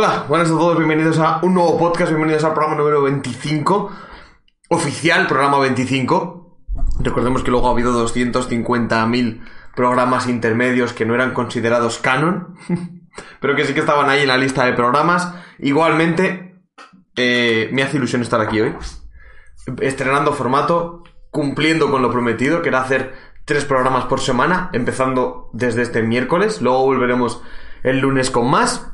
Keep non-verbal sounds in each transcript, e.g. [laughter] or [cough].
Hola, buenas a todos, bienvenidos a un nuevo podcast, bienvenidos al programa número 25, oficial programa 25. Recordemos que luego ha habido 250.000 programas intermedios que no eran considerados canon, [laughs] pero que sí que estaban ahí en la lista de programas. Igualmente, eh, me hace ilusión estar aquí hoy, estrenando formato, cumpliendo con lo prometido, que era hacer tres programas por semana, empezando desde este miércoles, luego volveremos el lunes con más.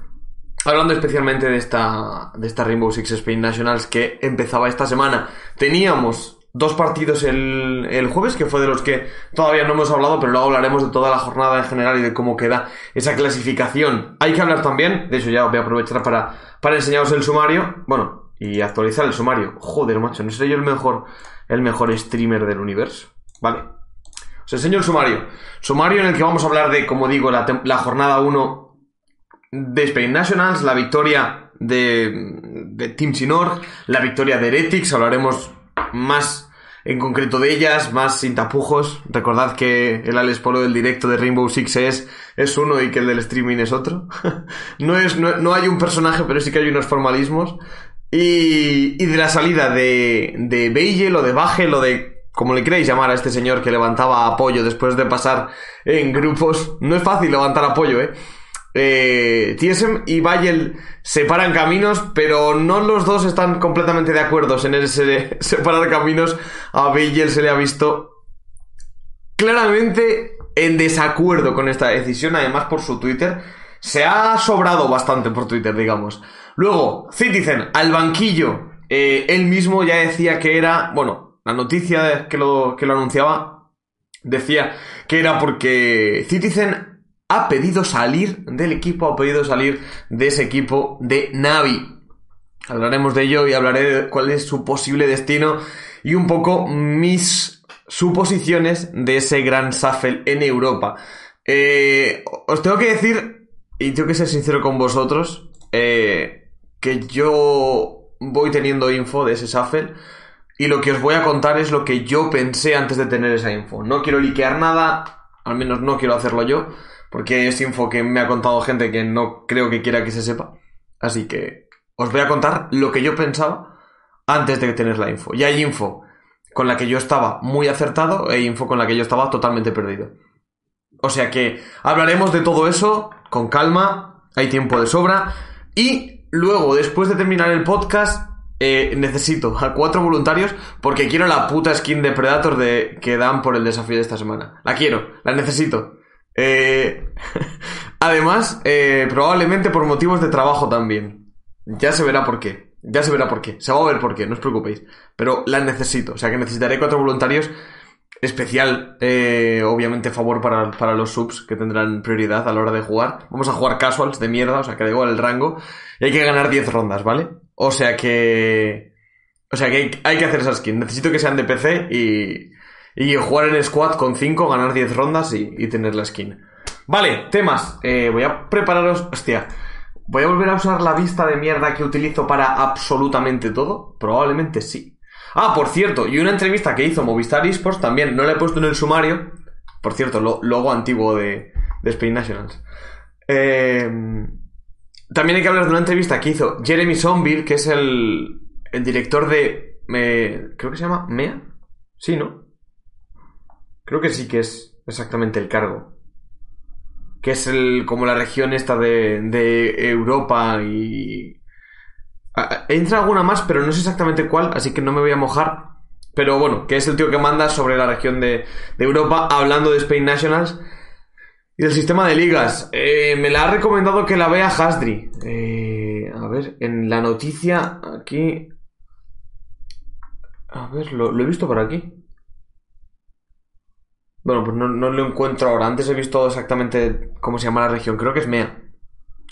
Hablando especialmente de esta, de esta Rainbow Six Spain Nationals que empezaba esta semana. Teníamos dos partidos el, el, jueves, que fue de los que todavía no hemos hablado, pero luego hablaremos de toda la jornada en general y de cómo queda esa clasificación. Hay que hablar también, de hecho ya voy a aprovechar para, para enseñaros el sumario, bueno, y actualizar el sumario. Joder, macho, no soy yo el mejor, el mejor streamer del universo. Vale. Os enseño el sumario. Sumario en el que vamos a hablar de, como digo, la, la jornada 1 de Spain Nationals, la victoria de, de Team Sinor, la victoria de Heretics, hablaremos más en concreto de ellas, más sin tapujos. Recordad que el Alex Polo del directo de Rainbow Six es, es uno y que el del streaming es otro. [laughs] no, es, no, no, hay un personaje, pero sí que hay unos formalismos. Y, y de la salida de, de Beigel o de Bagel o de como le queréis llamar a este señor que levantaba apoyo después de pasar en grupos. No es fácil levantar apoyo, eh eh, y Bayel separan caminos, pero no los dos están completamente de acuerdo en ese [laughs] separar caminos. A Bayel se le ha visto claramente en desacuerdo con esta decisión, además por su Twitter. Se ha sobrado bastante por Twitter, digamos. Luego, Citizen, al banquillo. Eh, él mismo ya decía que era, bueno, la noticia que lo, que lo anunciaba decía que era porque Citizen ha pedido salir del equipo, ha pedido salir de ese equipo de Navi. Hablaremos de ello y hablaré de cuál es su posible destino y un poco mis suposiciones de ese gran Shuffle en Europa. Eh, os tengo que decir, y tengo que ser sincero con vosotros, eh, que yo voy teniendo info de ese Shuffle y lo que os voy a contar es lo que yo pensé antes de tener esa info. No quiero liquear nada, al menos no quiero hacerlo yo porque es info que me ha contado gente que no creo que quiera que se sepa. Así que os voy a contar lo que yo pensaba antes de tener la info. Y hay info con la que yo estaba muy acertado e info con la que yo estaba totalmente perdido. O sea que hablaremos de todo eso con calma, hay tiempo de sobra. Y luego, después de terminar el podcast, eh, necesito a cuatro voluntarios porque quiero la puta skin de Predator de, que dan por el desafío de esta semana. La quiero, la necesito. Eh, además, eh, probablemente por motivos de trabajo también. Ya se verá por qué. Ya se verá por qué. Se va a ver por qué, no os preocupéis. Pero la necesito. O sea que necesitaré cuatro voluntarios. Especial, eh, obviamente, favor para, para, los subs que tendrán prioridad a la hora de jugar. Vamos a jugar casuals de mierda, o sea que da igual el rango. Y hay que ganar 10 rondas, ¿vale? O sea que. O sea que hay, hay que hacer esa skin. Necesito que sean de PC y, y jugar en squad con 5, ganar 10 rondas y, tener la skin. Vale, temas. Eh, voy a prepararos. Hostia. ¿Voy a volver a usar la vista de mierda que utilizo para absolutamente todo? Probablemente sí. Ah, por cierto, y una entrevista que hizo Movistar Esports también, no la he puesto en el sumario. Por cierto, lo, logo antiguo de, de Spain Nationals. Eh, también hay que hablar de una entrevista que hizo Jeremy Zombie, que es el, el director de. Eh, creo que se llama MEA. Sí, ¿no? Creo que sí que es exactamente el cargo. Que es el, como la región esta de, de Europa y... Entra alguna más, pero no sé exactamente cuál, así que no me voy a mojar. Pero bueno, que es el tío que manda sobre la región de, Europa, hablando de Spain Nationals y del sistema de ligas. Eh, me la ha recomendado que la vea Hasdri. Eh, a ver, en la noticia aquí... A ver, lo he visto por aquí. Bueno, pues no, no, lo encuentro ahora. Antes he visto exactamente cómo se llama la región. Creo que es MEA.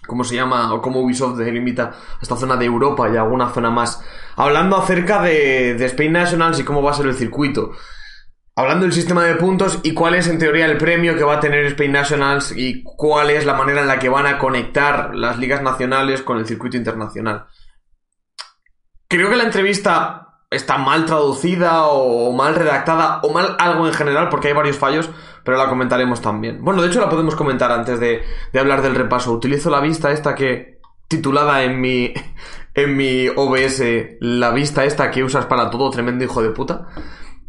Cómo se llama o cómo Ubisoft delimita esta zona de Europa y alguna zona más. Hablando acerca de, de Spain Nationals y cómo va a ser el circuito. Hablando del sistema de puntos y cuál es en teoría el premio que va a tener Spain Nationals y cuál es la manera en la que van a conectar las ligas nacionales con el circuito internacional. Creo que la entrevista está mal traducida o mal redactada o mal algo en general porque hay varios fallos, pero la comentaremos también. Bueno, de hecho la podemos comentar antes de, de hablar del repaso. Utilizo la vista esta que titulada en mi, [laughs] en mi OBS la vista esta que usas para todo, tremendo hijo de puta.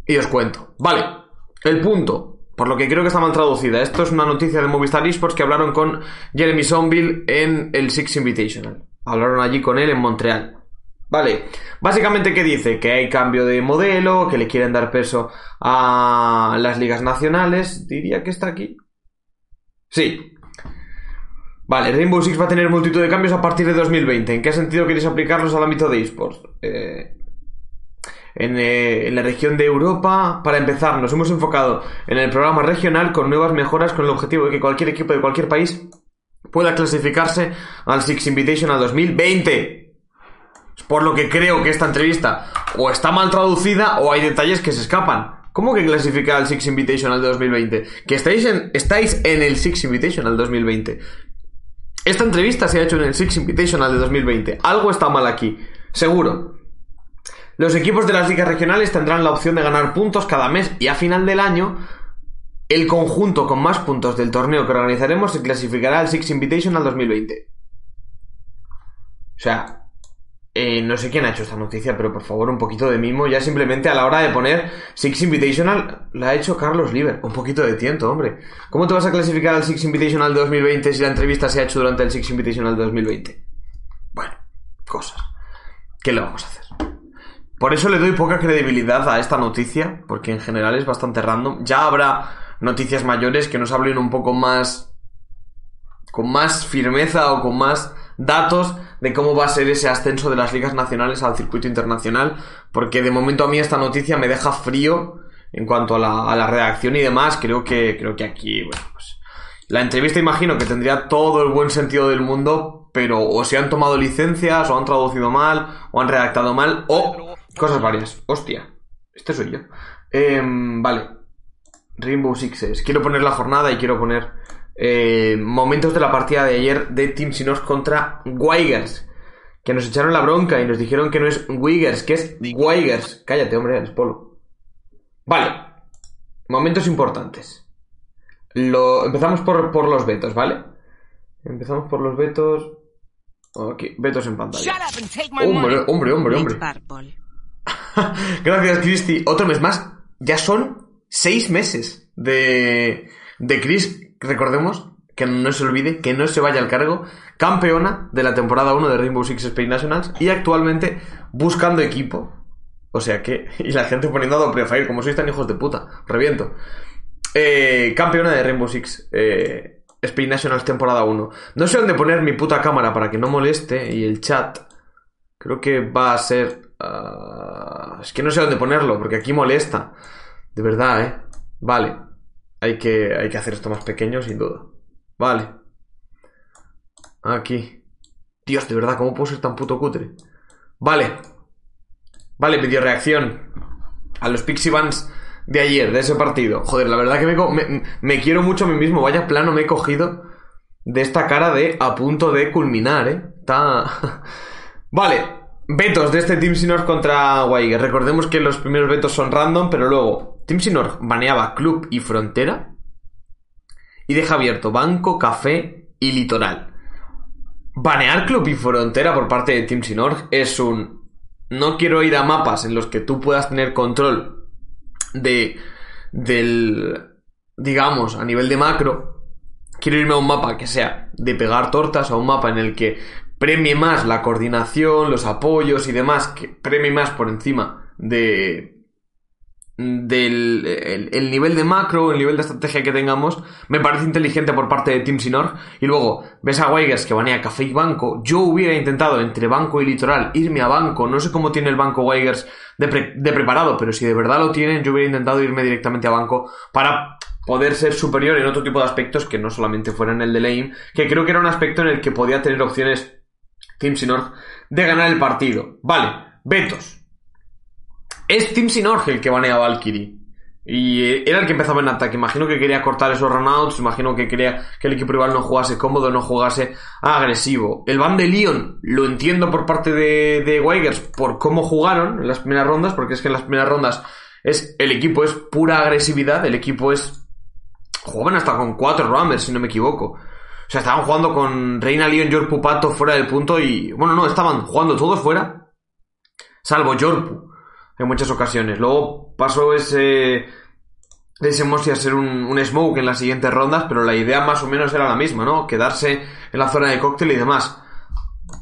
Y os cuento. Vale, el punto, por lo que creo que está mal traducida. Esto es una noticia de Movistar Esports que hablaron con Jeremy Sonville en el Six Invitational. Hablaron allí con él en Montreal. Vale, básicamente ¿qué dice? Que hay cambio de modelo, que le quieren dar peso a las ligas nacionales. Diría que está aquí. Sí. Vale, Rainbow Six va a tener multitud de cambios a partir de 2020. ¿En qué sentido queréis aplicarlos al ámbito de esports? Eh, eh, en, la región de Europa. Para empezar, nos hemos enfocado en el programa regional con nuevas mejoras con el objetivo de que cualquier equipo de cualquier país pueda clasificarse al Six Invitational 2020. Por lo que creo que esta entrevista o está mal traducida o hay detalles que se escapan. ¿Cómo que clasifica al Six Invitational 2020? Que estáis en, estáis en el Six Invitational 2020. Esta entrevista se ha hecho en el Six Invitational de 2020. Algo está mal aquí. Seguro. Los equipos de las ligas regionales tendrán la opción de ganar puntos cada mes y a final del año el conjunto con más puntos del torneo que organizaremos se clasificará al Six Invitational 2020. O sea, eh, no sé quién ha hecho esta noticia, pero por favor un poquito de mimo. Ya simplemente a la hora de poner Six Invitational la ha hecho Carlos Liver. Un poquito de tiento, hombre. ¿Cómo te vas a clasificar al Six Invitational 2020 si la entrevista se ha hecho durante el Six Invitational 2020? Bueno, cosas. ¿Qué le vamos a hacer? Por eso le doy poca credibilidad a esta noticia, porque en general es bastante random. Ya habrá noticias mayores que nos hablen un poco más. con más firmeza o con más datos de cómo va a ser ese ascenso de las ligas nacionales al circuito internacional, porque de momento a mí esta noticia me deja frío en cuanto a la, redacción y demás. Creo que, creo que aquí, bueno, pues. La entrevista imagino que tendría todo el buen sentido del mundo, pero o se han tomado licencias, o han traducido mal, o han redactado mal, o Cosas varias. Hostia. Este soy yo. Em, vale. Rainbow Sixes. Quiero poner la jornada y quiero poner eh, momentos de la partida de ayer de Team Sinos contra Wigers. Que nos echaron la bronca y nos dijeron que no es Wigers, que es Wigers. Cállate, hombre, es polo. Vale. Momentos importantes. Lo, empezamos por, por los vetos, ¿vale? Empezamos por los vetos. Aquí, vetos en pantalla. Hombre, hombre, hombre, hombre. [laughs] Gracias, Cristi. Otro mes más. Ya son seis meses de, de Chris. Recordemos que no se olvide, que no se vaya al cargo. Campeona de la temporada 1 de Rainbow Six Space Nationals y actualmente buscando equipo. O sea que. Y la gente poniendo a Fire, como sois tan hijos de puta. Reviento. Eh, campeona de Rainbow Six eh, Space Nationals temporada 1. No sé dónde poner mi puta cámara para que no moleste. Y el chat. Creo que va a ser Ah, es que no sé dónde ponerlo, porque aquí molesta. De verdad, ¿eh? Vale. Hay que, hay que hacer esto más pequeño, sin duda. Vale. Aquí. Dios, de verdad, ¿cómo puedo ser tan puto cutre? Vale. Vale, video reacción. A los Pixie Bands de ayer, de ese partido. Joder, la verdad que me, me quiero mucho a mí mismo. Vaya plano me he cogido de esta cara de a punto de culminar, ¿eh? Está... [laughs] vale, Vetos de este Team Sinor contra Weiger. Recordemos que los primeros vetos son random, pero luego Team Sinor baneaba Club y Frontera y deja abierto Banco, Café y Litoral. Banear Club y Frontera por parte de Team Sinor es un... No quiero ir a mapas en los que tú puedas tener control de... del... digamos, a nivel de macro. Quiero irme a un mapa que sea de pegar tortas, a un mapa en el que premie más la coordinación, los apoyos y demás, que premie más por encima de del el, nivel de macro, el nivel de estrategia que tengamos, me parece inteligente por parte de Team Sinor. Y luego ves a Weigers que banea Café y Banco. Yo hubiera intentado entre Banco y Litoral irme a Banco. No sé cómo tiene el Banco Weigers de, de preparado, pero si de verdad lo tienen, yo hubiera intentado irme directamente a Banco para poder ser superior en otro tipo de aspectos que no solamente fueran el de lane, que creo que era un aspecto en el que podía tener opciones Team Sinorg de ganar el partido. Vale, vetos. Es Team Sinorg el que banea a Valkyrie. Y eh, era el que empezaba en ataque. Imagino que quería cortar esos runouts. Imagino que quería que el equipo rival no jugase cómodo, no jugase agresivo. El ban de Leon lo entiendo por parte de, de Weigers por cómo jugaron en las primeras rondas. Porque es que en las primeras rondas es, el equipo es pura agresividad. El equipo es. Jugaban hasta con cuatro Rammers, si no me equivoco. O sea, estaban jugando con Reina Leon, Yorpu, Pato fuera del punto y... Bueno, no, estaban jugando todos fuera. Salvo Yorpu. En muchas ocasiones. Luego pasó ese... Ese Mosi a ser un, un smoke en las siguientes rondas, pero la idea más o menos era la misma, ¿no? Quedarse en la zona de cóctel y demás.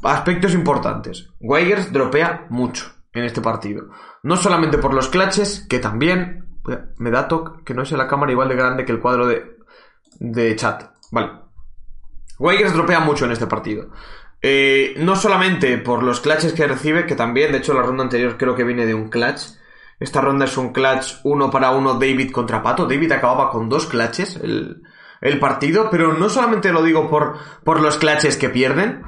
Aspectos importantes. Weigers dropea mucho en este partido. No solamente por los clutches, que también... Me da toque que no es la cámara igual de grande que el cuadro de, de chat. Vale. Weigers dropea mucho en este partido. Eh, no solamente por los clutches que recibe, que también, de hecho, la ronda anterior creo que viene de un clutch. Esta ronda es un clutch uno para uno David contra Pato. David acababa con dos clutches el, el partido, pero no solamente lo digo por, por los clutches que pierden.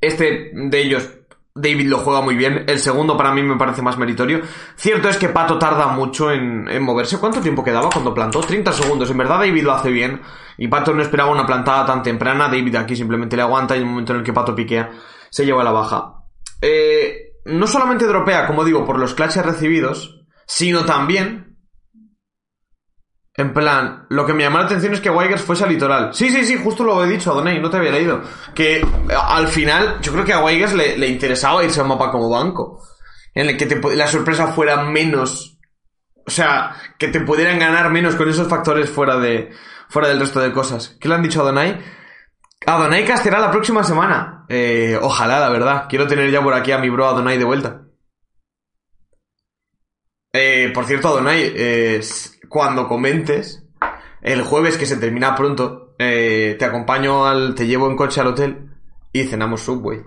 Este de ellos David lo juega muy bien. El segundo para mí me parece más meritorio. Cierto es que Pato tarda mucho en, moverse. ¿Cuánto tiempo quedaba cuando plantó? 30 segundos. En verdad David lo hace bien. Y Pato no esperaba una plantada tan temprana. David aquí simplemente le aguanta y en el momento en el que Pato piquea se lleva la baja. Eh, no solamente dropea, como digo, por los clutches recibidos, sino también en plan, lo que me llamó la atención es que Weigers fuese a litoral. Sí, sí, sí, justo lo he dicho, Adonai, no te había leído. Que eh, al final, yo creo que a Weigers le, interesaba irse a un mapa como banco. En el que la sorpresa fuera menos. O sea, que te pudieran ganar menos con esos factores fuera de. fuera del resto de cosas. ¿Qué le han dicho a Adonai? Adonai casterá la próxima semana. Eh, ojalá, la verdad. Quiero tener ya por aquí a mi bro Adonai de vuelta. Eh, por cierto, Adonai, eh, cuando comentes, el jueves que se termina pronto, eh, te acompaño al, te llevo en coche al hotel y cenamos Subway.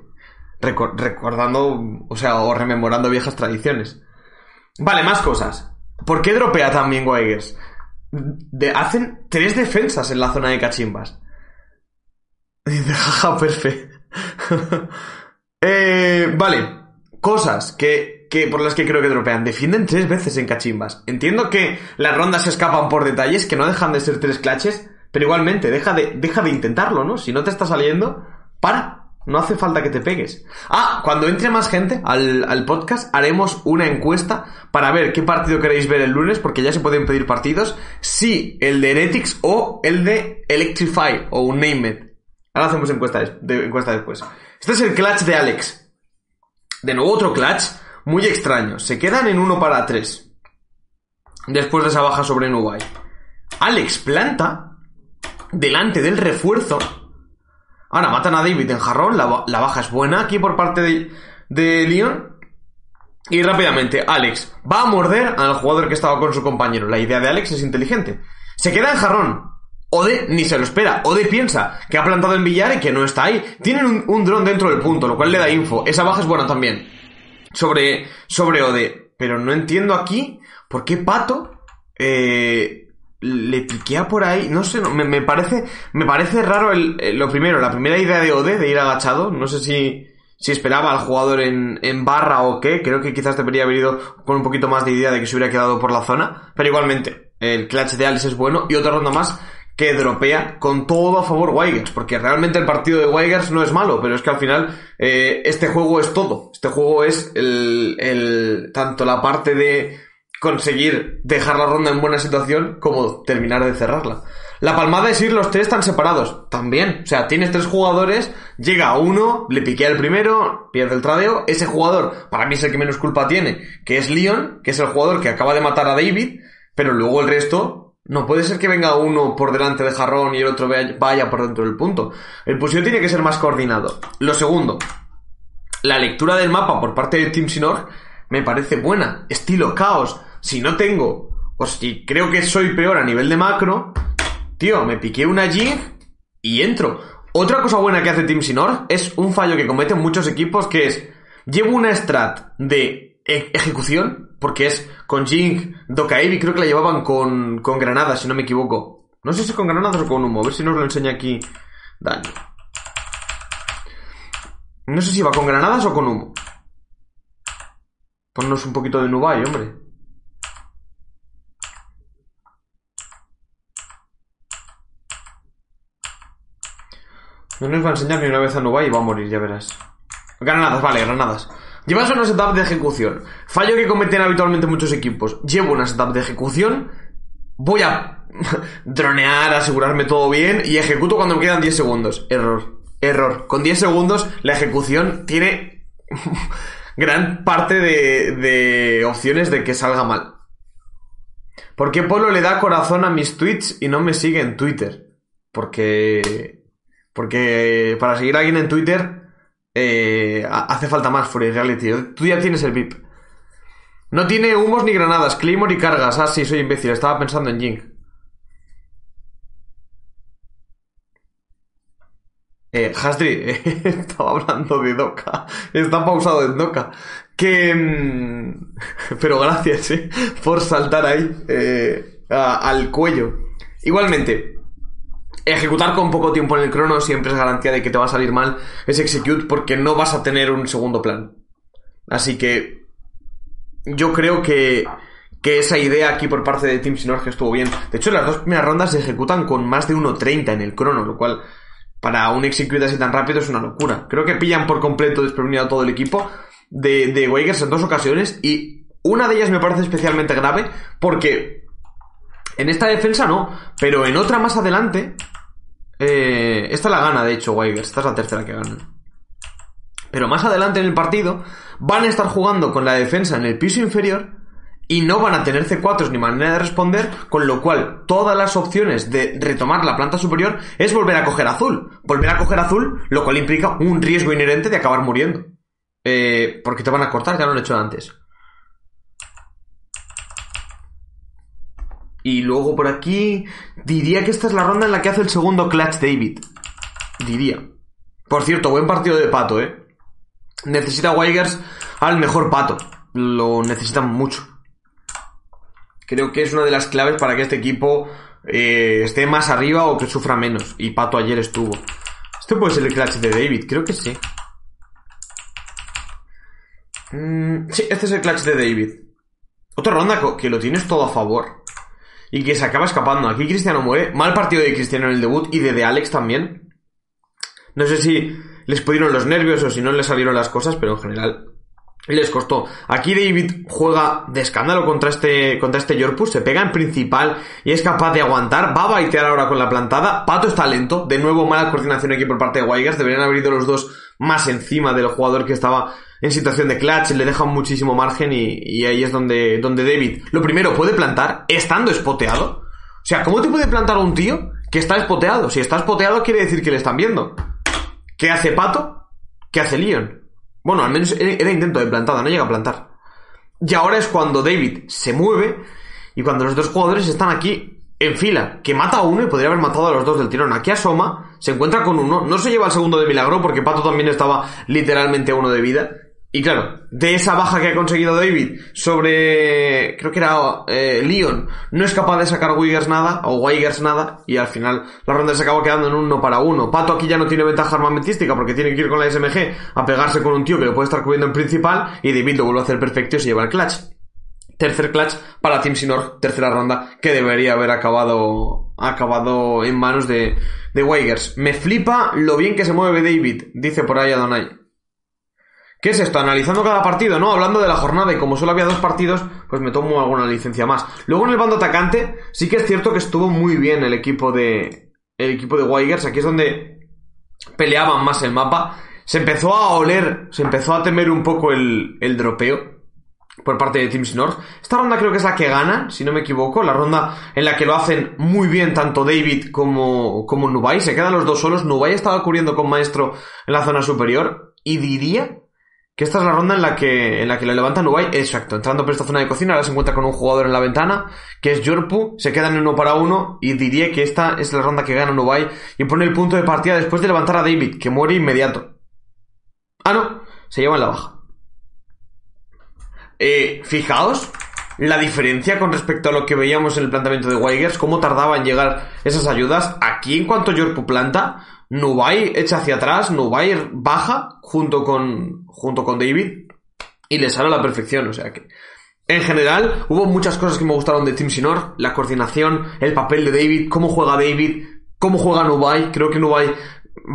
recordando, o sea, o rememorando viejas tradiciones. Vale, más cosas. ¿Por qué dropea también Weigers? hacen tres defensas en la zona de cachimbas. Dice, [laughs] jaja, perfecto. [laughs] eh, vale, cosas que que por las que creo que dropean. Defienden tres veces en cachimbas. Entiendo que las rondas se escapan por detalles, que no dejan de ser tres claches, pero igualmente, deja de, deja de intentarlo, ¿no? Si no te está saliendo, para. No hace falta que te pegues. Ah, cuando entre más gente al, al, podcast, haremos una encuesta para ver qué partido queréis ver el lunes, porque ya se pueden pedir partidos. Si el de Heretics o el de Electrify o Name It. Ahora hacemos encuesta, encuesta después. Este es el clutch de Alex. De nuevo otro clutch muy extraño. Se quedan en 1 para 3. Después de esa baja sobre Nubai. Alex planta delante del refuerzo. Ahora matan a David en jarrón. La, baja es buena aquí por parte de, de Leon. Y rápidamente, Alex va a morder al jugador que estaba con su compañero. La idea de Alex es inteligente. Se queda en jarrón. Ode ni se lo espera. Ode piensa que ha plantado en billar y que no está ahí. Tienen un, un dron dentro del punto, lo cual le da info. Esa baja es buena también sobre, sobre Ode. Pero no entiendo aquí por qué Pato eh, le piquea por ahí. No sé, me, me, parece, me parece raro el, lo primero, la primera idea de Ode de ir agachado. No sé si, si esperaba al jugador en, en barra o qué. Creo que quizás debería haber ido con un poquito más de idea de que se hubiera quedado por la zona. Pero igualmente, el clutch de Alice es bueno. Y otra ronda más que dropea con todo a favor Weigers, porque realmente el partido de Weigers no es malo, pero es que al final eh, este juego es todo. Este juego es el, el, tanto la parte de conseguir dejar la ronda en buena situación como terminar de cerrarla. La palmada es ir los tres tan separados. También. O sea, tienes tres jugadores, llega uno, le piquea el primero, pierde el tradeo. Ese jugador, para mí es el que menos culpa tiene, que es Leon, que es el jugador que acaba de matar a David, pero luego el resto no puede ser que venga uno por delante de jarrón y el otro vaya por dentro del punto. El puseo tiene que ser más coordinado. Lo segundo, la lectura del mapa por parte de Team Sinor me parece buena. Estilo caos. Si no tengo, o si creo que soy peor a nivel de macro, tío, me piqué una jig y entro. Otra cosa buena que hace Team Sinor es un fallo que cometen muchos equipos que es, llevo una strat de e-, ejecución porque es con Jing, Dokaevi, creo que la llevaban con, con granadas, si no me equivoco. No sé si con granadas o con humo, a ver si nos lo enseña aquí Dani. No sé si va con granadas o con humo. Ponnos un poquito de Nubai, hombre. No nos va a enseñar ni una vez a Nubai y va a morir, ya verás. Granadas, vale, granadas. Llevas una setup de ejecución. Fallo que cometen habitualmente muchos equipos. Llevo una setup de ejecución. voy a [laughs] dronear, asegurarme todo bien y ejecuto cuando me quedan 10 segundos. Error. Error. Con 10 segundos la ejecución tiene [laughs] gran parte de, de opciones de que salga mal. ¿Por qué Polo le da corazón a mis tweets y no me sigue en Twitter? Porque. Porque para seguir a alguien en Twitter eh, hace falta más Free Reality. Tú ya tienes el VIP. No tiene humos ni granadas, Claymore y cargas. Ah, sí, soy imbécil. Estaba pensando en Jink. Eh, Hasdri, [laughs] estaba hablando de Doka. Está pausado en Doka. Que... mm, [laughs] Pero gracias, eh, por saltar ahí eh, al cuello. Igualmente, ejecutar con poco tiempo en el crono siempre es garantía de que te va a salir mal ese execute porque no vas a tener un segundo plan. Así que yo creo que, que esa idea aquí por parte de Team Synorge estuvo bien. De hecho, las dos primeras rondas se ejecutan con más de 1.30 en el crono, lo cual para un execute así tan rápido es una locura. Creo que pillan por completo desprevenido a todo el equipo de, de en dos ocasiones y una de ellas me parece especialmente grave porque en esta defensa no, pero en otra más adelante eh, esta la gana de hecho Weigers, esta es la tercera que gana. Pero más adelante en el partido van a estar jugando con la defensa en el piso inferior y no van a tener C4 ni manera de responder, con lo cual todas las opciones de retomar la planta superior es volver a coger azul. Volver a coger azul, lo cual implica un riesgo inherente de acabar muriendo. Eh, porque te van a cortar, ya lo han hecho antes. Y luego por aquí, diría que esta es la ronda en la que hace el segundo clutch David. Diría. Por cierto, buen partido de pato, eh. Necesita Weigers al mejor pato. Lo necesitan mucho. Creo que es una de las claves para que este equipo eh, esté más arriba o que sufra menos. Y Pato ayer estuvo. Este puede ser el clutch de David, creo que sí. Mm, sí, este es el clutch de David. Otra ronda que lo tienes todo a favor. Y que se acaba escapando. Aquí Cristiano muere. Mal partido de Cristiano en el debut y de, Alex también. No sé si les pudieron los nervios o si no les salieron las cosas, pero en general les costó. Aquí David juega de escándalo contra este, contra este Yorpus, se pega en principal y es capaz de aguantar. Va a baitear ahora con la plantada. Pato está lento. De nuevo, mala coordinación aquí por parte de Weigers. Deberían haber ido los dos más encima del jugador que estaba en situación de clutch. Le dejan muchísimo margen y, ahí es donde, donde David, lo primero, puede plantar estando espoteado. O sea, ¿cómo te puede plantar un tío que está espoteado? Si está espoteado quiere decir que le están viendo. ¿Qué hace Pato? ¿Qué hace Leon? Bueno, al menos era intento de plantada, no llega a plantar. Y ahora es cuando David se mueve y cuando los dos jugadores están aquí en fila, que mata a uno y podría haber matado a los dos del tirón. Aquí asoma, se encuentra con uno, no se lleva el segundo de milagro porque Pato también estaba literalmente a uno de vida. Y claro, de esa baja que ha conseguido David sobre, creo que era eh, Leon, no es capaz de sacar Wiggers nada, o Weigers nada, y al final la ronda se acaba quedando en uno para uno. Pato aquí ya no tiene ventaja armamentística porque tiene que ir con la SMG a pegarse con un tío que lo puede estar cubriendo en principal, y David lo vuelve a hacer perfecto y se lleva el clutch. Tercer clutch para Team Sinor, tercera ronda, que debería haber acabado, acabado en manos de, de. Me flipa lo bien que se mueve David, dice por ahí Adonai. ¿Qué es esto? Analizando cada partido, ¿no? Hablando de la jornada y como solo había dos partidos, pues me tomo alguna licencia más. Luego en el bando atacante, sí que es cierto que estuvo muy bien el equipo de, el equipo de Weigers. Aquí es donde peleaban más el mapa. Se empezó a oler, se empezó a temer un poco el, el dropeo por parte de Team North. Esta ronda creo que es la que ganan, si no me equivoco. La ronda en la que lo hacen muy bien tanto David como, como Nubai. Se quedan los dos solos. Nubai estaba cubriendo con Maestro en la zona superior. Y diría que esta es la ronda en la que, en la que le levanta Nubai. Exacto, entrando por esta zona de cocina. Ahora se encuentra con un jugador en la ventana, que es Yorpu. Se quedan en uno para uno. Y diría que esta es la ronda que gana Nubai. Y pone el punto de partida después de levantar a David, que muere inmediato. Ah, no. Se lleva en la baja. Eh, fijaos la diferencia con respecto a lo que veíamos en el planteamiento de Weigers, cómo tardaba en llegar esas ayudas. Aquí, en cuanto Yorpu planta, Nubai echa hacia atrás, Nubai baja junto con, junto con David y le sale a la perfección. O sea que, en general, hubo muchas cosas que me gustaron de Team Sinor, la coordinación, el papel de David, cómo juega David, cómo juega Nubai. Creo que Nubai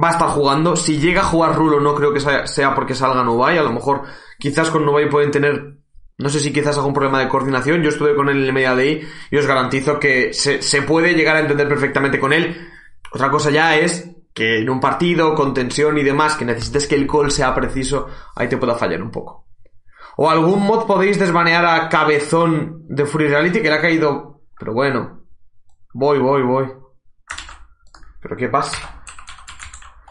va a estar jugando. Si llega a jugar Rulo, no creo que sea, porque salga Nubai. A lo mejor, quizás con Nubai pueden tener No sé si quizás algún problema de coordinación. Yo estuve con él en el day y os garantizo que se, se puede llegar a entender perfectamente con él. Otra cosa ya es que en un partido con tensión y demás, que necesites que el call sea preciso, ahí te pueda fallar un poco. O algún mod podéis desbanear a Cabezón de Free Reality que le ha caído. Pero bueno. Voy, voy, voy. ¿Pero qué pasa?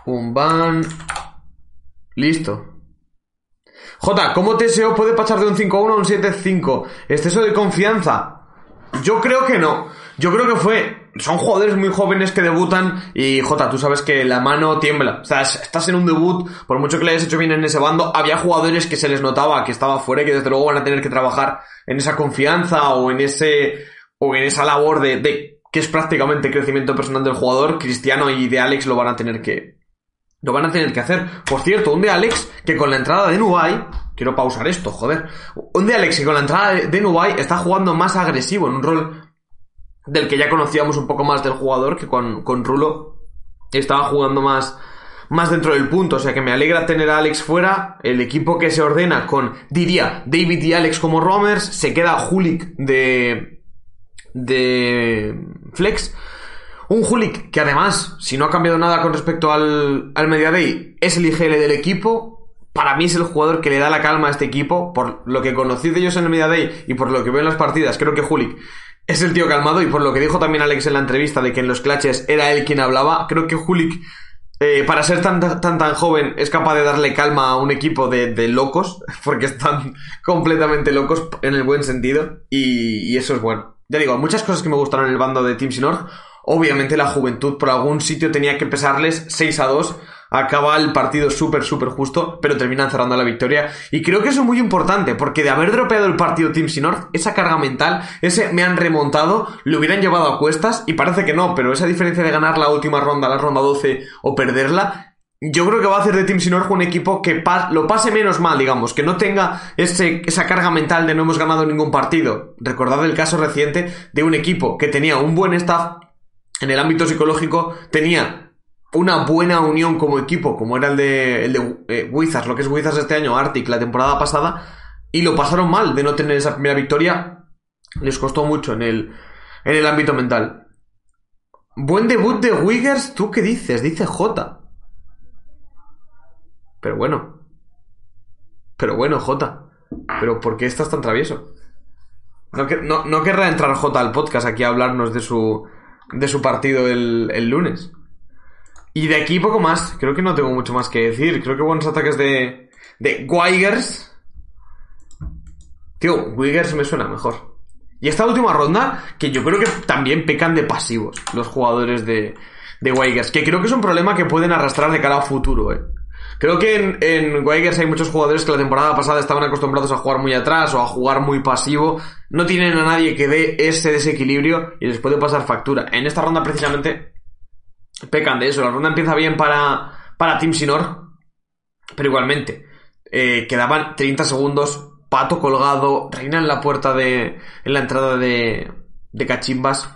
Un ban. Listo. J, ¿cómo TSO puede pasar de un 5-1 a un 7-5? ¿Exceso de confianza? Yo creo que no. Yo creo que fue. Son jugadores muy jóvenes que debutan y J, tú sabes que la mano tiembla. O sea, estás en un debut, por mucho que le hayas hecho bien en ese bando, había jugadores que se les notaba que estaba fuera y que desde luego van a tener que trabajar en esa confianza o en ese. o en esa labor de, de que es prácticamente crecimiento personal del jugador. Cristiano y de Alex lo van a tener que. Lo van a tener que hacer. Por cierto, un de Alex que con la entrada de Nubai. Quiero pausar esto, joder. Un de Alex que con la entrada de Nubai está jugando más agresivo en un rol del que ya conocíamos un poco más del jugador, que con, con Rulo estaba jugando más, más dentro del punto. O sea que me alegra tener a Alex fuera. El equipo que se ordena con, diría, David y Alex como roamers. Se queda Hulik de. de. Flex. Un Hulik que además, si no ha cambiado nada con respecto al, al Media es el IGL del equipo. Para mí es el jugador que le da la calma a este equipo. Por lo que conocí de ellos en el Media Day y por lo que veo en las partidas, creo que Hulik es el tío calmado y por lo que dijo también Alex en la entrevista de que en los clutches era él quien hablaba, creo que Hulik, eh, para ser tan, tan tan joven, es capaz de darle calma a un equipo de, de locos, [laughs] porque están completamente locos en el buen sentido, y, eso es bueno. Ya digo, muchas cosas que me gustaron en el bando de Team Sinor, obviamente la juventud por algún sitio tenía que pesarles 6 a 2, acaba el partido súper, súper justo, pero terminan cerrando la victoria. Y creo que eso es muy importante, porque de haber dropeado el partido Team Sinor, esa carga mental, ese me han remontado, lo hubieran llevado a cuestas, y parece que no, pero esa diferencia de ganar la última ronda, la ronda 12, o perderla, yo creo que va a hacer de Team Sinor un equipo que lo pase menos mal, digamos, que no tenga ese, esa carga mental de no hemos ganado ningún partido. Recordad el caso reciente de un equipo que tenía un buen staff en el ámbito psicológico, tenía una buena unión como equipo, como era el de, el de eh, Wizards, lo que es Wizards este año, Arctic, la temporada pasada, y lo pasaron mal de no tener esa primera victoria. Les costó mucho en el, en el ámbito mental. Buen debut de Wiggers, ¿tú qué dices? Dice J. Pero bueno. Pero bueno, J. Pero ¿por qué estás tan travieso? No, no, no querrá entrar J al podcast aquí a hablarnos de su, de su partido el, el lunes. Y de aquí poco más. Creo que no tengo mucho más que decir. Creo que buenos ataques de. de Weigers. Tío, Weigers me suena mejor. Y esta última ronda, que yo creo que también pecan de pasivos los jugadores de, de Weigers. Que creo que es un problema que pueden arrastrar de cara a futuro, eh. Creo que en, en hay muchos jugadores que la temporada pasada estaban acostumbrados a jugar muy atrás o a jugar muy pasivo. No tienen a nadie que dé ese desequilibrio y les puede pasar factura. En esta ronda, precisamente, pecan de eso. La ronda empieza bien para, para Team Sinor, pero igualmente, eh, quedaban 30 segundos, pato colgado, reina en la puerta de, en la entrada de, de cachimbas.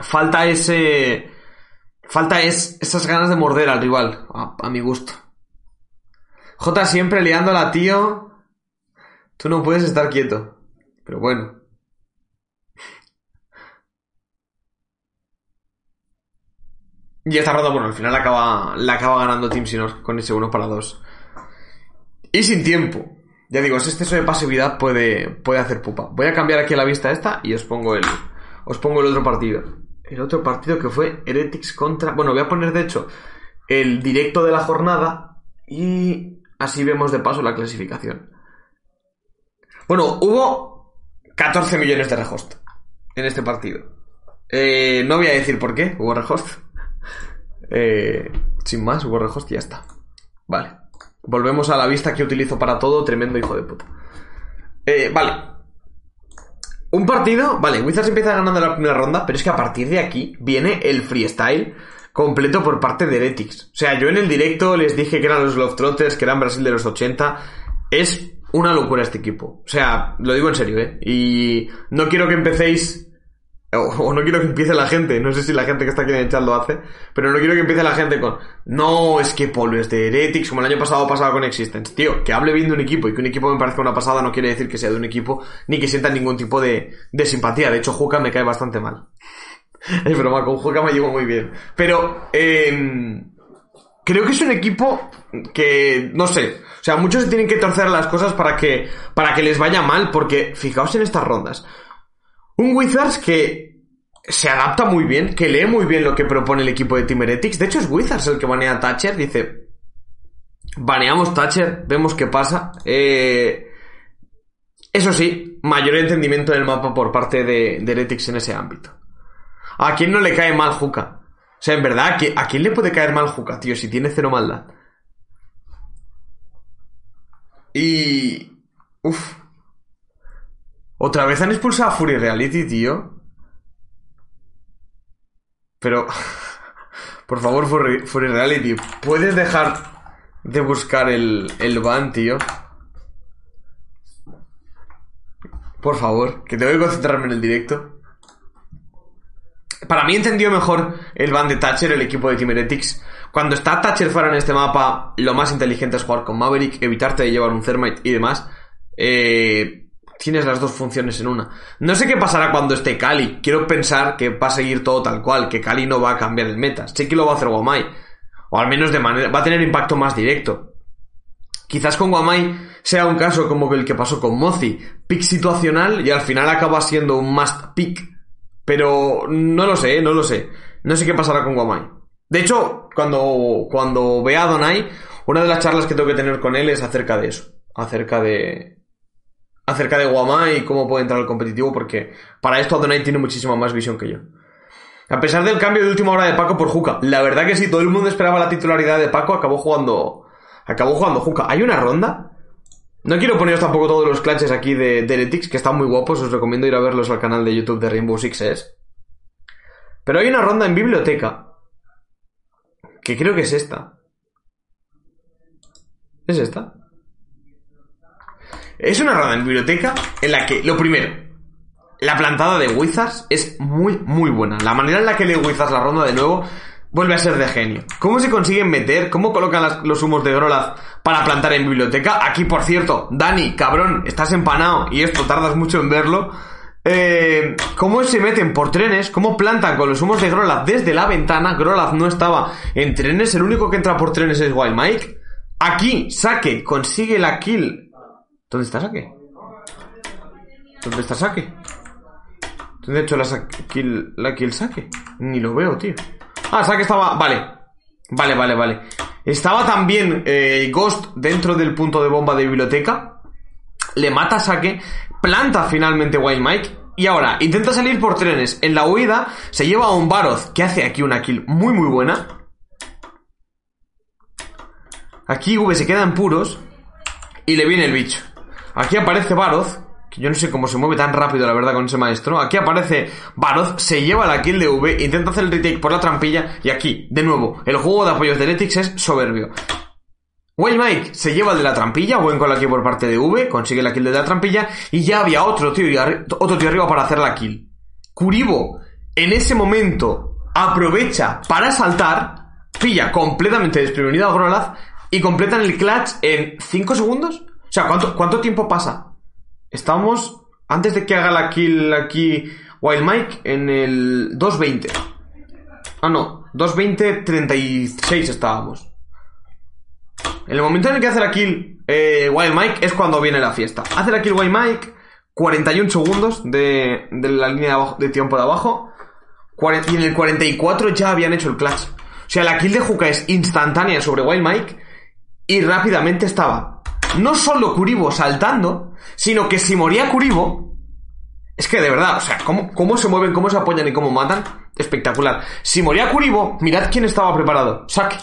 Falta ese, falta es, esas ganas de morder al rival, a, a mi gusto. J siempre liándola, tío. Tú no puedes estar quieto. Pero bueno. Y esta ronda, bueno, al final acaba, la acaba ganando Team Sinor con ese 1 para 2. Y sin tiempo. Ya digo, ese exceso de pasividad puede, puede hacer pupa. Voy a cambiar aquí la vista esta y os pongo el, os pongo el otro partido. El otro partido que fue Heretics contra... Bueno, voy a poner de hecho el directo de la jornada y así vemos de paso la clasificación. Bueno, hubo 14 millones de rehost en este partido. Eh, no voy a decir por qué hubo rehost. Eh, sin más, hubo rehost y ya está. Vale. Volvemos a la vista que utilizo para todo, tremendo hijo de puta. Eh, vale. Un partido, vale, Wizards empieza ganando la primera ronda, pero es que a partir de aquí viene el freestyle completo por parte de Heretics. O sea, yo en el directo les dije que eran los Love Trotters, que eran Brasil de los 80. Es una locura este equipo. O sea, lo digo en serio, ¿eh? Y no quiero que empecéis O, no quiero que empiece la gente, no sé si la gente que está aquí en el chat lo hace, pero no quiero que empiece la gente con, no, es que Polo es de Heretics, como el año pasado pasaba con Existence. Tío, que hable bien de un equipo y que un equipo me parezca una pasada no quiere decir que sea de un equipo ni que sienta ningún tipo de, de simpatía. De hecho, Juca me cae bastante mal. [laughs] Es broma, con Juca me llevo muy bien. Pero, eh, creo que es un equipo que, no sé, o sea, muchos tienen que torcer las cosas para que, para que les vaya mal, porque fijaos en estas rondas. Un Wizards que se adapta muy bien, que lee muy bien lo que propone el equipo de Team Heretics. De hecho, es Wizards el que banea a Thatcher. Dice, baneamos Thatcher, vemos qué pasa. Eh, eso sí, mayor entendimiento del mapa por parte de, de Heretics en ese ámbito. ¿A quién no le cae mal Juka? O sea, en verdad, ¿a quién le puede caer mal Juka, tío, si tiene cero maldad? Y... Uf. Otra vez han expulsado a Fury Reality, tío. Pero... [laughs] Por favor, Fury, Reality, ¿puedes dejar de buscar el, el ban, tío? Por favor, que tengo que concentrarme en el directo. Para mí entendió mejor el ban de Thatcher, el equipo de Team Heretics. Cuando está Thatcher fuera en este mapa, lo más inteligente es jugar con Maverick, evitarte de llevar un Thermite y demás. Eh, tienes las dos funciones en una. No sé qué pasará cuando esté Kali. Quiero pensar que va a seguir todo tal cual, que Kali no va a cambiar el meta. Sé que lo va a hacer Guamai. O al menos de manera... va a tener impacto más directo. Quizás con Guamai sea un caso como el que pasó con Mozi. Pick situacional y al final acaba siendo un must pick pero no lo sé, no lo sé. No sé qué pasará con Guamai. De hecho, cuando, cuando vea a Donai, una de las charlas que tengo que tener con él es acerca de eso. Acerca de. Acerca de Guamai y cómo puede entrar al competitivo, porque para esto Donai tiene muchísima más visión que yo. A pesar del cambio de última hora de Paco por Juca. La verdad que sí, todo el mundo esperaba la titularidad de Paco, acabó jugando. Acabó jugando Juca. Hay una ronda no quiero poneros tampoco todos los clutches aquí de, Heretics, que están muy guapos, os recomiendo ir a verlos al canal de YouTube de Rainbow Six Pero hay una ronda en biblioteca, que creo que es esta. ¿Es esta? Es una ronda en biblioteca en la que, lo primero, la plantada de Wizards es muy, muy buena. La manera en la que lee Wizards la ronda de nuevo vuelve a ser de genio. ¿Cómo se consiguen meter? ¿Cómo colocan los humos de Grolaz para plantar en biblioteca? Aquí, por cierto, Dani, cabrón, estás empanado y esto tardas mucho en verlo. Eh, ¿Cómo se meten por trenes? ¿Cómo plantan con los humos de Grolaz desde la ventana? Grolaz no estaba en trenes, el único que entra por trenes es Wild Mike. Aquí, Saque consigue la kill. ¿Dónde está Saque? ¿Dónde está Saque? ¿Dónde ha hecho la, kill, la kill Saque? Ni lo veo, tío. Ah, que estaba... Vale. Vale, vale, vale. Estaba también eh, Ghost dentro del punto de bomba de biblioteca. Le mata a Sake. Planta finalmente Wild Mike. Y ahora, intenta salir por trenes. En la huida se lleva a un Baroth que hace aquí una kill muy muy buena. Aquí V se queda en puros. Y le viene el bicho. Aquí aparece Baroth que yo no sé cómo se mueve tan rápido, la verdad, con ese maestro. Aquí aparece Baroz, se lleva la kill de V, intenta hacer el retake por la trampilla, y aquí, de nuevo, el juego de apoyos de Heretics es soberbio. Wild Mike se lleva el de la trampilla, buen con la por parte de V, consigue la kill de la trampilla, y ya había otro tío, otro tío arriba para hacer la kill. Kuribo, en ese momento, aprovecha para saltar, pilla completamente desprevenido a Grolaz, y completan el clutch en 5 segundos. O sea, ¿cuánto, ¿cuánto tiempo pasa? Estamos, antes de que haga la kill aquí Wild Mike, en el 2.20. Ah, no, 2.20.36 estábamos. En el momento en el que hace la kill eh, Wild Mike es cuando viene la fiesta. Hace la kill Wild Mike, 41 segundos de, de la línea de, tiempo de abajo. Y en el 44 ya habían hecho el clutch. O sea, la kill de Juka es instantánea sobre Wild Mike y rápidamente estaba no solo Kuribo saltando, sino que si moría Kuribo, es que de verdad, o sea, cómo, cómo se mueven, cómo se apoyan y cómo matan, espectacular. Si moría Kuribo, mirad quién estaba preparado. Sake.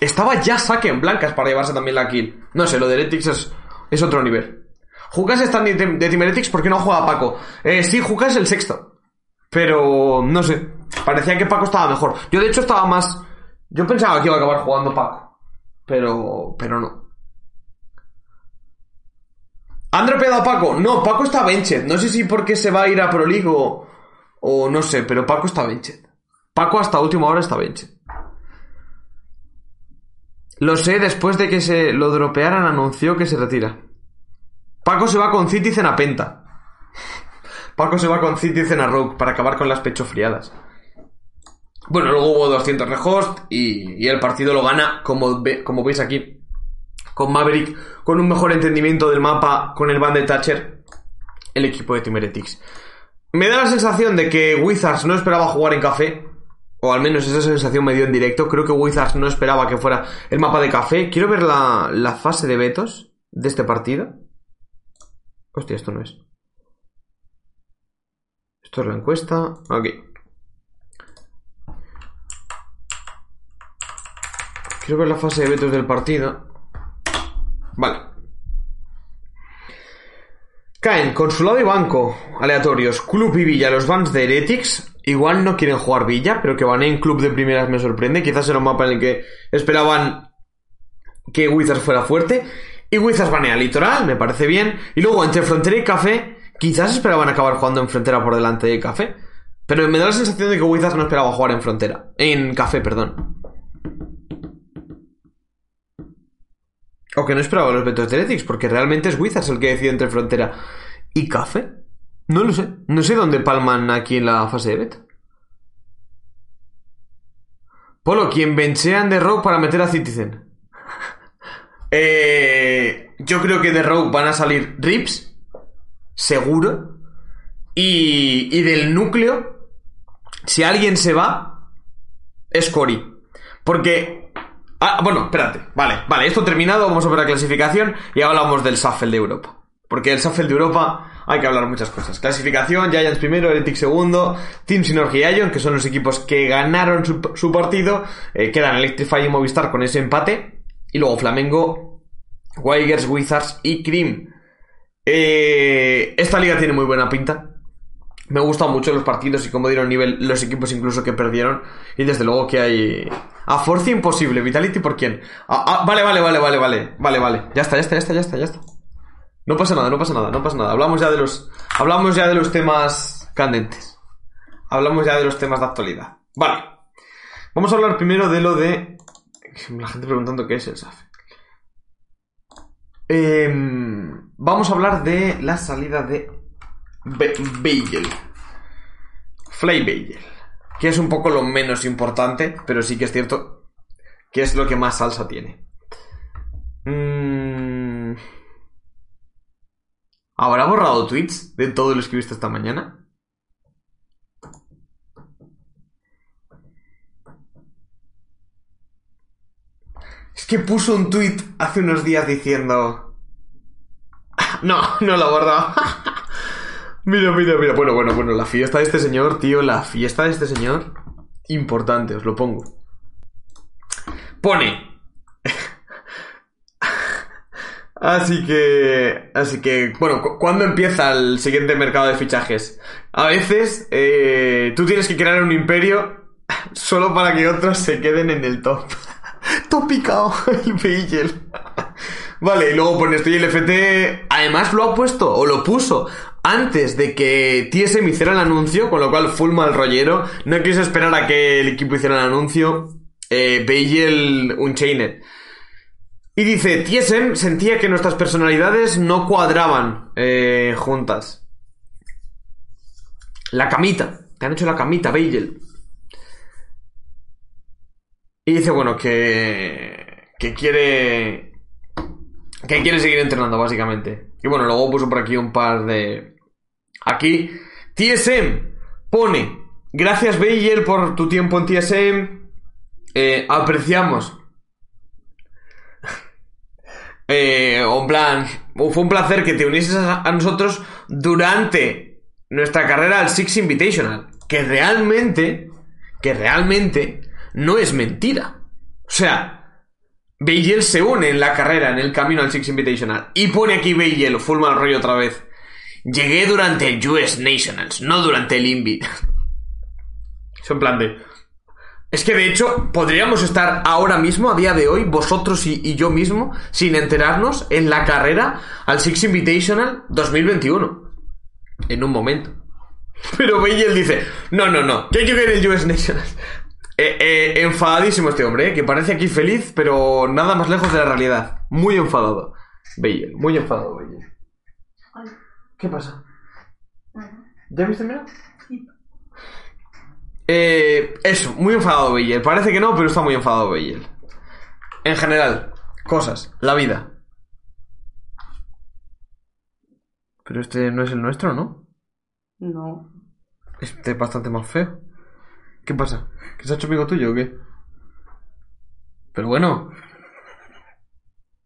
Estaba ya Sake en blancas para llevarse también la kill. No sé, lo de Heretics es, es otro nivel. Jukas está de, de Team Heretics porque no juega Paco. Eh, sí, Jukas es el sexto. Pero, no sé. Parecía que Paco estaba mejor. Yo de hecho estaba más... Yo pensaba que iba a acabar jugando Paco. Pero, pero no. ¿Han dropeado a Paco? No, Paco está benched. No sé si porque se va a ir a Pro League o, no sé, pero Paco está benched. Paco hasta última hora está benched. Lo sé, después de que se lo dropearan anunció que se retira. Paco se va con Citizen a Penta. Paco se va con Citizen a Rogue para acabar con las pechofriadas. Bueno, luego hubo 200 rehost y, el partido lo gana, como veis aquí, con Maverick, con un mejor entendimiento del mapa, con el band de Thatcher, el equipo de Team Heretics. Me da la sensación de que Wizards no esperaba jugar en café, o al menos esa sensación me dio en directo. Creo que Wizards no esperaba que fuera el mapa de café. Quiero ver la, la fase de vetos de este partido. Hostia, esto no es. Esto es la encuesta. Ok. Quiero ver la fase de vetos del partido. Vale. Caen consulado y banco aleatorios. Club y Villa, los bans de Heretics. Igual no quieren jugar Villa, pero que van en club de primeras me sorprende. Quizás era un mapa en el que esperaban que Wizards fuera fuerte. Y Wizards banea Litoral, me parece bien. Y luego entre Frontera y Café, quizás esperaban acabar jugando en Frontera por delante de Café. Pero me da la sensación de que Wizards no esperaba jugar en Frontera. En Café, perdón. O que no esperaba los vetos de porque realmente es Wizards el que decide entre Frontera y Café. No lo sé. No sé dónde palman aquí en la fase de beta. Polo, quien benchean de Rogue para meter a Citizen. [laughs] Eh, yo creo que de Rogue van a salir Rips, seguro. Y, y del núcleo, si alguien se va, es Cory. Porque. Ah, bueno, espérate. Vale, vale, esto terminado, vamos a ver la clasificación y hablamos del Shuffle de Europa. Porque el Shuffle de Europa hay que hablar muchas cosas. Clasificación, Giants primero, Heretics segundo, Team Synergy y Ion, que son los equipos que ganaron su, su partido, eh, quedan Electrify y Movistar con ese empate. Y luego Flamengo, Wigers, Wizards y Cream. Eh, esta liga tiene muy buena pinta. Me gustan mucho los partidos y cómo dieron nivel los equipos incluso que perdieron. Y desde luego que hay... A Force imposible. Vitality por quién. Ah, ah, vale, vale, vale, vale, vale. Vale, vale. Ya está, ya está, ya está, ya está, ya está. No pasa nada, no pasa nada, no pasa nada. Hablamos ya de los... Hablamos ya de los temas candentes. Hablamos ya de los temas de actualidad. Vale. Vamos a hablar primero de lo de... La gente preguntando qué es el SAF. Em, vamos a hablar de la salida de Be Bagel. Flay Bagel. Que es un poco lo menos importante, pero sí que es cierto que es lo que más salsa tiene. Mm. ¿Habrá borrado tweets de todos los que he visto esta mañana? Es que puso un tweet hace unos días diciendo... [laughs] No, no lo ha borrado. [laughs] mira, mira, mira. Bueno, bueno, bueno. La fiesta de este señor, tío. La fiesta de este señor. Importante, os lo pongo. Pone. [laughs] Así que. Así que. Bueno, cu- ¿cuándo empieza el siguiente mercado de fichajes? A veces. eh, tú tienes que crear un imperio. [laughs] Solo para que otros se queden en el top. [laughs] Topicao, Beigel. Vale, y luego pone estoy el FT. Además lo ha puesto, o lo puso, antes de que TSM hiciera el anuncio, con lo cual full mal rollero. No quiso esperar a que el equipo hiciera el anuncio. Eh, Beigel Unchained. Y dice, TSM sentía que nuestras personalidades no cuadraban eh, juntas. La camita. Te han hecho la camita, Beigel. Y dice, bueno, que. que quiere. que quiere seguir entrenando, básicamente. Y bueno, luego puso por aquí un par de. Aquí. TSM pone. Gracias, Beigel, por tu tiempo en TSM. Eh, apreciamos. [laughs] Eh, en plan, fue un placer que te unieses a, nosotros durante nuestra carrera al Six Invitational. Que realmente, que realmente no es mentira. O sea, Beigel se une en la carrera, en el camino al Six Invitational. Y pone aquí Beigel, full mal rollo otra vez. Llegué durante el US Nationals, no durante el Invit. es en plan de... Es que de hecho podríamos estar ahora mismo, a día de hoy, vosotros y, yo mismo, sin enterarnos, en la carrera al Six Invitational 2021. En un momento. [laughs] Pero Bale dice, no, no, no, yo quiero ir el US Nationals. Eh, eh, enfadadísimo este hombre, eh, que parece aquí feliz, pero nada más lejos de la realidad. Muy enfadado. Bale, muy enfadado Bale. ¿Qué pasa? ¿Ya viste, mira? Eh, eso, muy enfadado Bale. Parece que no, pero está muy enfadado Bale. En general, cosas, la vida. Pero este no es el nuestro, ¿no? No. Este es bastante más feo. ¿Qué pasa? ¿Que se ha hecho amigo tuyo o qué? Pero bueno.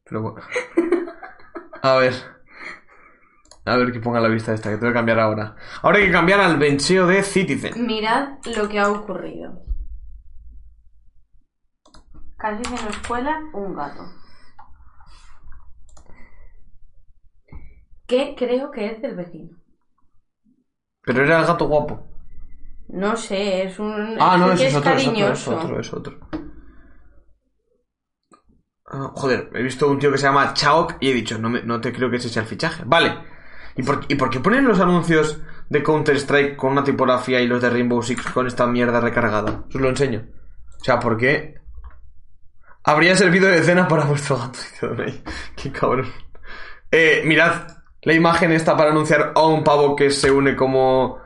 Pero bueno. [laughs] A ver. A ver que ponga la vista esta, que tengo que cambiar ahora. Ahora hay que cambiar al bencheo de Citizen. Mirad lo que ha ocurrido. Casi se nos cuela un gato. Que creo que es del vecino. Pero era el gato guapo. No sé, es un. Ah, no, ese es otro, es otro, es otro, es otro. Ah, joder, he visto un tío que se llama Chaok y he dicho, no, me- no te creo que ese sea el fichaje. Vale. ¿Y por, ¿Y qué ponen los anuncios de Counter-Strike con una tipografía y los de Rainbow Six con esta mierda recargada? Os lo enseño. O sea, ¿por qué? Habría servido de cena para vuestro gato. [laughs] Qué cabrón. Eh, mirad, la imagen está para anunciar a un pavo que se une como...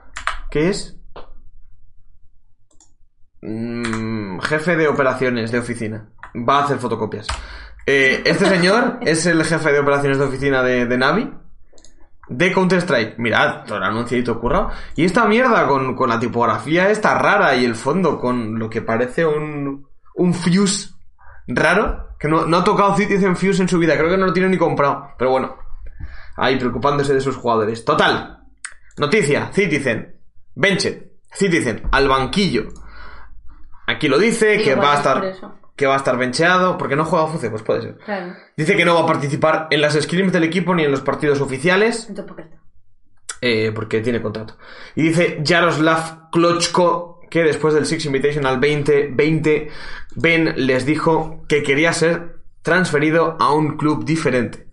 ¿Qué es? Mm, jefe de operaciones de oficina. Va a hacer fotocopias. Eh, este señor es el jefe de operaciones de oficina de, de Navi. De Counter-Strike. Mirad, todo el anunciadito currado. Y esta mierda con, con la tipografía esta rara y el fondo con lo que parece un, un fuse raro. Que no, no ha tocado Citizen Fuse en su vida. Creo que no lo tiene ni comprado. Pero bueno. Ahí preocupándose de sus jugadores. Total. Noticia. Citizen. Benched. Citizen. Al banquillo. Aquí lo dice, que va a estar. Que va a estar bencheado, porque no juega FUCE, pues puede ser. Claro. Dice que no va a participar en las scrims del equipo ni en los partidos oficiales, Entonces, ¿por qué está? eh, porque tiene contrato. Y dice Jaroslav Klochko que después del Six Invitational 2020, Ben les dijo que quería ser transferido a un club diferente.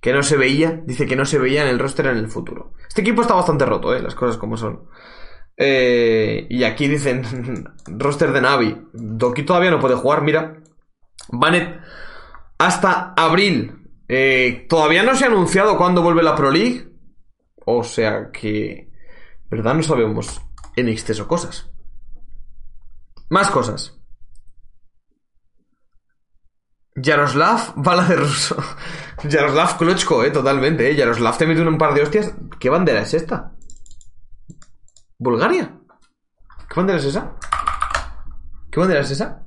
Que no se veía, dice que no se veía en el roster en el futuro. Este equipo está bastante roto, eh, las cosas como son. Eh, y aquí dicen [laughs] roster de Navi. Doki todavía no puede jugar, mira. Banet hasta abril. Eh, todavía no se ha anunciado cuándo vuelve la Pro League. O sea que. ¿Verdad? No sabemos en exceso cosas. Más cosas. Yaroslav [laughs] bala de ruso. Yaroslav Klochko, eh, totalmente, eh. Yaroslav te mete un par de hostias. ¿Qué bandera es esta? ¿Bulgaria? ¿Qué bandera es esa? ¿Qué bandera es esa?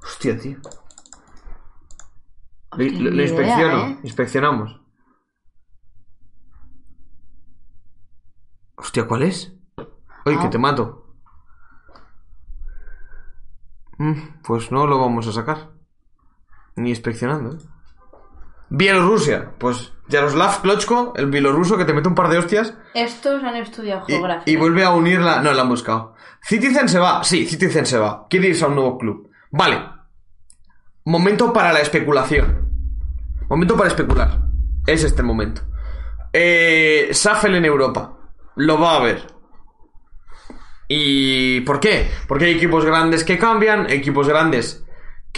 Hostia, tío. Lo, Hostia, lo- lo ni idea, inspecciono. ¿eh? Inspeccionamos. Hostia, ¿cuál es? Oye, Ah. que te mato. Mm, Pues no lo vamos a sacar. Ni inspeccionando. ¿eh? Bielorrusia. Pues Yaroslav Klochko, el bielorruso que te mete un par de hostias Estos han estudiado y, geografía. y vuelve a unirla. No, la han buscado. Citizen se va. Sí, Citizen se va. Quiere irse a un nuevo club. Vale. Momento para la especulación. Momento para especular. Es este momento. Eh, Safel en Europa. Lo va a ver. ¿Y por qué? Porque hay equipos grandes que cambian, equipos grandes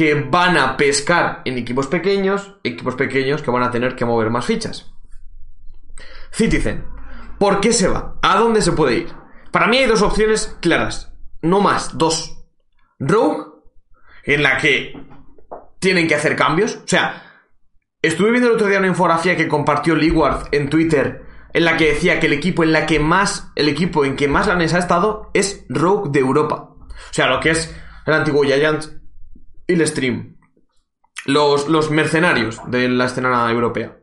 que van a pescar en equipos pequeños, equipos pequeños que van a tener que mover más fichas. Citizen. ¿Por qué se va? ¿A dónde se puede ir? Para mí hay dos opciones claras. No más, dos. Rogue, en la que tienen que hacer cambios. O sea, estuve viendo el otro día una infografía que compartió Leeward en Twitter, en la que decía que el equipo en la que más, el equipo en que más lanes ha estado es Rogue de Europa. O sea, lo que es el antiguo Giant y el Stream. Los, los mercenarios de la escena europea.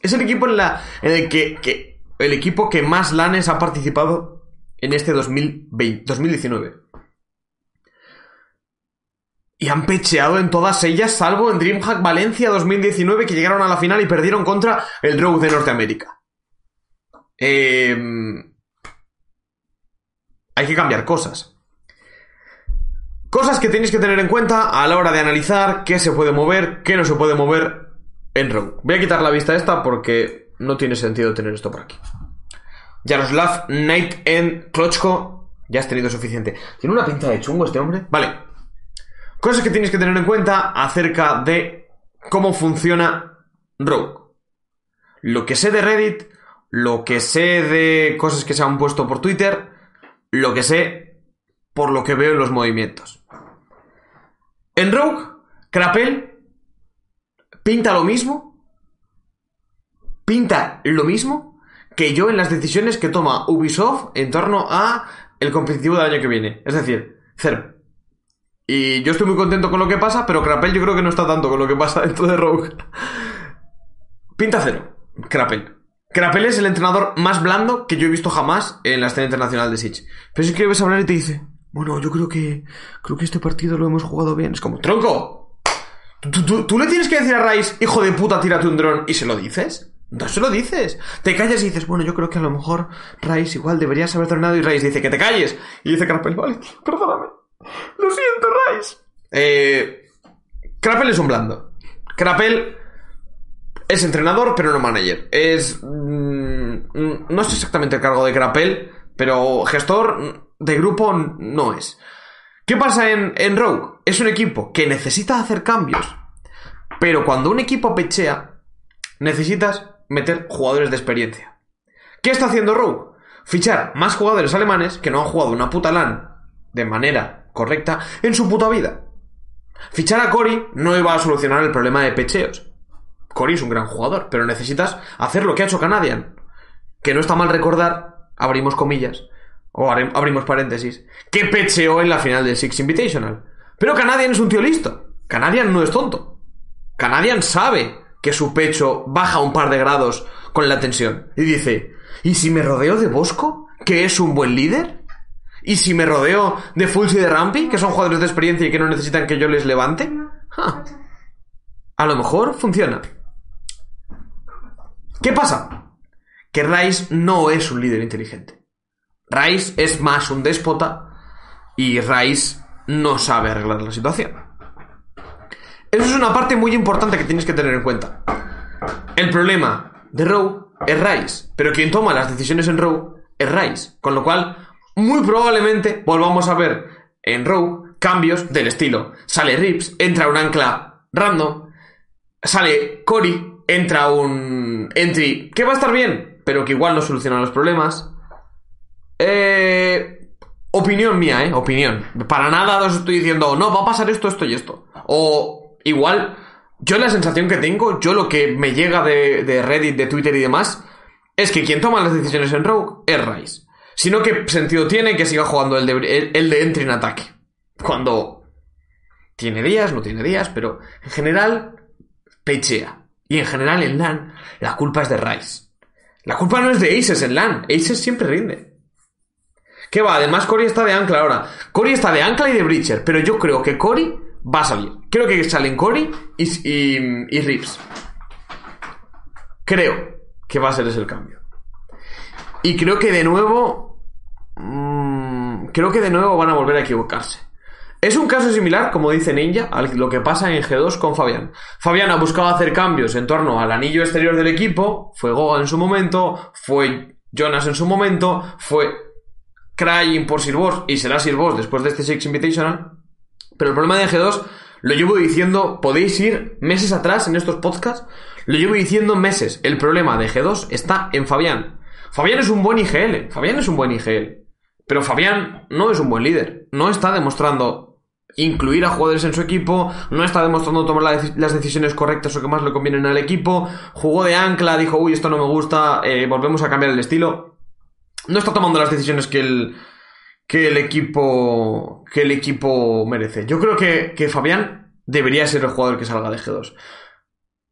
Es el equipo en, la, en el que, que- el equipo que más lanes ha participado en este 2020, 2019. Y han pecheado en todas ellas, salvo en DreamHack Valencia 2019, que llegaron a la final y perdieron contra el Rogue de Norteamérica. Em, hay que cambiar cosas. Cosas que tenéis que tener en cuenta a la hora de analizar qué se puede mover, qué no se puede mover en Rogue. Voy a quitar la vista esta porque no tiene sentido tener esto por aquí. Yaroslav Knight en Klochko. Ya has tenido suficiente. Tiene una pinta de chungo este hombre. Vale. Cosas que tienes que tener en cuenta acerca de cómo funciona Rogue. Lo que sé de Reddit, lo que sé de cosas que se han puesto por Twitter, lo que sé por lo que veo en los movimientos. En Rogue, Crapel pinta lo mismo, pinta lo mismo que yo en las decisiones que toma Ubisoft en torno a el competitivo del año que viene. Es decir, cero. Y yo estoy muy contento con lo que pasa, pero Crapel yo creo que no está tanto con lo que pasa [laughs] dentro de Rogue. Pinta cero, Crapel. Crapel es el entrenador más blando que yo he visto jamás en la escena internacional de Siege. Pero es que hablar y te dice, bueno, yo creo que creo que este partido lo hemos jugado bien. Es como, tronco. ¿Tú, le tienes que decir a Rice, hijo de puta, tírate un dron y se lo dices? No se lo dices. Te callas y dices, bueno, yo creo que a lo mejor Rice igual deberías haber dronado y Rice dice que te calles. Y dice Crapel, vale, perdóname. Lo siento, Rice. Eh, Crapel es un blando. Crapel es entrenador, pero no manager. Es. mm, mm, no sé exactamente el cargo de Crapel, pero gestor de grupo no es. ¿Qué pasa en, en Rogue? Es un equipo que necesita hacer cambios, pero cuando un equipo pechea, necesitas meter jugadores de experiencia. ¿Qué está haciendo Rogue? Fichar más jugadores alemanes que no han jugado una puta LAN de manera correcta en su puta vida. Fichar a Cory no iba a solucionar el problema de pecheos. Cory es un gran jugador, pero necesitas hacer lo que ha hecho Canadian. Que no está mal recordar, abrimos comillas, o are- abrimos paréntesis, que pecheó en la final del Six Invitational. Pero Canadian es un tío listo. Canadian no es tonto. Canadian sabe que su pecho baja un par de grados con la tensión. Y dice, ¿y si me rodeo de Bosco, que es un buen líder? ¿Y si me rodeo de Fulls y de Rampy, que son jugadores de experiencia y que no necesitan que yo les levante? Ja. A lo mejor funciona. ¿Qué pasa? Que Rice no es un líder inteligente. Rice es más un déspota y Rice no sabe arreglar la situación. Eso es una parte muy importante que tienes que tener en cuenta. El problema de Rowe es Rice, pero quien toma las decisiones en Rowe es Rice, con lo cual muy probablemente volvamos a ver en Rowe cambios del estilo. Sale Rips, entra un ancla random, sale Cory, entra un entry que va a estar bien, pero que igual no soluciona los problemas. Eh, opinión mía, ¿eh? Opinión. Para nada os estoy diciendo, no, va a pasar esto, esto y esto. O igual, yo la sensación que tengo, yo lo que me llega de, Reddit, de Twitter y demás, es que quien toma las decisiones en Rogue es Rice. Sino que sentido tiene que siga jugando el de, el, entry en ataque. Cuando tiene días, no tiene días, pero en general pechea. Y en general en LAN la culpa es de Rice. La culpa no es de Aces en LAN. Aces siempre rinde. ¿Qué va? Además Cory está de ancla ahora. Cory está de ancla y de breacher, pero yo creo que Cory va a salir. Creo que salen Cory y, y, y Rips. Creo que va a ser ese el cambio. Y creo que de nuevo... mmm, creo que de nuevo van a volver a equivocarse. Es un caso similar, como dice Ninja, a lo que pasa en G2 con Fabián. Fabián ha buscado hacer cambios en torno al anillo exterior del equipo, fue Goga en su momento, fue Jonas en su momento, fue Crying por Sir Boss y será Sir Boss después de este Six Invitational. Pero el problema de G2 lo llevo diciendo, podéis ir meses atrás en estos podcasts, lo llevo diciendo meses. El problema de G2 está en Fabián. Fabián es un buen IGL, Fabián es un buen IGL. Pero Fabián no es un buen líder. No está demostrando incluir a jugadores en su equipo, no está demostrando tomar las decisiones correctas o que más le convienen al equipo. Jugó de ancla, dijo, uy, esto no me gusta, eh, volvemos a cambiar el estilo. No está tomando las decisiones que el, que el equipo que el equipo merece. Yo creo que, que Fabián debería ser el jugador que salga de G2.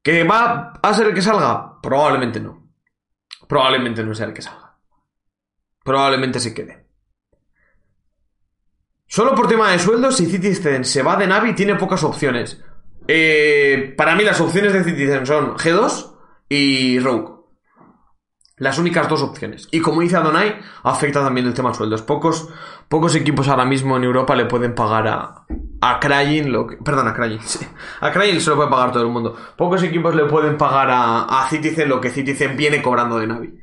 ¿Que va a ser el que salga? Probablemente no. Probablemente no sea el que salga. Probablemente se quede. Solo por tema de sueldos, si Citizen se va de Navi, tiene pocas opciones. Eh, para mí las opciones de Citizen son G2 y Rogue. Las únicas dos opciones. Y como dice Adonai, afecta también el tema sueldos. Pocos, pocos equipos ahora mismo en Europa le pueden pagar a, a lo que... Perdón, a Crying, [laughs] sí. A Crying se lo puede pagar todo el mundo. Pocos equipos le pueden pagar a, a Citizen lo que Citizen viene cobrando de Navi.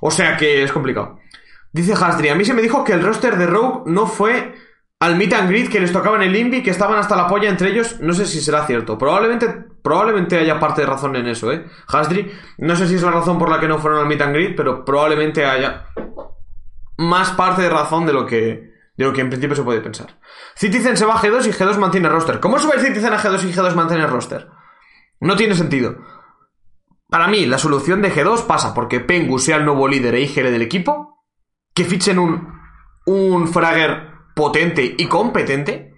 O sea que es complicado. Dice Hasdri, a mí se me dijo que el roster de Rogue no fue al meet and greet que les tocaba en el Invi, que estaban hasta la polla entre ellos. No sé si será cierto. Probablemente, probablemente haya parte de razón en eso, ¿eh? Hasdri, no sé si es la razón por la que no fueron al meet and greet, pero probablemente haya más parte de razón de lo que, de lo que en principio se puede pensar. Citizen se va a G2 y G2 mantiene roster. ¿Cómo sube Citizen a G2 y G2 mantiene roster? No tiene sentido. Para mí, la solución de G2 pasa porque Pengu sea el nuevo líder e IGL del equipo, que fichen un, un Fragger potente y competente,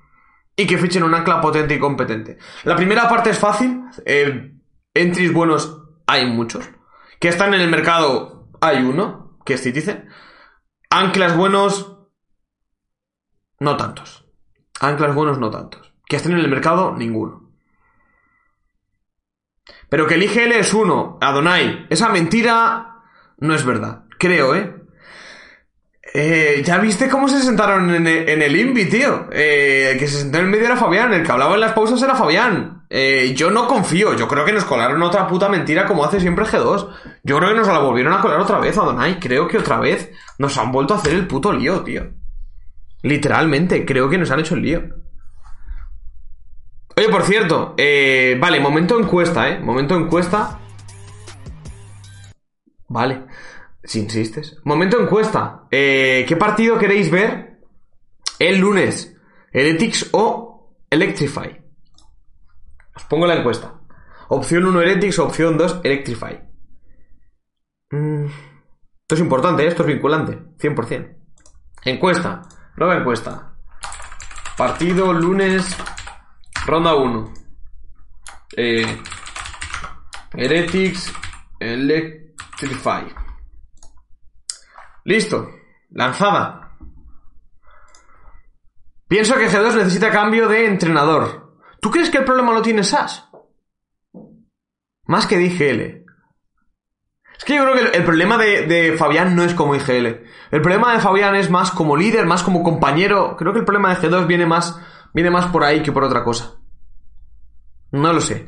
y que fichen un ancla potente y competente. La primera parte es fácil, eh, entries buenos hay muchos, que están en el mercado hay uno, que es Citizen, anclas buenos no tantos, anclas buenos no tantos, que estén en el mercado ninguno. Pero que el IGL es uno, Adonai. Esa mentira no es verdad. Creo, ¿eh? Eh, ¿Ya viste cómo se sentaron en, en el Invi, tío? Eh, el que se sentó en medio era Fabián, el que hablaba en las pausas era Fabián. Eh, yo no confío, yo creo que nos colaron otra puta mentira como hace siempre G2. Yo creo que nos la volvieron a colar otra vez, Adonai. Creo que otra vez nos han vuelto a hacer el puto lío, tío. Literalmente, creo que nos han hecho el lío. Oye, por cierto, eh, vale, momento encuesta, ¿eh? Momento encuesta. Vale, si insistes. Momento encuesta. Eh, ¿Qué partido queréis ver el lunes? ¿Heretics o Electrify? Os pongo la encuesta. Opción 1 Heretics, opción 2 Electrify. Mm, esto es importante, ¿eh? esto es vinculante, 100%. Encuesta, nueva encuesta. Partido lunes Ronda 1. Eh, Heretics Electrify. Listo. Lanzada. Pienso que G2 necesita cambio de entrenador. ¿Tú crees que el problema lo tiene SAS? Más que de IGL. Es que yo creo que el, problema de, de Fabián no es como IGL. El problema de Fabián es más como líder, más como compañero. Creo que el problema de G2 viene más Viene más por ahí que por otra cosa. No lo sé.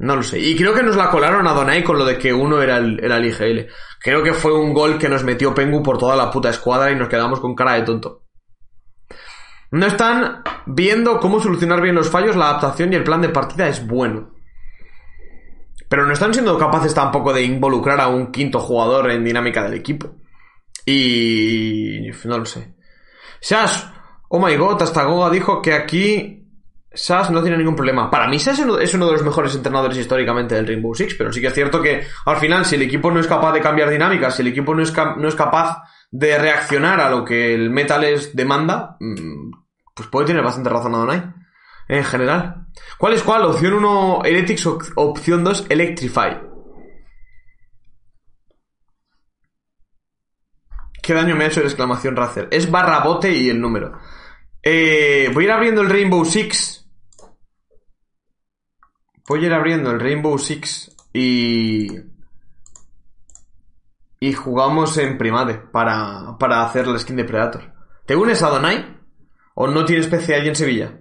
No lo sé. Y creo que nos la colaron a Donai con lo de que uno era el, era el IGL. Creo que fue un gol que nos metió Pengu por toda la puta escuadra y nos quedamos con cara de tonto. No están viendo cómo solucionar bien los fallos, la adaptación y el plan de partida es bueno. Pero no están siendo capaces tampoco de involucrar a un quinto jugador en dinámica del equipo. Y... no lo sé. Sash, Oh my god, hasta Goga dijo que aquí Sass no tiene ningún problema. Para mí Sass es uno de los mejores entrenadores históricamente del Rainbow Six, pero sí que es cierto que al final si el equipo no es capaz de cambiar dinámicas, si el equipo no es, no es capaz de reaccionar a lo que el meta les demanda, mm, pues puede tener bastante razón Adonai. En general. ¿Cuál es cuál? Opción 1 Heretics, opción 2 Electrify. ¿Qué daño me ha hecho el exclamación Razer? Es barra bote y el número. Eh, voy a ir abriendo el Rainbow Six. Voy a ir abriendo el Rainbow Six y... Y jugamos en Primade para, para hacer la skin de Predator. ¿Te unes a Donai? ¿O no tienes PC en Sevilla?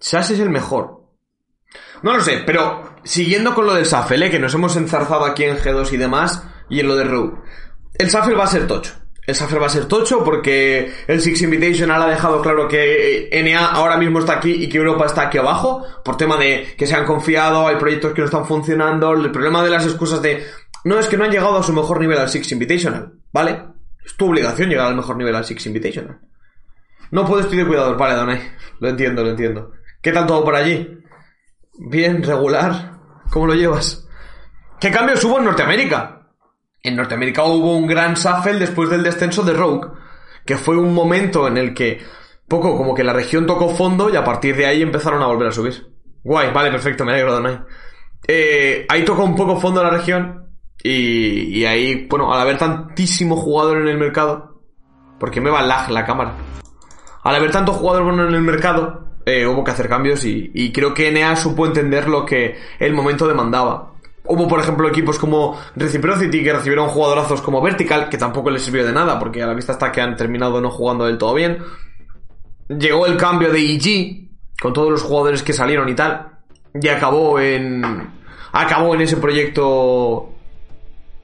Sass es el mejor. No lo sé, pero siguiendo con lo del Safel, ¿eh? que nos hemos enzarzado aquí en G2 y demás, y en lo de Rogue. El Safel va a ser tocho. El Safel va a ser tocho porque el Six Invitational ha dejado claro que NA ahora mismo está aquí y que Europa está aquí abajo, por tema de que se han confiado, hay proyectos que no están funcionando, el problema de las excusas de no es que no han llegado a su mejor nivel al Six Invitational, ¿vale? Es tu obligación llegar al mejor nivel al Six Invitational. No puedo estoy de cuidador, vale, Donay. Lo entiendo, lo entiendo. ¿Qué tal todo por allí? Bien, regular. ¿Cómo lo llevas? ¿Qué cambios hubo en Norteamérica? En Norteamérica hubo un gran shuffle después del descenso de Rogue, que fue un momento en el que poco como que la región tocó fondo y a partir de ahí empezaron a volver a subir. Guay, vale, perfecto, me alegro, Donai. Eh, ahí tocó un poco fondo la región y, ahí, bueno, al haber tantísimo jugador en el mercado, porque me va lag la cámara. Al haber tanto jugador bueno en el mercado, eh, hubo que hacer cambios y, y creo que NA supo entender lo que el momento demandaba. Hubo, por ejemplo, equipos como Reciprocity que recibieron jugadorazos como Vertical, que tampoco les sirvió de nada, porque a la vista está que han terminado no jugando del todo bien. Llegó el cambio de EG, con todos los jugadores que salieron y tal, y acabó en. Acabó en ese proyecto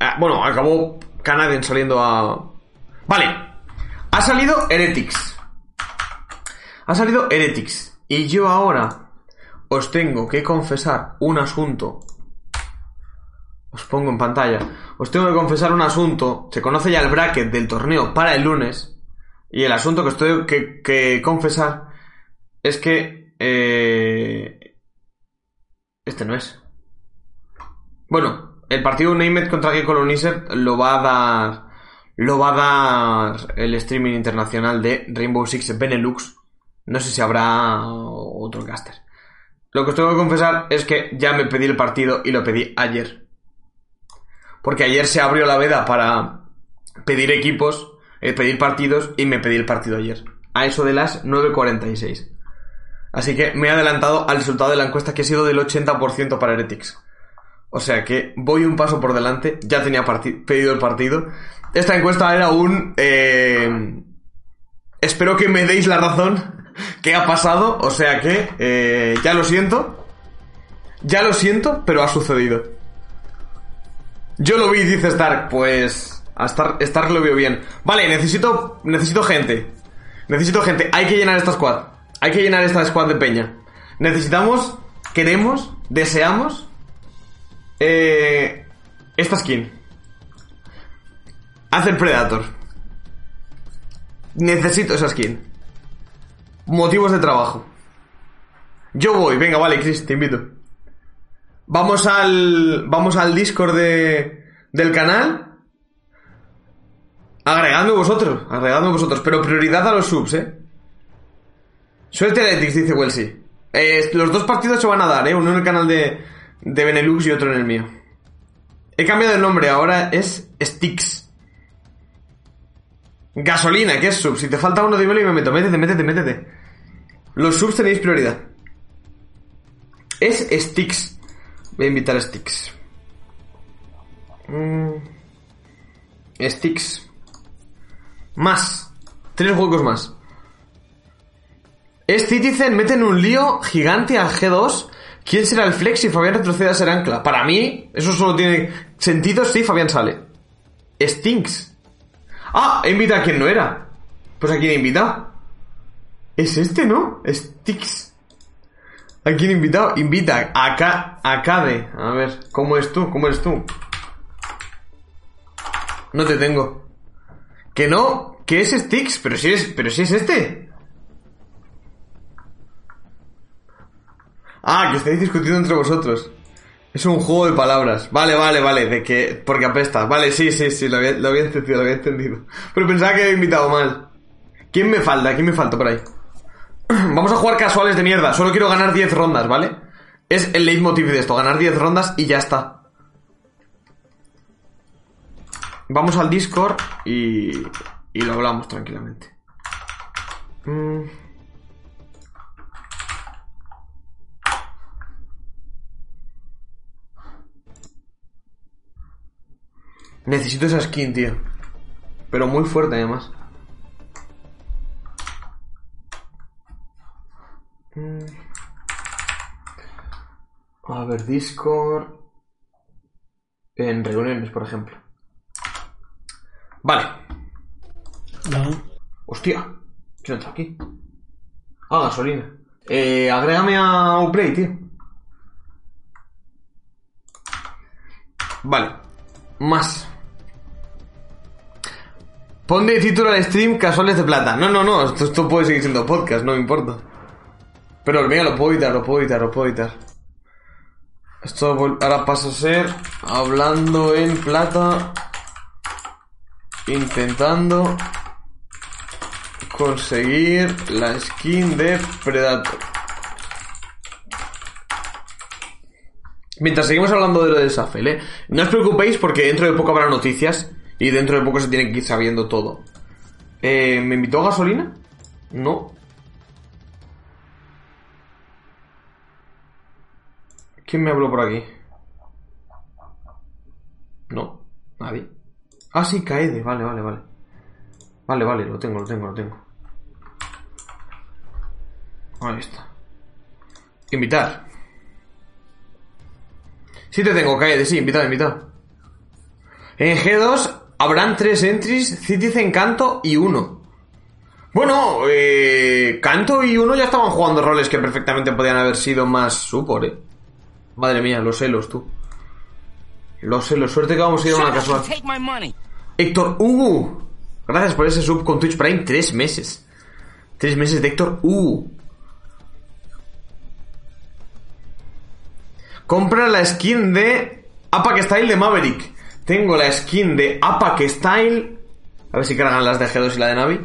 Ah, bueno, acabó Canadian saliendo a... Vale. Ha salido Heretics. Ha salido Heretics. Y yo ahora os tengo que confesar un asunto. Os pongo en pantalla. Os tengo que confesar un asunto. Se conoce ya el bracket del torneo para el lunes. Y el asunto que os tengo que, que confesar es que... eh, este no es. Bueno, el partido Neymet contra Game Colonizer lo va a dar. Lo va a dar el streaming internacional de Rainbow Six Benelux. No sé si habrá otro caster. Lo que os tengo que confesar es que ya me pedí el partido y lo pedí ayer. Porque ayer se abrió la veda para pedir equipos, eh, pedir partidos y me pedí el partido ayer. A eso de las 9.46. Así que me he adelantado al resultado de la encuesta que ha sido del 80% para Heretics. O sea que voy un paso por delante, ya tenía pedido el partido. Esta encuesta era un... eh, espero que me deis la razón [laughs] que ha pasado, o sea que eh, ya lo siento. Ya lo siento, pero ha sucedido. Yo lo vi, dice Stark, pues... A Stark, Stark lo veo bien. Vale, necesito, necesito gente. Necesito gente. Hay que llenar esta squad. Hay que llenar esta squad de peña. Necesitamos, queremos, deseamos eh, esta skin. Haz el Predator. Necesito esa skin. Motivos de trabajo. Yo voy, venga, vale, Chris, te invito. Vamos al. Vamos al Discord de, del canal. Agregadme vosotros, agregadme vosotros, pero prioridad a los subs, eh. Suerte Heretics, dice Welsi. Eh, los dos partidos se van a dar, eh. Uno en el canal de, de Benelux y otro en el mío. He cambiado el nombre, ahora es Sticks. Gasolina, ¿qué es sub? Si te falta uno, dímelo y me meto. Métete, métete, métete. Los subs tenéis prioridad. Es Sticks. Voy a invitar a Sticks. Mm. Sticks. Más. Tres juegos más. Es Citizen, meten un lío gigante al G2. ¿Quién será el flex si Fabián retrocede a ser ancla? Para mí, eso solo tiene sentido si Fabián sale. Stinks. Ah, he invitado a quien no era. Pues a quién he invitado. Es este, ¿no? Sticks. ¿A quién invitado? Invita a, Ka-. A ver, ¿cómo es tú? ¿Cómo eres tú? No te tengo. Que no, que es Sticks, pero si es, pero si es este. Ah, que estáis discutiendo entre vosotros. Es un juego de palabras. Vale, vale, vale, de que. Porque apesta. Vale, sí, sí, sí, lo había, lo había entendido, lo había entendido. Pero pensaba que había invitado mal. ¿Quién me falta? ¿Quién me falta por ahí? [clears throat] Vamos a jugar casuales de mierda. Solo quiero ganar 10 rondas, ¿vale? Es el leitmotiv de esto, ganar 10 rondas y ya está. Vamos al Discord y. y lo hablamos tranquilamente. Mm. Necesito esa skin, tío. Pero muy fuerte, además. A ver, Discord. En reuniones, por ejemplo. Vale. No. Hostia. ¿Quién entra aquí? Ah, gasolina. Eh, agrégame a Uplay, tío. Vale. Más. Pon de título al stream casuales de plata. No, no, no. Esto, esto puede seguir siendo podcast, no me importa. Pero venga, lo puedo editar, lo puedo editar, lo puedo editar. Esto ahora pasa a ser hablando en plata. Intentando conseguir la skin de Predator. Mientras seguimos hablando de lo de Safel, ¿eh? No os preocupéis porque dentro de poco habrá noticias y dentro de poco se tiene que ir sabiendo todo. Eh, ¿Me invitó a gasolina? No. ¿Quién me habló por aquí? No, nadie. Ah, sí, Kaede, vale, vale, vale. Vale, vale, lo tengo, lo tengo, lo tengo. Ahí está. Invitar. Sí te tengo, Kaede, sí, invitado, invitado. En G2 habrán tres entries, Citizen, Canto y uno. Bueno, eh, Canto y uno ya estaban jugando roles que perfectamente podían haber sido más support, eh. Madre mía, los celos, tú. Los celos, suerte que vamos a ir a una casual. Héctor Hugo. Gracias por ese sub con Twitch Prime. Tres meses. Tres meses de Héctor Hugo. Compra la skin de Apac Style de Maverick. Tengo la skin de Apac Style. A ver si cargan las de G2 y la de Navi.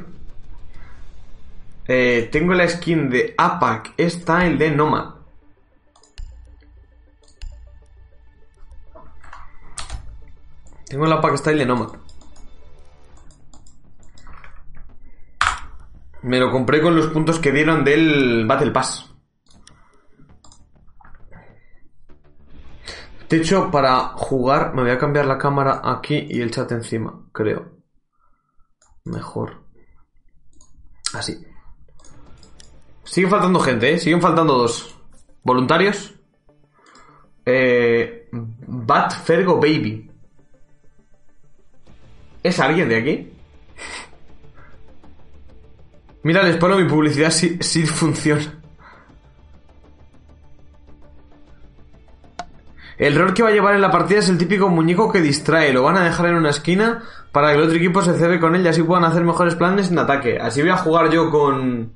Eh, tengo la skin de Apac Style de Nomad. Tengo la Apac Style de Nomad. Me lo compré con los puntos que dieron del Battle Pass. De hecho, para jugar me voy a cambiar la cámara aquí y el chat encima, creo. Mejor. Así. Sigue faltando gente, ¿eh? Siguen faltando dos. ¿Voluntarios? Eh, Bat Fergo Baby. ¿Es alguien de aquí? Mira, les pongo mi publicidad si, si funciona. El rol que va a llevar en la partida es el típico muñeco que distrae. Lo van a dejar en una esquina para que el otro equipo se cebe con él y así puedan hacer mejores planes en ataque. Así voy a jugar yo con...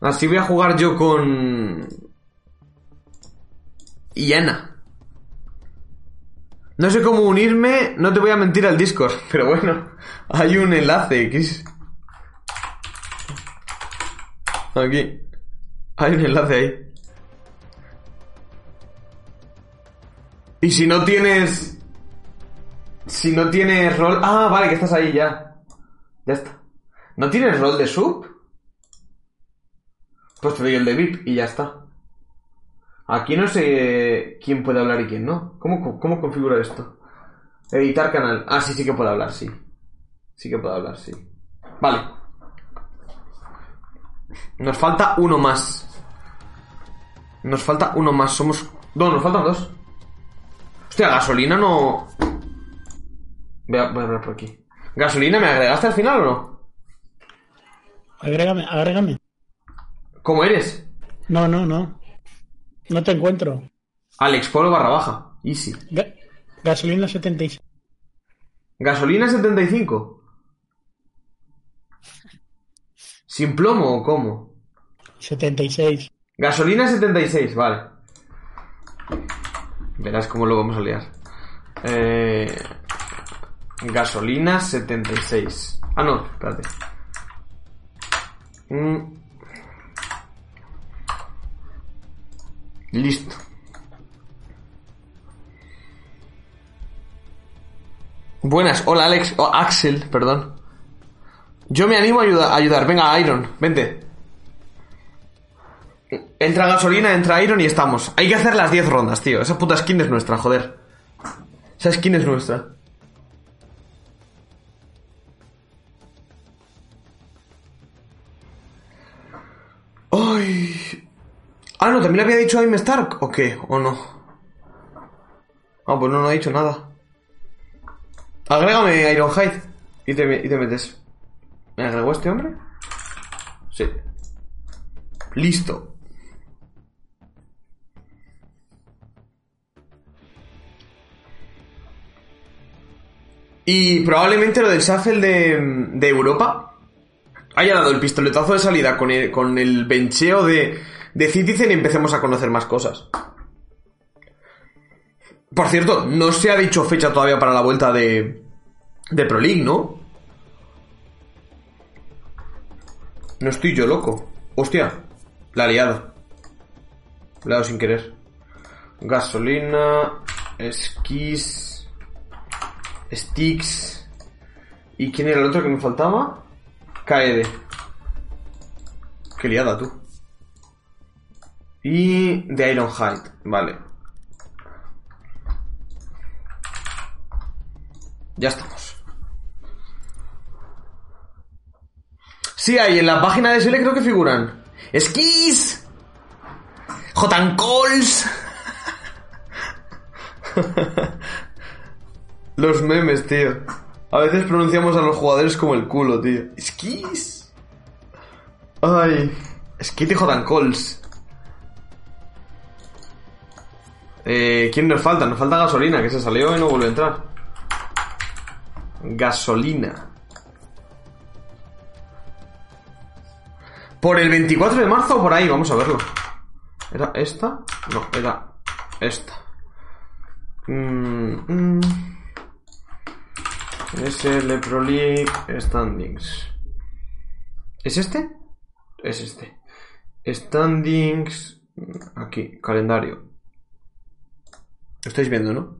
Así voy a jugar yo con... Iana. No sé cómo unirme, no te voy a mentir al Discord, [laughs] pero bueno, hay un enlace, Chris. Aquí. Hay un enlace ahí. Y si no tienes... Si no tienes rol... Ah, vale, que estás ahí ya. Ya está. ¿No tienes rol de sub? Pues te doy el de VIP y ya está. Aquí no sé quién puede hablar y quién no. ¿Cómo, cómo configuro esto? Editar canal. Ah, sí, sí que puedo hablar, sí. Sí que puedo hablar, sí. Vale. Nos falta uno más. Nos falta uno más. Somos... No, nos faltan dos. Hostia, gasolina no... Voy a, voy a ver por aquí. ¿Gasolina me agregaste al final o no? Agrégame, agrégame. ¿Cómo eres? No, no, no. No te encuentro. Alex Polo barra baja. Easy. Ga- gasolina 76. ¿Gasolina 75? ¿Sin plomo o cómo? 76. Gasolina 76, vale. Verás cómo lo vamos a liar. Eh, gasolina 76. Ah, no, espérate. Mm. Listo. Buenas, hola Alex, o Axel, perdón. Yo me animo a a ayudar. Venga, Iron, vente. Entra gasolina, entra Iron y estamos. Hay que hacer las 10 rondas, tío. Esa puta skin es nuestra, joder. Esa skin es nuestra. Ay. Ah, no, también le había dicho a Aim Stark, ¿o qué? ¿O no? Ah, pues no, no ha dicho nada. Agrégame Ironhide y te, y te metes. ¿Me agregó este hombre? Sí. Listo. Y probablemente lo del Shuffle de, de Europa haya dado el pistoletazo de salida con el, con el bencheo de, de Citizen y empecemos a conocer más cosas. Por cierto, no se ha dicho fecha todavía para la vuelta de, de Pro League, ¿no? No estoy yo loco. Hostia, la he liado. La he sin querer. Gasolina, esquís, sticks. ¿Y quién era el otro que me faltaba? KED. Qué liada tú. Y de Ironhide, vale. Ya estamos. Sí, hay en la página de Sele creo que figuran. Skis. Jotan Calls. [laughs] Los memes, tío. A veces pronunciamos a los jugadores como el culo, tío. Skis. Ay. Skitty Jodan Calls. Eh, ¿Quién nos falta? Nos falta gasolina, que se salió y no vuelve a entrar. Gasolina. ¿Por el 24 de marzo o por ahí? Vamos a verlo. ¿Era esta? No, era esta. Mm, mm. SL Pro League Standings. ¿Es este? Es este. Standings. Aquí, calendario. Lo estáis viendo, ¿no?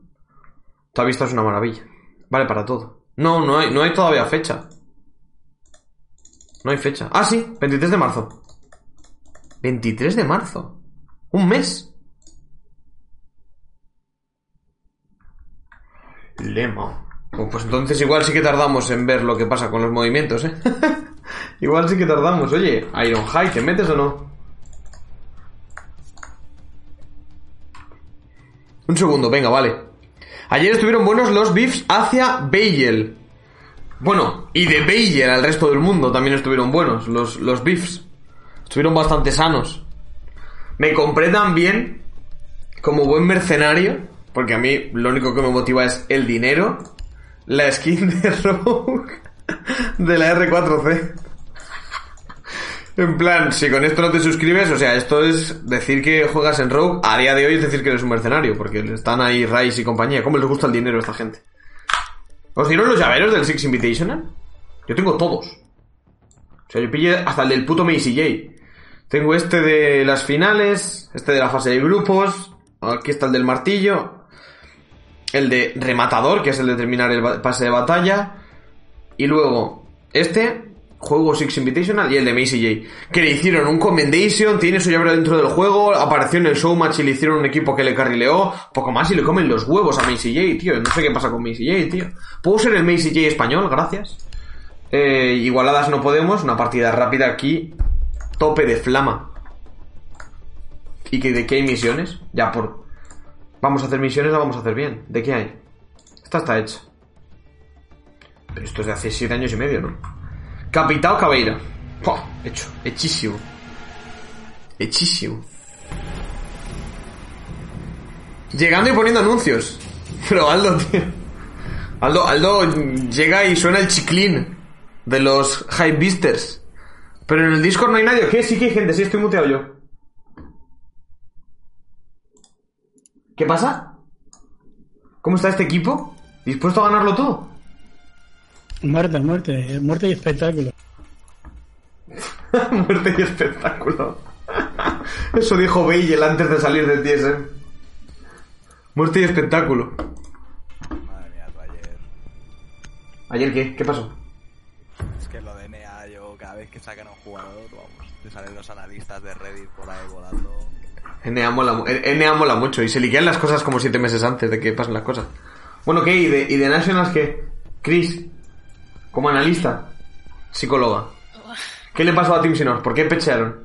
Esta vista es una maravilla. Vale para todo. No, no hay, no hay todavía fecha. No hay fecha. Ah, sí, 23 de marzo. 23 de marzo. Un mes. Lema. Oh, Pues entonces igual sí que tardamos en ver lo que pasa con los movimientos, ¿eh? [laughs] igual sí que tardamos. Oye, Iron High, ¿te metes o no? Un segundo, venga, vale. Ayer estuvieron buenos los beefs hacia Beigel. Bueno, y de Beigel al resto del mundo también estuvieron buenos los, los beefs. Estuvieron bastante sanos. Me compré también, como buen mercenario, porque a mí lo único que me motiva es el dinero, la skin de [laughs] Rogue de la R4C. En plan, si con esto no te suscribes, o sea, esto es decir que juegas en Rogue, a día de hoy es decir que eres un mercenario, porque están ahí Rice y compañía. ¿Cómo les gusta el dinero a esta gente? ¿Os dieron los llaveros del Six Invitational? Yo tengo todos. O sea, yo pillé hasta el del puto Macy J. Tengo este de las finales, este de la fase de grupos, aquí está el del martillo, el de rematador, que es el de terminar el pase de batalla, y luego este, juego Six Invitational, y el de Macy J. Que le hicieron un commendation, tiene su llavero dentro del juego, apareció en el showmatch y le hicieron un equipo que le carrileó, poco más y le comen los huevos a Macy J, tío. No sé qué pasa con Macy J, tío. ¿Puedo ser el Macy J español? Gracias. Eh, igualadas no podemos, una partida rápida aquí, tope de flama. ¿Y que de qué hay misiones? Ya por... Vamos a hacer misiones, la vamos a hacer bien. ¿De qué hay? Esta está hecha. Pero esto es de hace siete años y medio, ¿no? Capitao Cabeira. ¡Pua! Hecho. Hechísimo. Hechísimo. Llegando y poniendo anuncios. [laughs] Pero Aldo, tío. Aldo, Aldo llega y suena el chiclín de los Hype Beasters. Pero en el Discord no hay nadie. ¿Qué? Sí que hay gente. Sí, estoy muteado yo. ¿Qué pasa? ¿Cómo está este equipo? ¿Dispuesto a ganarlo todo? Muerte, muerte, muerte y espectáculo. [laughs] Muerte y espectáculo. Eso dijo Beigel antes de salir del TSM. Muerte y espectáculo. Madre mía, tú ayer. ¿Ayer qué? ¿Qué pasó? Es que lo de NEA, yo cada vez que sacan a un jugador, vamos, te salen los analistas de Reddit por ahí volando. NA mola, eh, NA mola mucho y se liquean las cosas como siete meses antes de que pasen las cosas. Bueno, ¿qué? ¿Y de, y de Nationals qué? Chris, como analista, psicóloga. ¿Qué le pasó a Tim Sinor? ¿Por qué pechearon?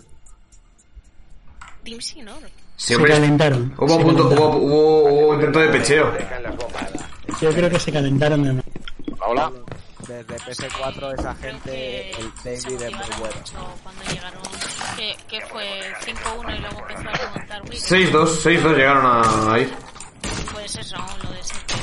Tim Sinor. Se calentaron. Hubo, se punto. Hubo, hubo, intento de pecheo. Yo creo que se calentaron de Hola. Desde PS4 esa gente, el David es muy bueno. Cuando llegaron, que, que fue 5-1 y luego empezó a remontar 6-2, 6-2 llegaron a, a ir. Pues eso, lo de 7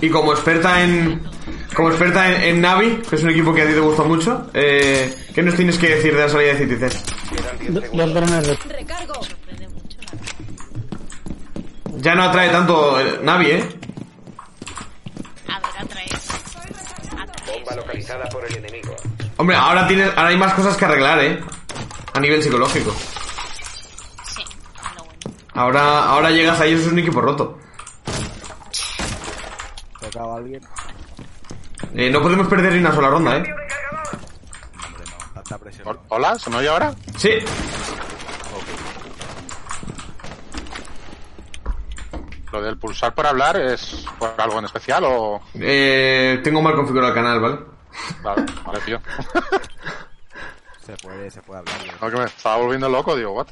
Y como experta en. Como experta en, en Navi, que es un equipo que a ti te gusta mucho, eh, ¿qué nos tienes que decir de la salida de Citizen? Do- Dos drones de... Ya no atrae tanto eh, Navi, ¿eh? A ver, atrae. Atrae. Bomba localizada por el enemigo. Hombre, ahora tienes, ahora hay más cosas que arreglar, ¿eh? A nivel psicológico. Ahora, ahora llegas ahí eso es un equipo roto. Tocaba a alguien. Eh, no podemos perder ni una sola ronda, ¿eh? Hombre, no, tanta presión. Hol- Hola, ¿se me oye ahora? Sí. Lo del pulsar por hablar es por algo en especial o... Eh, tengo mal configurado el canal, ¿vale? Vale, vale, tío. [laughs] Se puede, se puede hablar. Lo que me estaba volviendo loco, digo, what?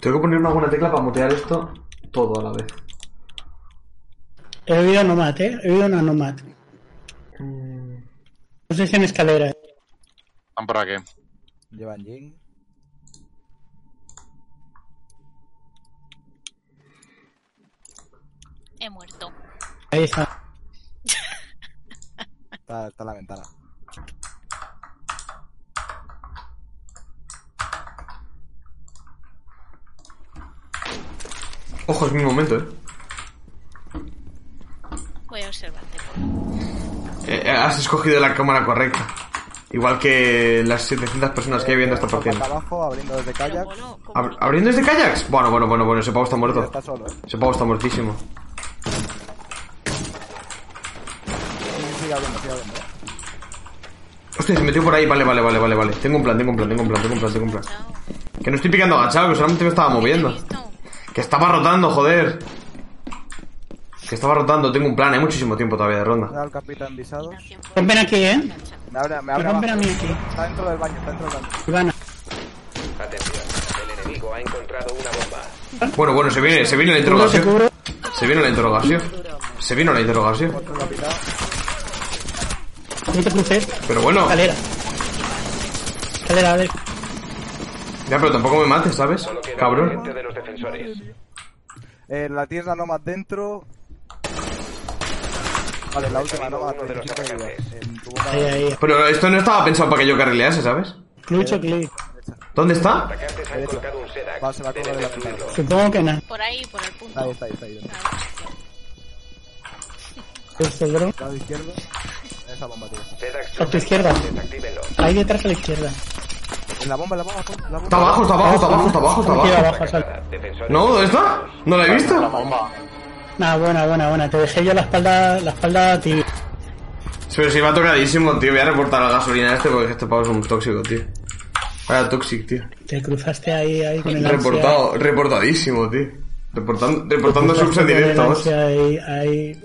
Tengo que poner una buena tecla para mutear esto todo a la vez. He oído Nomad, ¿eh? He oído una Nomad. Mm, No sé si en escalera. Están por aquí. Llevan Jin. He muerto. Ahí está. Está, está en la ventana. Ojo, es mi momento, eh. Voy a observarte. por- Eh, Has escogido la cámara correcta. Igual que las 700 personas que hay viendo esta partida. abajo, abriendo desde Pero, kayak. Polo, ¿cómo? Ab- ¿Abriendo este kayaks? Bueno, bueno, bueno, bueno, ese pavo está muerto. Está solo, eh. Ese pavo está muertísimo. Sigue abriendo, sigue abriendo. eh. Hostia, se metió por ahí. Vale, vale, vale, vale, vale. Tengo un plan, tengo un plan, tengo un plan, tengo un plan, tengo un plan. Que no estoy picando agachado, que solamente me estaba ¿Te he moviendo. Que estaba rotando, joder. Que estaba rotando, tengo un plan, hay muchísimo tiempo todavía de Me ronda. da el capitán por- Rompen aquí, ¿eh? Me abre, me Me abre rompen a mí aquí. Está dentro del baño, está dentro del baño. Ivana. Atención, el enemigo ha encontrado una bomba. Bueno, bueno, se viene, se viene la interrogación. Se viene la interrogación. Se vino la interrogación. Otro capitán. No te cruces. Pero bueno, Escalera. Escalera, Alex. Ya, pero tampoco me mates, ¿sabes? Cabrón. agente de los defensores. Eh, la tienes la Nomad dentro. Vale, la última Nomad. Uno de los 35 de vida. atacantes. En tu bomba Ahí, ahí. Pero esto no estaba pensado para que yo carrilease, ¿sabes? Clutch o click. ¿Dónde está? Va, se va a la pelota. Supongo que no. Por ahí, por el punto. Ahí está, ahí está, ahí está. Este dron. Lado izquierdo. Esa bomba, tío. A tu izquierda. Ahí detrás a la izquierda. En la bomba, en la bomba, la bomba. Está abajo, está abajo, está abajo, está abajo, está abajo. abajo, sal. Defensores. No, ¿dónde está? ¿No la he La visto? bomba. Nah, buena, buena, buena. Te dejé yo la espalda, la espalda a ti. Pero si va tocadísimo, tío. Voy a reportar la gasolina este porque este pavo es un tóxico, tío. Vaya tóxico, tío. Te cruzaste ahí, ahí con el ansia. Reportado, reportadísimo, tío. Reportando, reportando subs en directo, ansia ahí, ahí.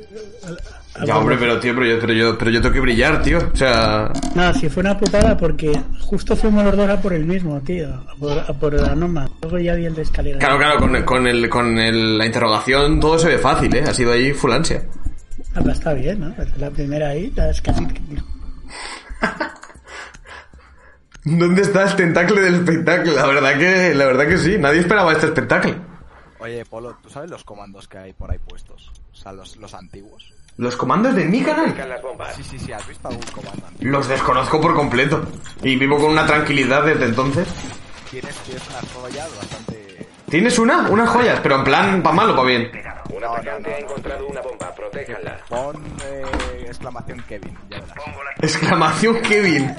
Ya, hombre, pero tío, pero yo, pero yo, pero yo tengo que brillar, tío. O sea, No, si fue una putada porque justo fuimos los dos a por el mismo, tío. A por, a por la Noma. Luego ya vi el de escalera. claro, claro, con, con, el, con el, la interrogación todo se ve fácil, ¿eh? Ha sido ahí full ansia. Ah, pues está bien, ¿no? Pues la primera ahí, ya es casi... [laughs] ¿Dónde está el tentáculo del espectáculo? La verdad que, la verdad que sí. Nadie esperaba este espectáculo. Oye, Polo, ¿tú sabes los comandos que hay por ahí puestos? O sea, los, los antiguos. Los comandos de mi canal las bombas. Sí, sí, sí, ¿has visto algún comando antiguo? los desconozco por completo. Y vivo con una tranquilidad desde entonces. Tienes, tienes unas joyas bastante... ¿Tienes una? Unas joyas, pero en plan, ¿pa' mal o pa' bien? Un atacante ha encontrado una bomba. Protéjanla. Pon eh, exclamación Kevin, ya verás. Exclamación Kevin.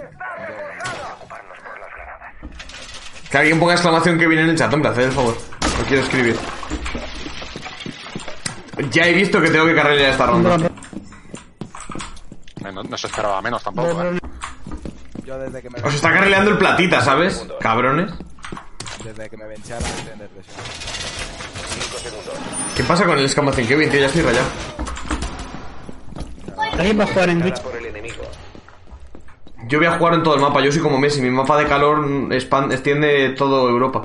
Que alguien ponga exclamación Kevin en el chat, hombre, haced el favor. No quiero escribir. Ya he visto que tengo que cargar esta ronda. No, no se esperaba menos tampoco, eh. Yo desde que me, Os está carrileando el platita, ¿sabes? Cabrones. desde que me vencharon depresión. ¿Qué pasa con el exclamación Kevin, tío? Ya estoy rayado. ¿Alguien va a jugar en Twitch? Yo voy a jugar en todo el mapa, yo soy como Messi. Mi mapa de calor extiende todo Europa.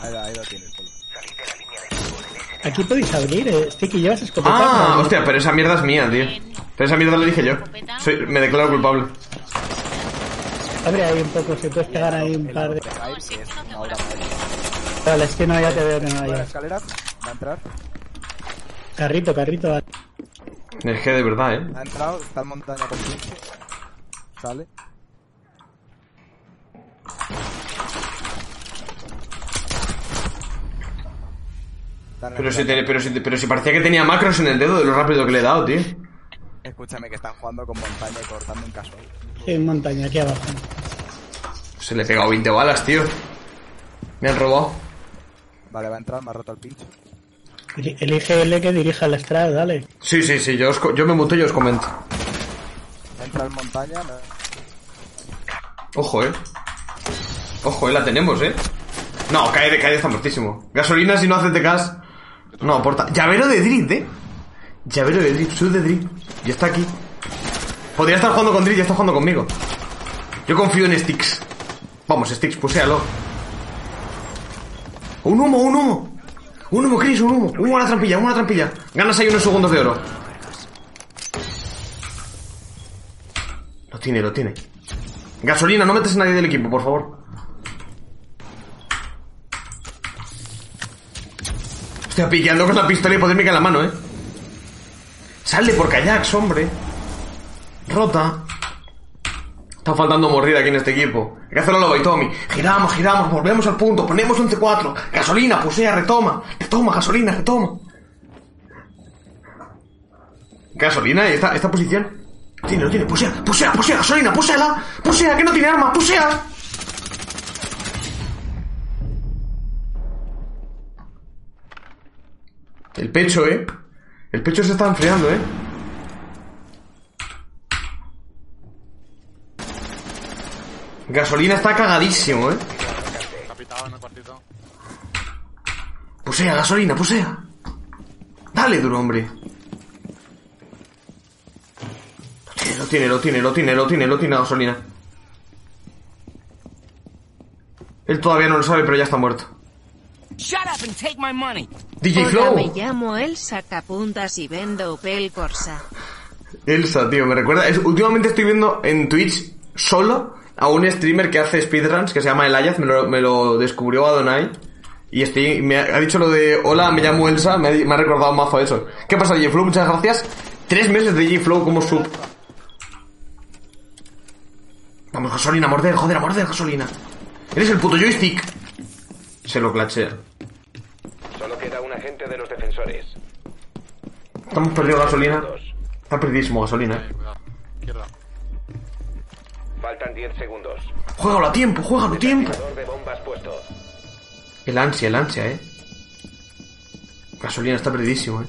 Ahí, ahí lo tienes, Polo. Aquí podéis abrir, eh. Sticky, llevas escopeta. Ah, Pero- hostia, pero esa mierda es mía, tío. Pero esa mierda la dije yo. Soy- me declaro culpable. Abre ahí un poco, si puedes pegar ahí un par de... Vale, es que no, ya te veo que no Por la hay. escalera, va a entrar. Carrito, carrito. vale. Es que de verdad, eh. Ha entrado, está en montaña con. Sale. El Pero si, te- pero, si, pero si parecía que tenía macros en el dedo de lo rápido que le he dado, tío. Escúchame que están jugando con montaña y cortando un casual. Sí, en montaña, aquí abajo. Se le he pegado 20 balas, tío. Me han robado. Vale, va a entrar, me ha roto el pincho. Eli- Elige L que dirija la estrada, dale. Sí, sí, sí, yo, os yo me muto y os comento. Entra en montaña, me- Ojo, eh. Ojo, eh, la tenemos, eh. No, cae, cae está muertísimo. Gasolina si no haces de gas. No aporta. Llavero de drip, eh. Llavero de drip, sud de drip. Y está aquí. Podría estar jugando con Drill y está jugando conmigo. Yo confío en Sticks. Vamos, Sticks, puséalo. Un humo, un humo. Un humo, Chris, un humo. Un humo a la trampilla, un a la trampilla. Ganas ahí unos segundos de oro. Lo tiene, lo tiene. Gasolina, no metes a nadie del equipo, por favor. Estoy piqueando con la pistola hipodérmica en la mano, eh. Sale por kayaks, hombre. Rota. Está faltando mordida aquí en este equipo. Hay que hacerlo lo Baitomi. Giramos, giramos, volvemos al punto, ponemos un C4. Gasolina, pusea, retoma. Retoma, gasolina, retoma. Gasolina, esta, esta posición. Tiene, lo tiene, pusea, pusea, pusea, gasolina, puséala. Pusea, que no tiene arma, pusea. El pecho, eh. El pecho se está enfriando, eh. Gasolina está cagadísimo, eh. Pusea, gasolina, pusea. Dale duro, hombre. Lo tiene, lo tiene, lo tiene, lo tiene, lo tiene, gasolina. Él todavía no lo sabe, pero ya está muerto. Shut up and take my money. DJ Hola, Flow. me llamo El Sacapuntas y vendo Opel Corsa. Elsa, tío, me recuerda. es- últimamente estoy viendo en Twitch solo a un streamer que hace speedruns que se llama Elayaz, me lo, me lo descubrió Adonai. Y estoy, me ha, ha dicho lo de hola, me llamo Elsa, me ha, me ha recordado mazo eso. ¿Qué pasa, DJ Flow? Muchas gracias. Tres meses de DJ Flow como sub. Vamos, gasolina, morder, joder, a morder, gasolina. Eres el puto joystick. Se lo clachea. Solo queda un agente de los defensores. Estamos perdiendo gasolina. Está perdidísimo gasolina. Eh. Faltan 10 segundos. Juégalo a tiempo, juégalo a tiempo. Detonador de bombas puesto. El ansia, el ansia, eh. Gasolina está perdidísimo, eh.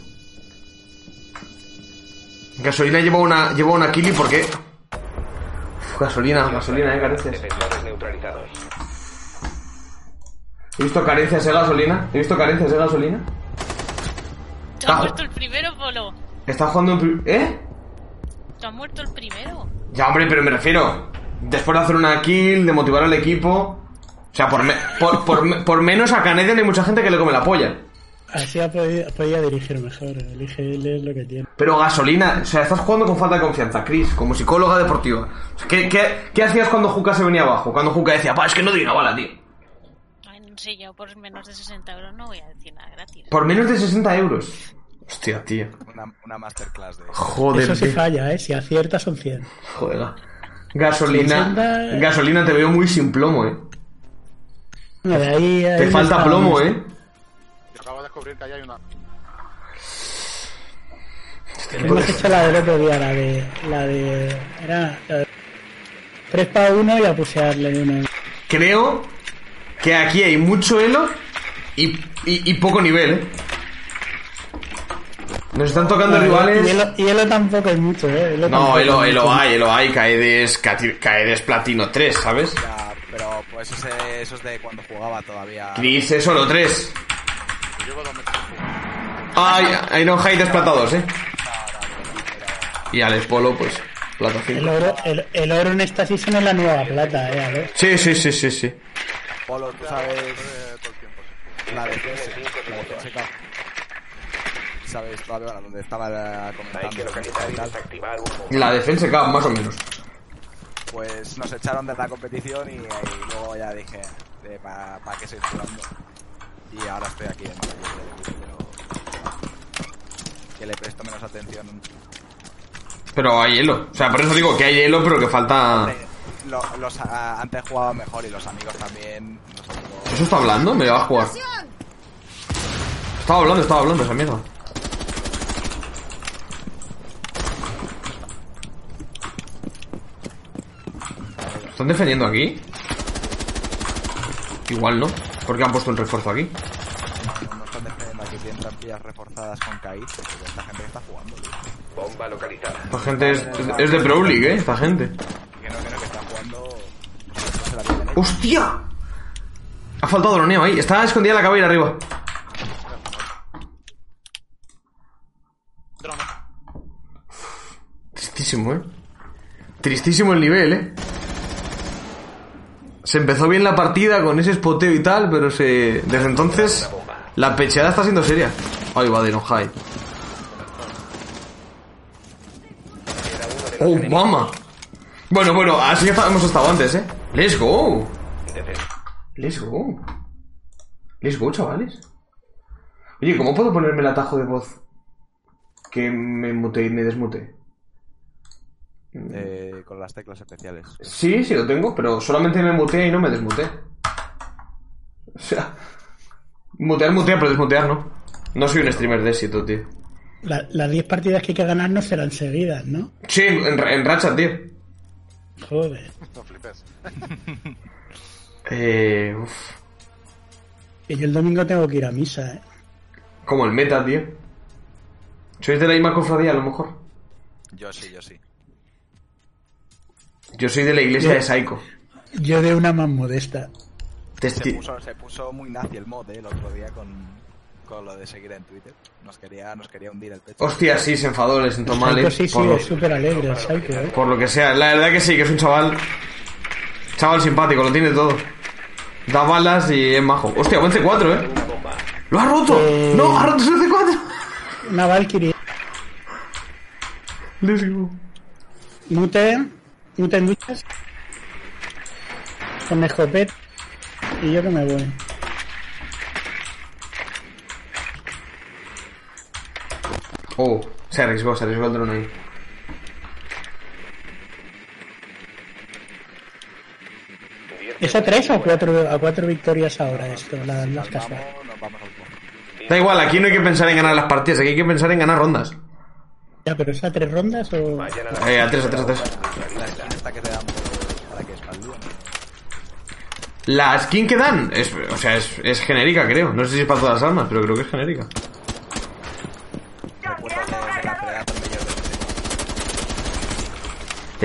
Gasolina lleva una, lleva una kili porque... Uf, gasolina, gasolina, eh. Defensores neutralizados. He visto carencias de gasolina. He visto carencias de gasolina. ¿Tú has Ah. muerto el primero, Polo? Está jugando en... ¿Eh? ¿Tú has muerto el primero? Ya, hombre, pero me refiero... Después de hacer una kill, de motivar al equipo... O sea, por, me- por, por me- por menos a Canadian hay mucha gente que le come la polla. Así ha podido, podía dirigir mejor. Elige él es lo que tiene. Pero gasolina, o sea, estás jugando con falta de confianza, Chris, como psicóloga deportiva. O sea, ¿qué, qué, qué hacías cuando Juca se venía abajo? Cuando Juca decía, pa, es que no doy una bala, tío. Sé, yo por menos de 60 euros no voy a decir nada gratis. Por menos de 60 euros. Hostia, tío. Una, una masterclass de Joder, Eso sí falla, ¿eh? Si acierta son 100. Joder. Gasolina. 60. Gasolina te veo muy sin plomo, eh. De ahí, Te ahí falta plomo, eh. Yo acabo de descubrir que ahí hay una. Hemos hecho la del otro día, la de. La de. Era. La de 3 para 1 y a pusearle uno. Creo que aquí hay mucho elo y, y, y poco nivel, eh. Nos están tocando rivales. Elo, y Elo tampoco hay mucho, ¿eh? Elo No, elo, hay elo hay, elo hay. Caedes, Caedes Platino 3, ¿sabes? Ya, pero pues eso es, eso es de cuando jugaba todavía. Chris es solo 3. Yo llevo dos meses. Ay, Ironhide es plata 2, eh. Y Alex Polo, pues, plata El 5. oro, el, el oro en esta season es la nueva plata, ¿eh? A ver. Sí, sí, sí, sí, sí. Polo, tú sabes Eh, la defensa. La defensa. ¿Sabes todavía donde estaba eh, bomba. La defensa K, más o menos. Pues nos echaron de la competición y, y luego ya dije, ¿para pa qué seguir jugando? Y ahora estoy aquí del equipo, pero que le presto menos atención. Pero hay hielo. O sea, por eso digo que hay hielo, pero que falta... Lo- los, ah, antes jugaba mejor y los amigos también. Los amigos- ¿Eso está hablando? Me va a jugar. Estaba hablando, estaba hablando esa mierda. ¿Están defendiendo aquí? Igual no, porque han puesto un refuerzo aquí. no, no están defendiendo aquí, tienen plantillas reforzadas con porque esta gente que está jugando, tío. Bomba localizada. Esta gente es, es de Pro League, ¿eh? Esta gente. Que no, que no, que está jugando. ¡Hostia! Ha faltado droneo ahí. Está escondida la cabella arriba. Drone. Tristísimo, ¿eh? Tristísimo el nivel, ¿eh? Se empezó bien la partida con ese spoteo y tal, pero se... Desde entonces, la pecheada está siendo seria. Ay, va de no high. Oh, mama. Bueno, bueno, así hemos estado antes, ¿eh? Let's go. Let's go. Let's go, chavales. Oye, ¿cómo puedo ponerme el atajo de voz que me mute y me desmute? Eh, con las teclas especiales. Sí, sí lo tengo, pero solamente me mutea y no me desmutea. O sea, mutear, mutear, pero desmutear no. No soy un streamer de éxito, tío. La- las 10 partidas que hay que ganar no serán seguidas, ¿no? Sí, en, en racha, tío. Joder. No flipes. [laughs] Eh, uf, Que yo el domingo tengo que ir a misa, ¿eh? como el meta, tío. ¿Sois de la misma cofradía, a lo mejor? Yo sí, yo sí. Yo soy de la iglesia de Saiko. Yo de una más modesta. Se puso, se puso muy nazi el mod eh, el otro día con, con lo de seguir en Twitter. Nos quería, nos quería hundir el pecho. Hostia, sí, se enfadó, le sentó mal, Psycho eh, sí, sí, por, lo, es súper alegre, el Psycho, ¿eh? por lo que sea. La verdad que sí, que es un chaval... Chaval simpático, lo tiene todo. Da balas y es majo. Hostia, buen C4, eh. ¡Lo ha roto! Eh. ¡No! ¡Ha roto su C4! Una Valkyrie. Let's go. Mute. Mute en duchas. Con escopeta. Y yo que me voy. Oh, se arriesgó, se arriesgó el dron ahí. ¿Es a tres o a cuatro, a cuatro victorias ahora esto? la- las pod. Da igual, aquí no hay que pensar en ganar las partidas, aquí hay que pensar en ganar rondas. Ya, pero ¿es a tres rondas o...? Eh, a tres, a tres, a tres. La skin esta que te dan por- para que espaldúen. La skin que dan, es, o sea, es, es genérica, creo. No sé si es para todas las armas, pero creo que es genérica. Recuerdo de, de la Predator Mayor del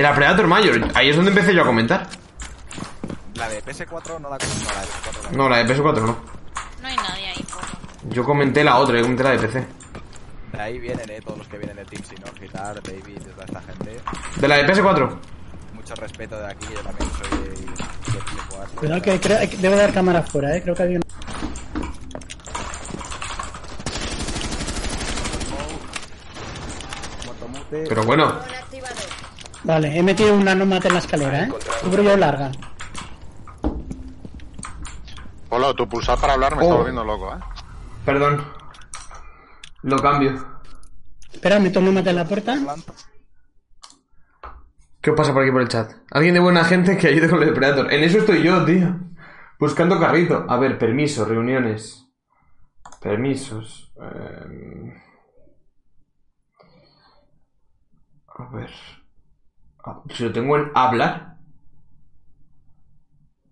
De la Predator Mayor, ahí es donde empecé yo a comentar. La de PS4 no la conozco, la de PS4 la No, la de PS4 no. No hay nadie ahí, poco. Yo comenté la otra, yo comenté la de PC. De ahí vienen, eh, todos los que vienen de Team Sinor, Gitar, David, toda esta gente. De la de PS4. Mucho respeto de aquí, yo también soy de, de PS4. Cuidado que creo, que debe dar cámara fuera, ¿eh? Creo que había una... Motomute. Pero bueno, Vale, he metido una nómate en la escalera, ¿eh? Cubro yo larga. Polo, tu pulsar para hablar me Oh. está volviendo loco, ¿eh? perdón. Lo cambio. Espera, meto nómate en la puerta. ¿Qué os pasa por aquí por el chat? Alguien de buena gente que ayude con el Predator. En eso estoy yo, tío. Buscando carrito. A ver, permiso, reuniones. Permisos. em. A ver. Ah, Si lo tengo en hablar.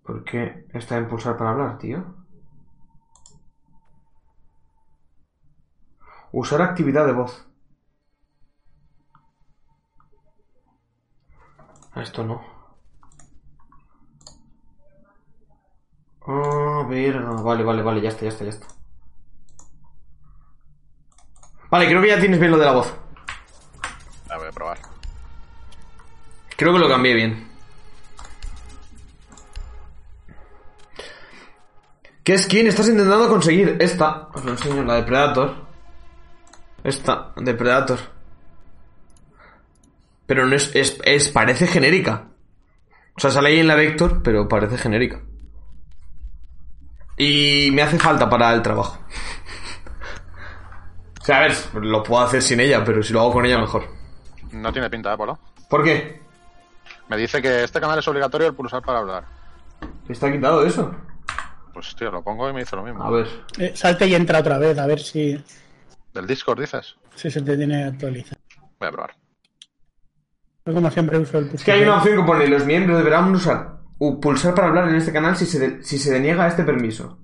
¿Por qué está en pulsar para hablar, tío? Usar actividad de voz. Esto no. Ah, verga. Vale, vale, vale, ya está, ya está, ya está. Vale, creo que ya tienes bien lo de la voz. Creo que lo cambié bien. ¿Qué skin estás intentando conseguir? Esta. Os lo enseño, la de Predator. Esta, de Predator. Pero no es, es, es- parece genérica. O sea, sale ahí en la Vector, pero parece genérica. Y me hace falta para el trabajo. o sea, a ver, lo puedo hacer sin ella, pero si lo hago con ella mejor. No tiene pinta, ¿eh, Polo? ¿Por qué? Me dice que este canal es obligatorio el pulsar para hablar. ¿Está quitado eso? Pues tío, lo pongo y me dice lo mismo. A ver. Eh, salte y entra otra vez, a ver si, ¿Del Discord dices? si se te tiene actualizado. Voy a probar. Yo como siempre uso el Es que hay una opción que pone los miembros deberán usar pulsar para hablar en este canal si se, de- si se deniega este permiso.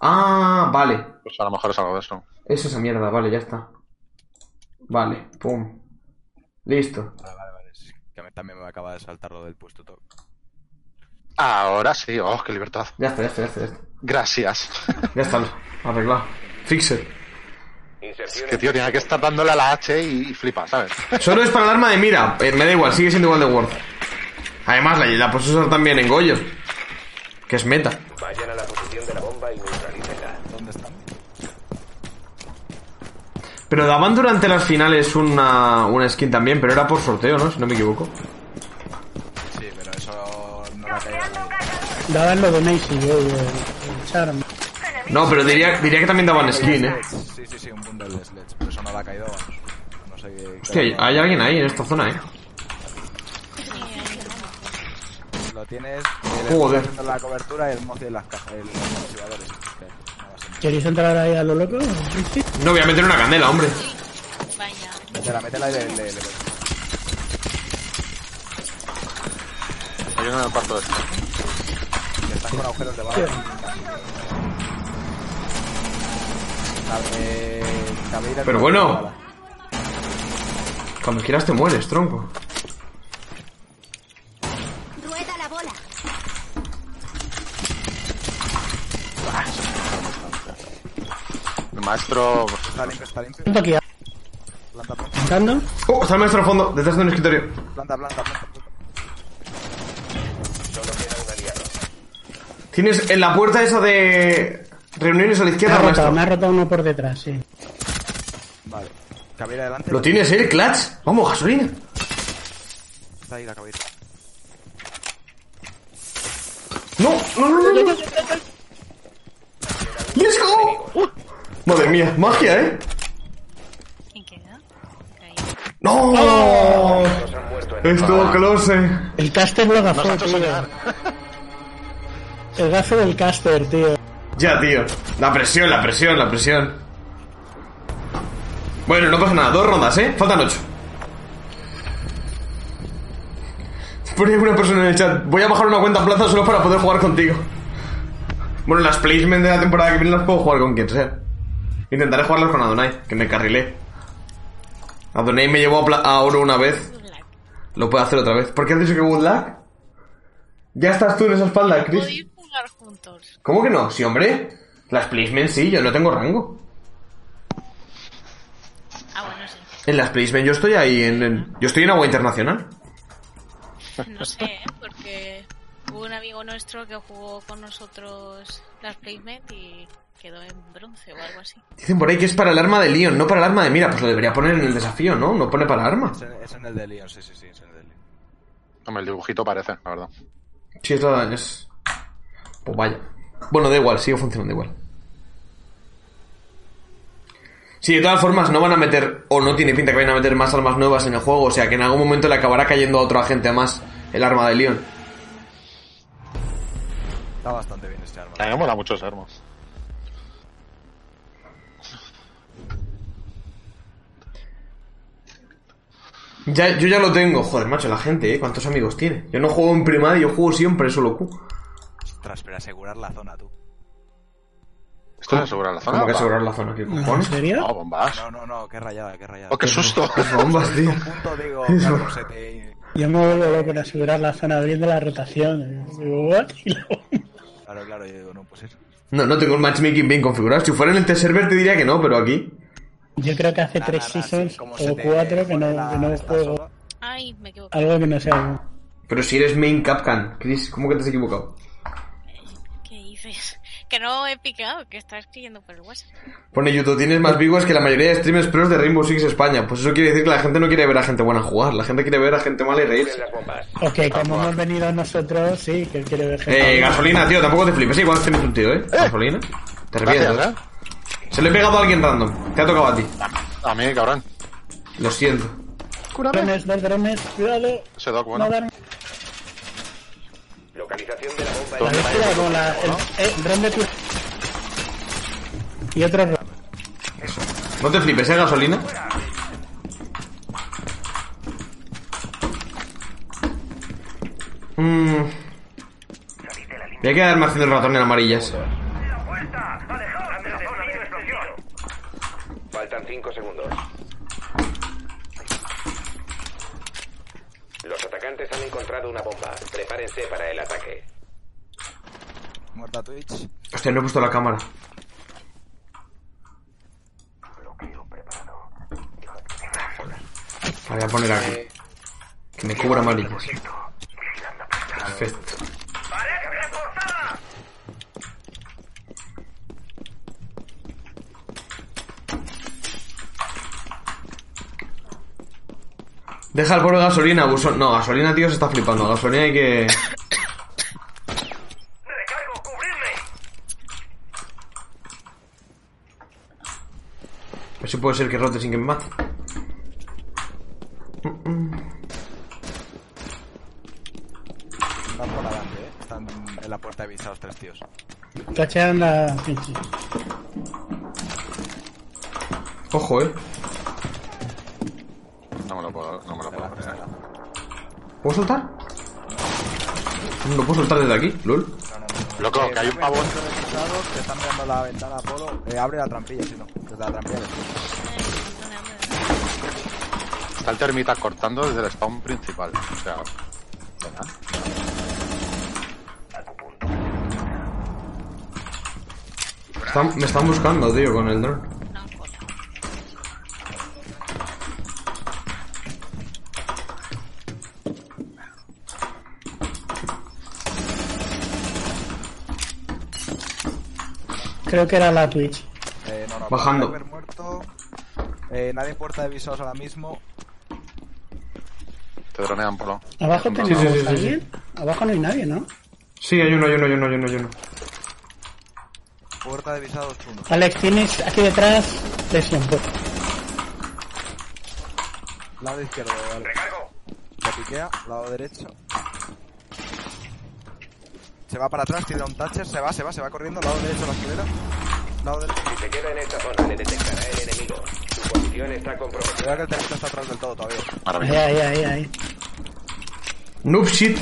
Ah, vale. Pues a lo mejor es algo de eso. Es esa mierda, vale, ya está. Vale, pum. Listo. Vale, vale, vale. es que me- también me acaba de saltar lo del puesto talk. Ahora sí, oh, qué libertad. Ya está, ya está, ya está. Ya está, Gracias. ya está arreglado. Fixer. Inserción Que tío, tiene que estar dándole a la H y, flipa, ¿sabes? Solo es para el arma de mira. Eh, me da igual, sigue siendo igual de Word. Además, la, la puedes usar también en Goyo. Que es meta. Vayan a la posición de la bomba y neutralícenla. ¿Dónde están? Pero daban durante las finales una, una skin también, pero era por sorteo, ¿no? Si no me equivoco. Sí, pero eso no la caído. Daban lo de Macy, yo, el, charm. No, pero diría, diría que también daban skin, ¿eh? Sí, sí, sí, un bundle de Sledge, pero eso no la ha caído, vamos. No sé qué. Hostia, hay, hay alguien ahí en esta zona, ¿eh? Lo tienes. Joder. El la cobertura y el mozo y las cajas, el- los archivadores. ¿Queréis entrar ahí a lo loco? No voy a meter una candela, hombre. Vaya. Métela, métela y le, le, le- Hay uno en el cuarto este. que están con agujeros de bala. Cabe- cabe ir Pero bueno. Cuando quieras te mueres, tronco. Rueda la bola. El maestro. Está limpio, está limpio. Punto aquí, Planta, planta. Oh, está el maestro al fondo, detrás de un escritorio. planta, planta, planta. Solo queda un aliado. Tienes en la puerta esa de reuniones a la Me izquierda, ha rotado, maestro. me ha rotado uno por detrás, sí. Vale. Cabe ir adelante. Lo tienes, ¿eh? Clutch. Vamos, gasolina. Está ahí la cabeza. No, no, no, no. no. ¡Let's go! Madre mía, magia, ¿eh? ¿En qué edad? ¡No! El Estuvo close. El caster lo Nos ha gafó, hecho tío. [laughs] El gafe del caster, tío. Ya, tío. La presión, la presión, la presión. Bueno, no pasa nada. Dos rondas, ¿eh? Faltan ocho. Pone una persona en el chat. Voy a bajar una cuenta en plaza solo para poder jugar contigo. Bueno, las placement de la temporada que viene las puedo jugar con quien sea. Intentaré jugarlas con Adonai, que me carrilé. Adonai me llevó a, a oro una vez. Lo puedo hacer otra vez. ¿Por qué has dicho que good luck? Ya estás tú en esa espalda, Chris. Podéis jugar juntos. ¿Cómo que no? Sí, hombre. Las placement sí, yo no tengo rango. Ah, bueno, sí. En las placement yo estoy ahí en, en- yo estoy en agua internacional. No sé, ¿eh? porque hubo un amigo nuestro que jugó con nosotros las placement y quedó en bronce o algo así. Dicen por ahí que es para el arma de Leon, no para el arma de mira, pues lo debería poner en el desafío, ¿no? No pone para arma. Es en, es en el de Leon, sí, sí, sí, es en el de Leon. Hombre, el dibujito parece, la verdad. Sí, es la es. Pues vaya. Bueno, da igual, sigue funcionando igual. Sí, de todas formas, no van a meter, o no tiene pinta que vayan a meter más armas nuevas en el juego, o sea que en algún momento le acabará cayendo a otro agente más el arma de Leon. Está bastante bien este arma. A mí me mola mucho ese arma. Ya, yo ya lo tengo, joder, macho, la gente, ¿eh? ¿Cuántos amigos tiene? Yo no juego en primaria, yo juego siempre solo Q. Ostras, pero asegurar la zona, tú. ¿Esto es asegurar la zona? ¿Cómo que asegurar la zona? ¿Qué ¿En cojones? serio? No, bombas. No, no, no, qué rayada, qué rayada. Oh, qué susto. Qué [laughs] bombas, tío. Un punto digo, Eso. claro, se te... Yo me vuelvo loco en asegurar la zona abriendo la rotación. Digo, ¿what? Y luego- Claro, claro, yo digo, no, pues eso. No, no tengo el matchmaking bien configurado. Si fuera en el T-Server te diría que no, pero aquí... Yo creo que hace Nah, tres seasons sí, o cuatro que no, la- que no esta juego. Ay, me equivoqué. algo que no sea. Pero si eres main Capcan, Chris, ¿cómo que te has equivocado? ¿Qué dices? Que no he picado, que está escribiendo por el WhatsApp. Pone YouTube, tienes más viewers que la mayoría de streamers pros de Rainbow Six España. Pues eso quiere decir que la gente no quiere ver a gente buena jugar, la gente quiere ver a gente mala y reírse. Ok, como hemos venido nosotros, sí, que él quiere ver gente. Eh, gasolina, tío, tampoco te flipes. Igual tienes un tío, ¿eh? Gasolina. Te revientas. Gracias, ¿eh? Se lo he pegado a alguien random. Te ha tocado a ti. A mí, cabrón. Lo siento. Drones, dos drones, cuidado. Bueno. No dar- Localización de la bomba La en bestia con la. El, eh, dron de tu- Y otro dron. No te flipes, ¿eh? Gasolina. Mmm. Voy a quedarme haciendo el ratón en amarillas. prepárense para el ataque. Muerta Twitch. Hostia, no he puesto la cámara. Voy a poner aquí. Eh, que me cubra eh, malito. Perfecto. Deja el pobre gasolina, buzón. No, gasolina, tío, se está flipando. Gasolina hay que. A ver si puede ser que rote sin que me mate. Están por adelante, eh. Están en la puerta de vista los tres tíos. Cachean la pinche. Ojo, eh. No me lo puedo, no me lo puedo creer. ¿Puedo soltar? No puedo soltar desde aquí, lol. Loco, que hay un pavo. Que están mirando la ventana Apolo. Eh, abre la trampilla, si no. Desde la trampilla. Está el termita cortando desde el spawn principal. O sea, venga. Están- me están buscando, tío, con el dron. Creo que era la Twitch. Eh, no, no, Bajando. Haber muerto. Eh, nadie en puerta de visados ahora mismo. Te dronean, Polo. Abajo tenemos sí, sí, sí, a alguien. Abajo no hay nadie, ¿no? Sí, hay uno, hay uno, hay uno, hay uno, hay uno. Puerta de visados uno. Alex, tienes aquí detrás lesión. Pues. Lado izquierdo, vale. Se piquea, lado derecho. Se va para atrás, tira un toucher, se va, se va, se va corriendo, lado derecho la esquinera. Lado derecho. Si se queda en esta zona, le detectará el enemigo. Su posición está comprometida. Cuidado que el terreno está atrás del todo todavía. Ahí, ahí, ahí, ahí. Noob shit.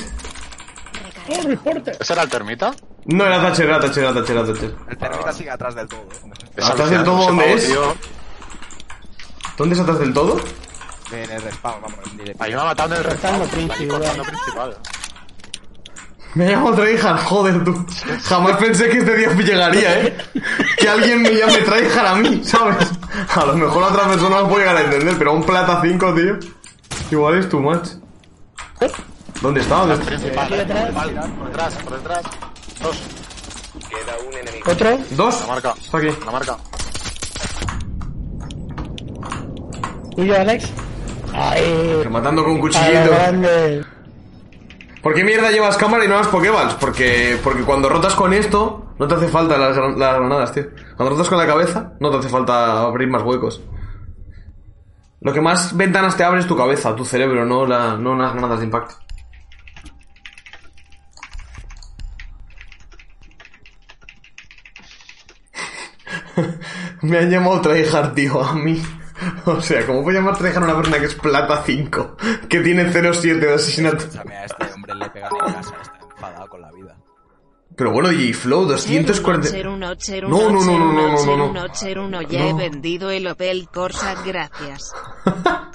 ¡Oh, reporte! ¿Ese era el termita? No, era Thatcher, era Thatcher, era Thatcher, era Thatcher. El terreno sigue atrás del todo. ¿eh? ¿Atrás del todo dónde es? tío. ¿Dónde es atrás del todo? En el respawn, vamos, Ahí me ha matado en el respawn. Principal. principal. Me llamo Tryhard, joder tú. Jamás pensé que este día me llegaría, eh. Que alguien me llame Tryhard a mí, ¿sabes? A lo mejor a otra persona lo puedo llegar a entender, pero a un plata 5, tío. Igual es too much. ¿Dónde está? ¿Dónde está? Principal, Aquí detrás. Por detrás, por detrás. Dos. Queda un enemigo. ¿Otro? ¿Dos? La marca. Está aquí. La marca. ¿Tuyo, Alex? Ahí. Rematando con cuchillito. ¿Por qué mierda llevas cámara y no las Pokéballs? Porque, porque cuando rotas con esto, no te hace falta las granadas, tío. Cuando rotas con la cabeza, no te hace falta abrir más huecos. Lo que más ventanas te abre es tu cabeza, tu cerebro, no, la, no las granadas de impacto. [laughs] Me han llamado tryhard, tío, a mí. [laughs] O sea, ¿cómo puedo llamar tryhard a una persona que es plata 5? Que tiene 0,7 de asesinato. Escúchame, a este hombre le pegan en casa, está enfadado con la vida. Pero bueno, DJ Flow, 240... Ser uno, ser No, no, no, no, no, no, ser no. uno. Ya he No. vendido el Opel Corsa, gracias. [laughs]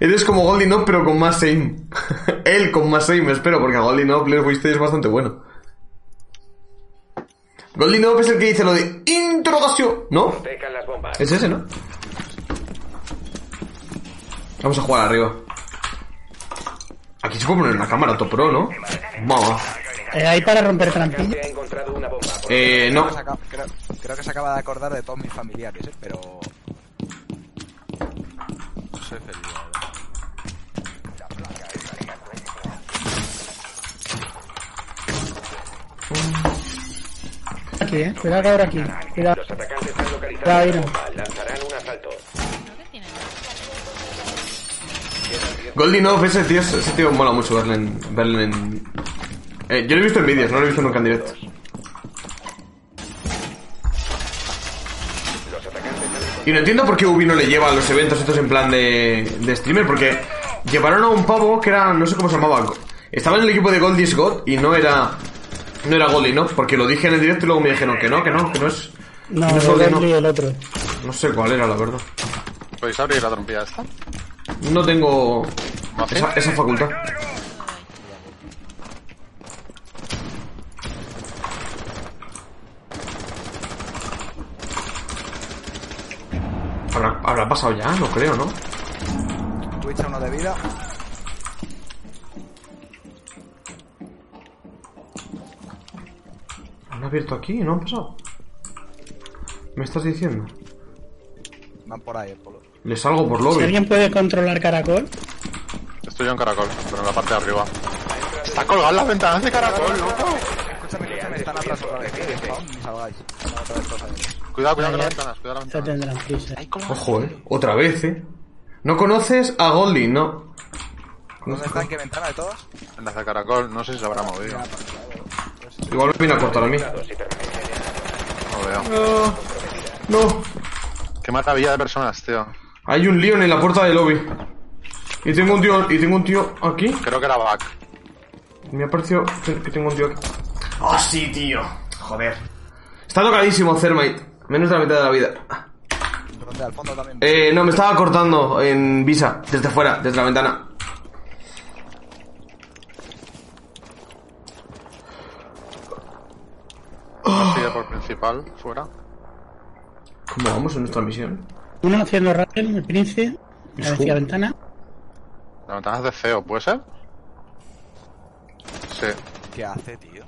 Eres como Goldie Knob, pero con más aim. [laughs] Él con más aim, espero, porque a Goldie Knob le fuiste es bastante bueno. Goldie Knob es el que dice lo de interrogación, ¿no? Es ese, ¿no? Vamos a jugar arriba. Aquí se puede poner una cámara top pro, ¿no? Vamos. Eh, ahí para romper bomba. Eh, no. Creo que, se acaba, creo, que se acaba de acordar de todos mis familiares, ¿eh? pero... Soy feliz. Aquí, eh. Cuidado que ahora aquí. Cuidado. Los atacantes han localizado Ya, la mira. bomba. Lanzarán un asalto. Goldie Knob, ese tío, ese tío mola mucho verle en... Verle en... Eh, yo lo he visto en vídeos, no lo he visto nunca en directo. Y no entiendo por qué Ubi no le lleva a los eventos estos en plan de, de streamer, porque llevaron a un pavo que era, no sé cómo se llamaba, estaba en el equipo de Goldie's God y no era, no era Goldie, ¿no? Porque lo dije en el directo y luego me dijeron que no, que no, que no es, No, no es Goldie, no. el otro. No sé cuál era, la verdad. ¿Podéis abrir la trompilla esta? No tengo esa, esa facultad. ¿Habrá, habrá pasado ya? No creo, ¿no? Twitch a uno de vida. ¿Han abierto aquí? ¿No han pasado? ¿Me estás diciendo? Van por ahí, el polo. Le salgo por Si lobby. alguien puede controlar caracol, Estoy yo en caracol, pero en la parte de arriba. Está colgado en las ventanas de caracol, loco. Escúchame, escúchame, están atrás otra vez. todos. Cuidado, cuidado con las ventanas, cuidado con las ventanas. prisa. Ojo, eh. Otra vez, eh. ¿No conoces a Goldie? No. ¿Dónde están? ¿Qué ventana de todas? En las de caracol, no sé si se habrá movido. Igual me viene a cortar a mí. No veo. No. No. Qué maravilla de personas, tío. Hay un Leon en la puerta del lobby. Y tengo un tío, y tengo un tío aquí. Creo que era back. Me ha parecido que tengo un tío aquí. ¡Oh, sí, tío! Joder. Está tocadísimo, Thermite. Menos de la mitad de la vida. ¿Dónde? Al fondo también. Eh, no, me estaba cortando en Visa, desde fuera, desde la ventana. Sigue por principal, fuera. ¿Cómo vamos en nuestra misión? Uno haciendo Raven, el príncipe, la decía ventana. Las ventanas de CEO, ¿puede ser? Sí. ¿Qué hace, tío?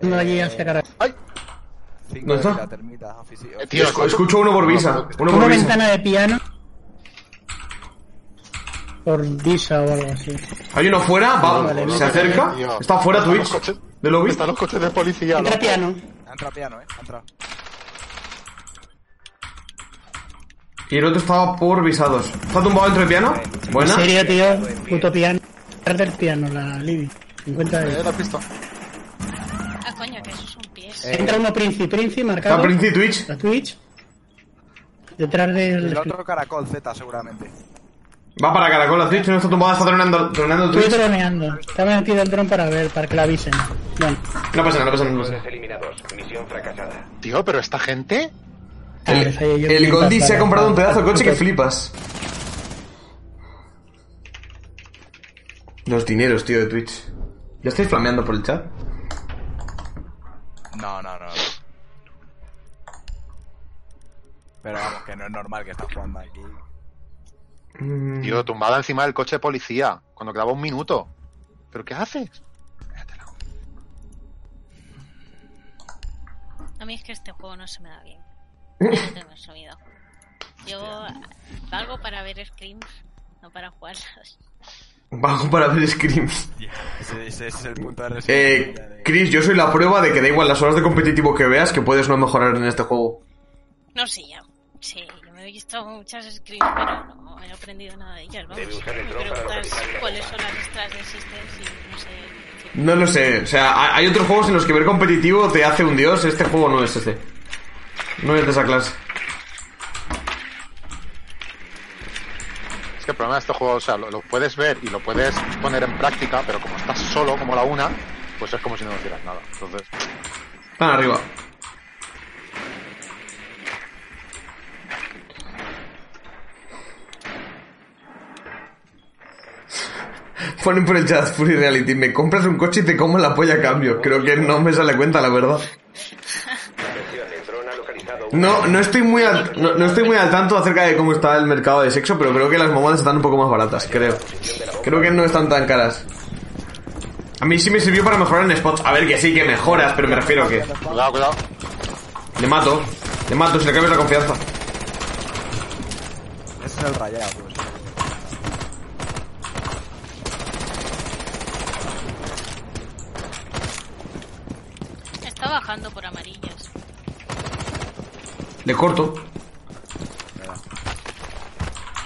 Uno allí hacia caracol. Cinco ¿Dónde de está? termita, Eh, tío, Escu- escucho uno por Visa. Uno por Una Visa. ventana de piano. Por Visa o algo así. Hay uno fuera, va, Vale, se no, acerca. tío. Está fuera Twitch. los coches- ¿De lobby? Están los coches de policía, Entra loco. piano. Ha entrado piano, eh. Ha Y el otro estaba por visados. ¿Está tumbado dentro del piano? En Buena. serio, tío. Puto piano. Detrás del piano, la Libby. 50 Eh, de... la has visto. Ah, coño, que esos son pies. Eh, Entra uno príncipe, príncipe, marcado. Está Prince y Twitch. La Twitch. Detrás del... El otro caracol Z, seguramente. Va para Caracol la Twitch, no está tumbada, está tronando, tronando el Estoy Twitch. droneando. Estaba metido el dron para ver, para que la avisen. Bueno, No pasa nada, no pasa nada. no pasa nada. eliminados. Misión fracasada. Tío, pero esta gente. El Goldie se ha comprado un pedazo de coche que flipas. Los dineros, tío, de Twitch. ¿Ya estáis flameando por el chat? No, no, no. Pero vamos, que no es normal que estás jugando aquí. Mm, Tío, tumbada encima del coche de policía. Cuando quedaba un minuto. ¿Pero qué haces? A mí es que este juego no se me da bien. [laughs] No tengo sonido. Yo valgo para ver screams, no para jugarlas. Bajo para ver Scream. Ese, ese es el punto de Eh, Chris, yo soy la prueba de que da igual las horas de competitivo que veas que puedes no mejorar en este juego. No sé, ya. Sí, yo me he visto muchas screams, pero no he aprendido nada de ellas. Vamos, Debe usar el me preguntas cuáles son las extras de Systems y no sé. No lo sé, o sea, ha- hay otros juegos en los que ver competitivo te hace un dios, este juego no es ese. No es de esa clase. Es que el problema de este juego, o sea, lo, lo puedes ver y lo puedes poner en práctica, pero como estás solo, como la una, pues es como si no hicieras nada. Entonces, Están arriba. Ponen por el chat Fury Reality, me compras un coche y te como la polla a cambio. Creo que no me sale cuenta, la verdad. [laughs] Atención, el dron ha localizado un No, no estoy muy al, no, no estoy muy al tanto acerca de cómo está el mercado de sexo, pero creo que las mamadas están un poco más baratas, creo. Creo que no están tan caras. A mí sí me sirvió para mejorar en spots. A ver, que sí, que mejoras, pero me refiero que... cuidado, cuidado. Le mato. Le mato, si le cambias la confianza. Ese es el rayado, pues. Está bajando por amarillas. Le corto.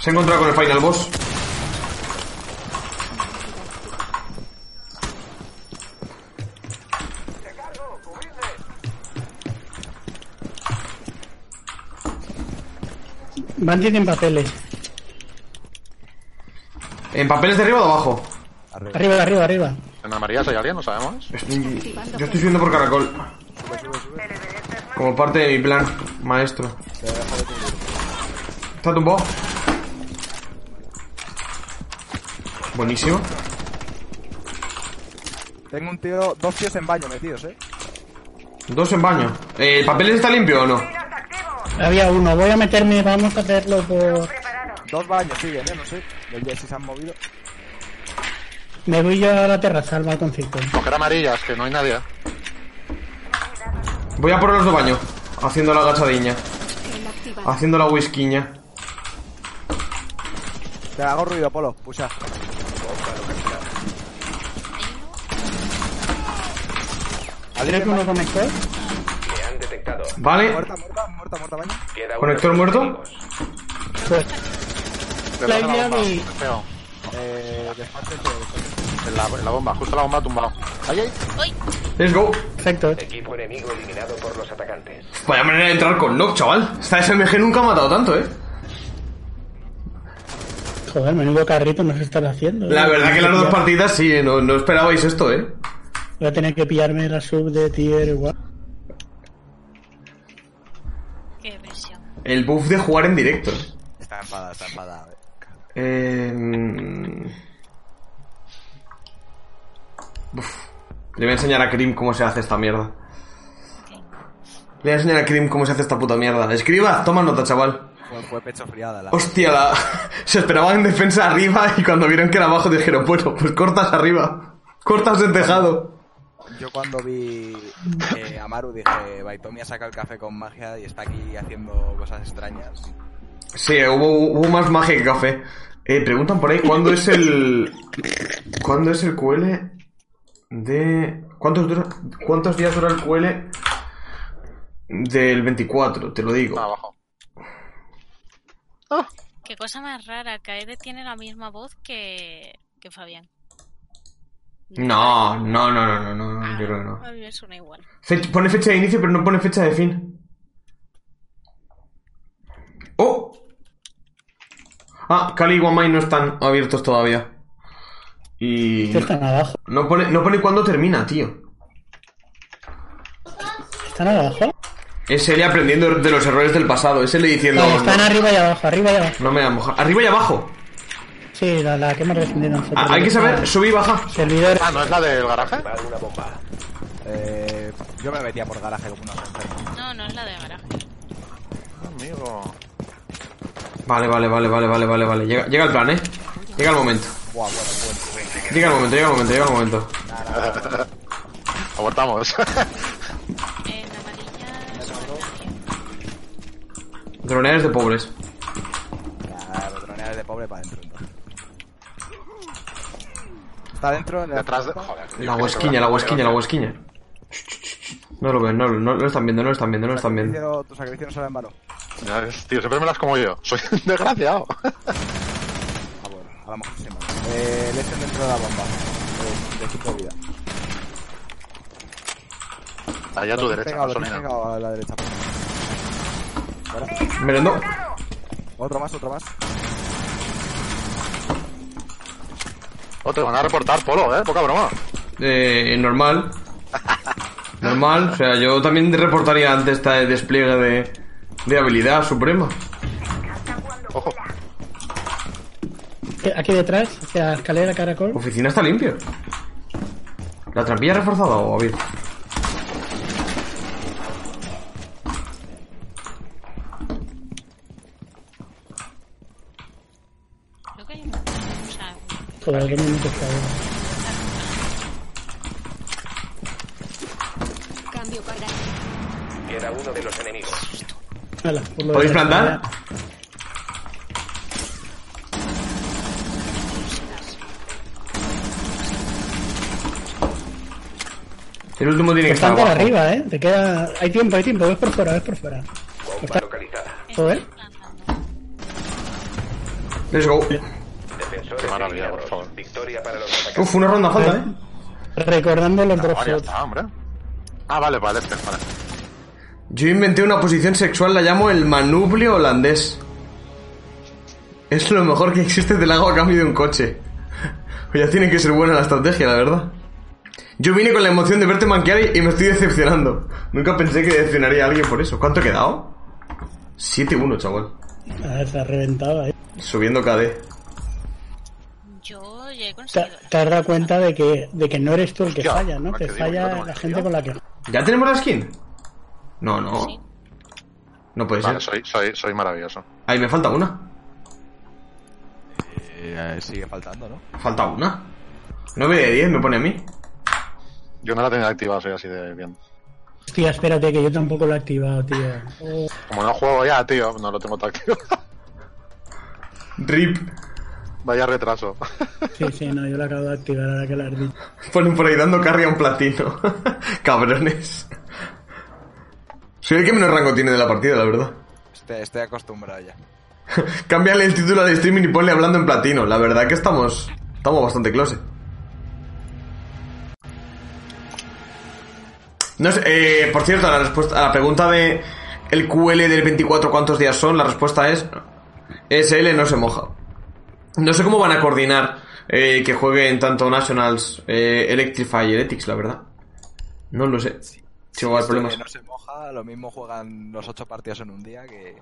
Se ha encontrado con el final boss. Bandit en papeles. ¿En papeles de arriba o de abajo? Arriba, arriba, arriba. ¿En amarillas hay alguien? ¿No sabemos? Estoy- yo estoy subiendo por caracol. Como parte de mi plan, maestro. ¿Está tumbado? Buenísimo. Tengo un tío, dos tíos en baño metidos, eh. Dos en baño. Eh, ¿El papeles está limpio o no? Había uno. Voy a meterme, vamos a hacerlo por... Dos baños siguen, eh, no sé. Los Jesse se han movido. Me voy yo a la terraza, al balconcito. Coger amarillas, que no hay nadie. Voy a por los de baño. Haciendo la agachadiña. Haciendo la whisquiña. Te hago ruido, Polo. Pucha. ¿Tienes uno conector? Le han detectado. Vale. Muerta, muerta, muerta, muerta, baño. ¿Conector muerto? Detrás La de la idea feo. Eh, despacho, despacho. En la, en la bomba, justo la bomba ha tumbado. Ahí, ahí. ¡Uy! Let's go. perfecto. Equipo enemigo eliminado por los atacantes. Vaya manera de entrar con knock, chaval. Esta SMG nunca ha matado tanto, eh. Joder, menudo carrito nos están haciendo. La ¿eh? verdad que las dos partidas sí, no, no esperabais esto, eh. Voy a tener que pillarme la sub de tier igual. ¡Qué presión! El buff de jugar en directo. Está enfadada, está enfadada. eh. Uf. Le voy a enseñar a Krim cómo se hace esta mierda. Le voy a enseñar a Krim cómo se hace esta puta mierda. Escriba, toma nota, chaval. Fue, fue pecho friada la. Hostia, la... [laughs] se esperaban en defensa arriba y cuando vieron que era abajo dijeron, bueno, pues cortas arriba. Cortas el tejado. Yo cuando vi eh, a Maru dije, Baitomi ha sacado el café con magia y está aquí haciendo cosas extrañas. Sí, hubo, hubo más magia que café. Eh, preguntan por ahí cuándo es el. ¿Cuándo es el QL de. ¿Cuántos, dura... ¿Cuántos días dura el QL del 24? Te lo digo. Abajo. Qué cosa más rara, Kaede tiene la misma voz que, que Fabián. No, no, no, no, no, no, Ah, yo creo que no. A mí me suena igual. Pone fecha de inicio, pero no pone fecha de fin. ¡Oh! Ah, Cali y Guamai no están abiertos todavía. Y. Están abajo. No pone, no pone cuándo termina, tío. ¿Están abajo? Es él aprendiendo de los errores del pasado. Es él diciendo. No, están no, arriba y abajo, arriba y abajo. no me voy a mojar. Arriba y abajo. Sí, la, la que hemos defendido nosotros. Ah, hay que saber, sube y baja. Servidor. Ah, ¿no es la del garaje? Va una bomba. Eh, yo me metía por garaje como una. No, no es la de garaje. Amigo. Vale, vale, vale, vale, vale, vale, vale. Llega, llega el plan, eh. Llega el momento. Buah, bueno, bueno. Llega el momento, llega el momento, llega el momento. [laughs] Abortamos. En amarilla. [laughs] Droneares de pobres. Ya, los droneales de pobre para adentro. Está dentro. de. Joder. La huesquiña, la huesquiña, la huesquiña. No lo ven, no, no, no lo están viendo, no lo están viendo, no lo están viendo. Tu sacrificio no sale en vano. Ya ves, Tío, siempre me las como yo. Soy un desgraciado. [laughs] A lo mejor. Eh, le echan dentro de la bomba. Eh, de equipo de vida. Allá a tu derecha, pegado, a la derecha. Merendo. Otro más, otro más. Oh, te van a reportar polo, eh. Poca broma. Eh, normal. [laughs] Normal, o sea, yo también reportaría ante este despliegue de, de habilidad suprema. Aquí detrás, hacia escalera caracol. Oficina está limpio. ¿La trampilla reforzada o abierta? Creo que hay Joder, qué minuto está ahí. Cambio para Queda uno de los enemigos. Hala, ¿Podéis plantar? escalera. El último tiene que estar Están por abajo. arriba, eh. Te queda. Hay tiempo, hay tiempo. Ves por fuera, ves por fuera. Bomba Está- localizada. Joder. Let's go. Qué maravilla, por favor. Victoria para los atacantes. Uf, una ronda falta, eh. Recordando los drop Ah, shots. Ah, vale, vale, este, vale. Yo inventé una posición sexual, la llamo el manubrio holandés. Es lo mejor que existe, te la hago a cambio de un coche. [laughs] Pues ya tiene que ser buena la estrategia, la verdad. Yo vine con la emoción de verte manquear y me estoy decepcionando. Nunca pensé que decepcionaría a alguien por eso. ¿Cuánto he quedado? 7-1, chaval. A ver, se ha reventado ahí. Subiendo KD. yo ya he Te, conseguido. te has dado cuenta de que, de que no eres tú el que Hostia, falla, ¿no? ¿a Que digo? Falla la gente tío. con la que. ¿Ya tenemos la skin? No, no. Sí. No puede Vale, ser. soy, soy, soy maravilloso. Ahí me falta una. eh, sigue faltando, ¿no? Falta una. 9 de 10 me pone a mí. Yo no la tenía activada, soy así de bien. Hostia, espérate, que yo tampoco lo he activado, tío. Oh, Como no juego ya, tío, no lo tengo tan activo. RIP. Vaya retraso. sí, sí, no, yo lo acabo de activar ahora que la dicho. Ponen por ahí dando carry a un platino. [laughs] Cabrones. Soy el que menos rango tiene de la partida, la verdad. Estoy, estoy acostumbrado ya. [laughs] Cámbiale el título de streaming y ponle hablando en platino. La verdad que estamos, estamos bastante close. No sé, eh, por cierto, a la, respuesta, a la pregunta de el QL del 24 cuántos días son, la respuesta es SL no se moja. No sé cómo van a coordinar eh, que jueguen tanto Nationals, eh, Electrify y Heretics, la verdad. No lo sé. Si va que no se moja, lo mismo juegan los ocho partidos en un día que...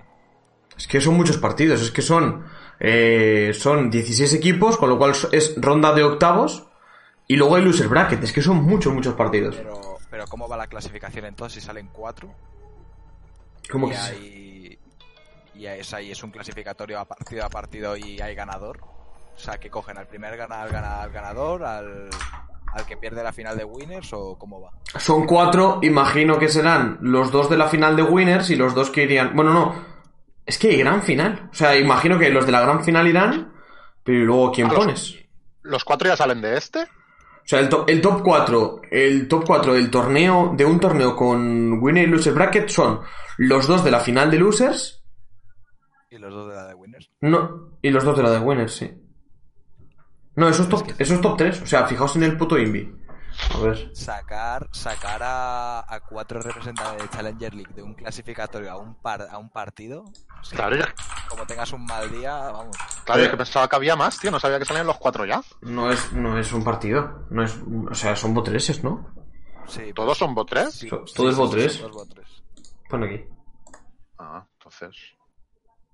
Es que son muchos partidos, es que son eh, son 16 equipos, con lo cual es ronda de octavos y luego hay loser bracket, es que son muchos, muchos partidos. Pero, pero ¿cómo va la clasificación entonces si salen cuatro? ¿Cómo y que hay... Y es ahí es un clasificatorio a partido a partido y hay ganador. O sea, que cogen al primer gana, al, gana- al ganador, al, al que pierde la final de Winners o cómo va. Son cuatro, imagino que serán los dos de la final de Winners y los dos que irían... Bueno, no, es que hay gran final. O sea, imagino que los de la gran final irán, pero ¿y luego quién Ah, los- pones? ¿Los cuatro ya salen de este? O sea, el, to- el top 4, el top 4 del torneo, de un torneo con winner y loser bracket son los dos de la final de losers Y los dos de la de Winners. No, y los dos de la de Winners, sí. No, eso es top, eso es top 3. O sea, fijaos en el puto Invi. A ver. Sacar, sacar a, a cuatro representantes de Challenger League de un clasificatorio a un, par, a un partido. sí, Claro, ya- Como tengas un mal día, vamos. claro, yo que pensaba que había más, tío. No sabía que salían los cuatro ya. No es, no es un partido. No es, o sea, son botreses, ¿no? Sí, ¿Todos son bot 3? sí, todo es sí, bot sí, tres. son todos bot tres. Pon aquí. Ah, entonces.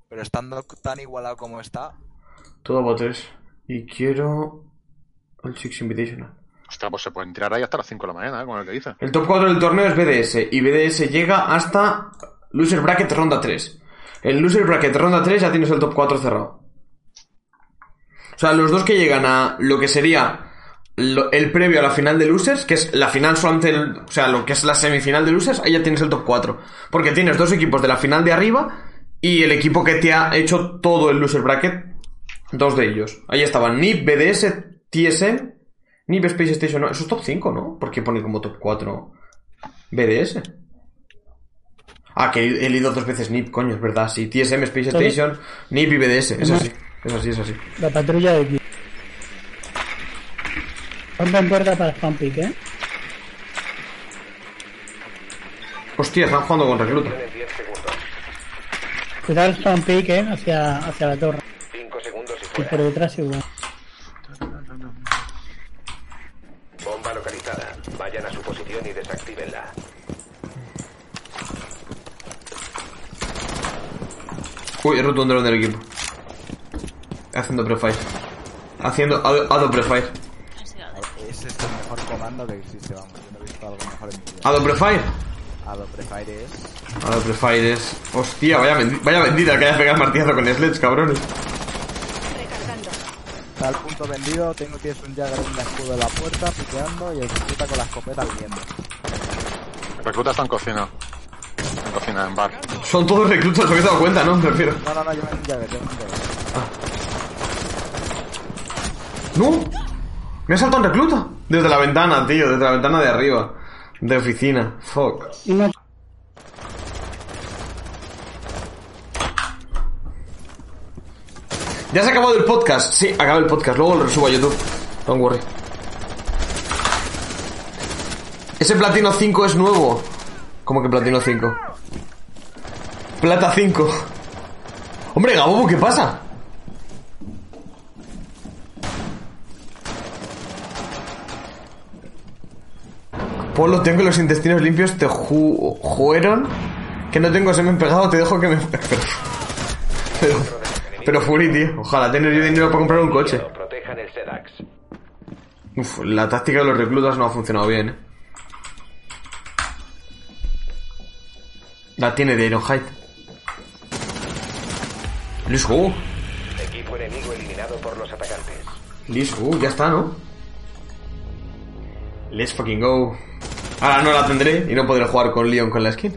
Pero estando tan igualado como está, Todo botres. Y quiero el Six Invitational. Ostras, pues se pueden tirar ahí hasta las 5 de la mañana, ¿eh? Como el que dice. El top 4 del torneo es BDS. Y BDS llega hasta Loser Bracket Ronda 3. En Loser Bracket Ronda 3 ya tienes el top 4 cerrado. O sea, los dos que llegan a lo que sería el previo a la final de Losers, que es la final solamente, el- o sea, lo que es la semifinal de Losers, ahí ya tienes el top 4. Porque tienes dos equipos de la final de arriba y el equipo que te ha hecho todo el Loser Bracket, dos de ellos. Ahí estaban NIP, BDS, TSM, NIP Space Station, no, eso es top 5, ¿no? Porque pone como top 4 BDS. Ah, que he leído dos veces NIP, coño, es verdad, sí. TSM, Space. Station, NIP y BDS, es así, es así, es así. La patrulla de aquí. Ponte en puerta para spam pick, ¿eh? Hostia, están jugando con recluta. Tienes 10 segundos. Cuidado el spam pick, ¿eh? Hacia, hacia la torre. 5 segundos y Y por detrás igual. Bomba localizada. Vayan a su posición y desactívenla. Uy, he roto un dron del equipo. Haciendo prefire. Haciendo ado, prefire. ese es el mejor comando que existe, vamos. Yo no he visto algo mejor en mi vida. Ado prefire. Ado Prefire es... Ado prefire es. Hostia, vaya, vaya vendida que haya pegado el martillazo con Sledge, cabrones. Está al punto vendido, tengo que es un Jagger en el escudo de la puerta, piqueando y el recluta con la escopeta viendo. El recluta está en cocina. En cocina, en bar. Son todos reclutas, me he dado cuenta, ¿no? Me refiero. No, no, no, yo me un Jagger, yo me un Jagger. ¡No! Me ha saltado un recluta. Desde la ventana, tío, desde la ventana de arriba. De oficina. Fuck. ¿Ya se ha acabado el podcast? Sí, acaba el podcast. Luego lo subo a YouTube. Don't worry. Ese platino 5 es nuevo. ¿Cómo que platino 5? Plata 5. Hombre, Gabobo, ¿qué pasa? Polo, tengo los intestinos limpios, te ju. Que no tengo semen pegado, te dejo que me... [laughs] Pero, pero Fury, tío. Ojalá tener yo dinero para comprar un coche. Protejan el SEDAX. Uf, la táctica de los reclutas no ha funcionado bien, eh. La tiene de Ironhide. Let's go. Equipo enemigo eliminado por los atacantes. Uh, ya está, ¿no? Let's fucking go. Ahora no la tendré y no podré jugar con Leon con la skin.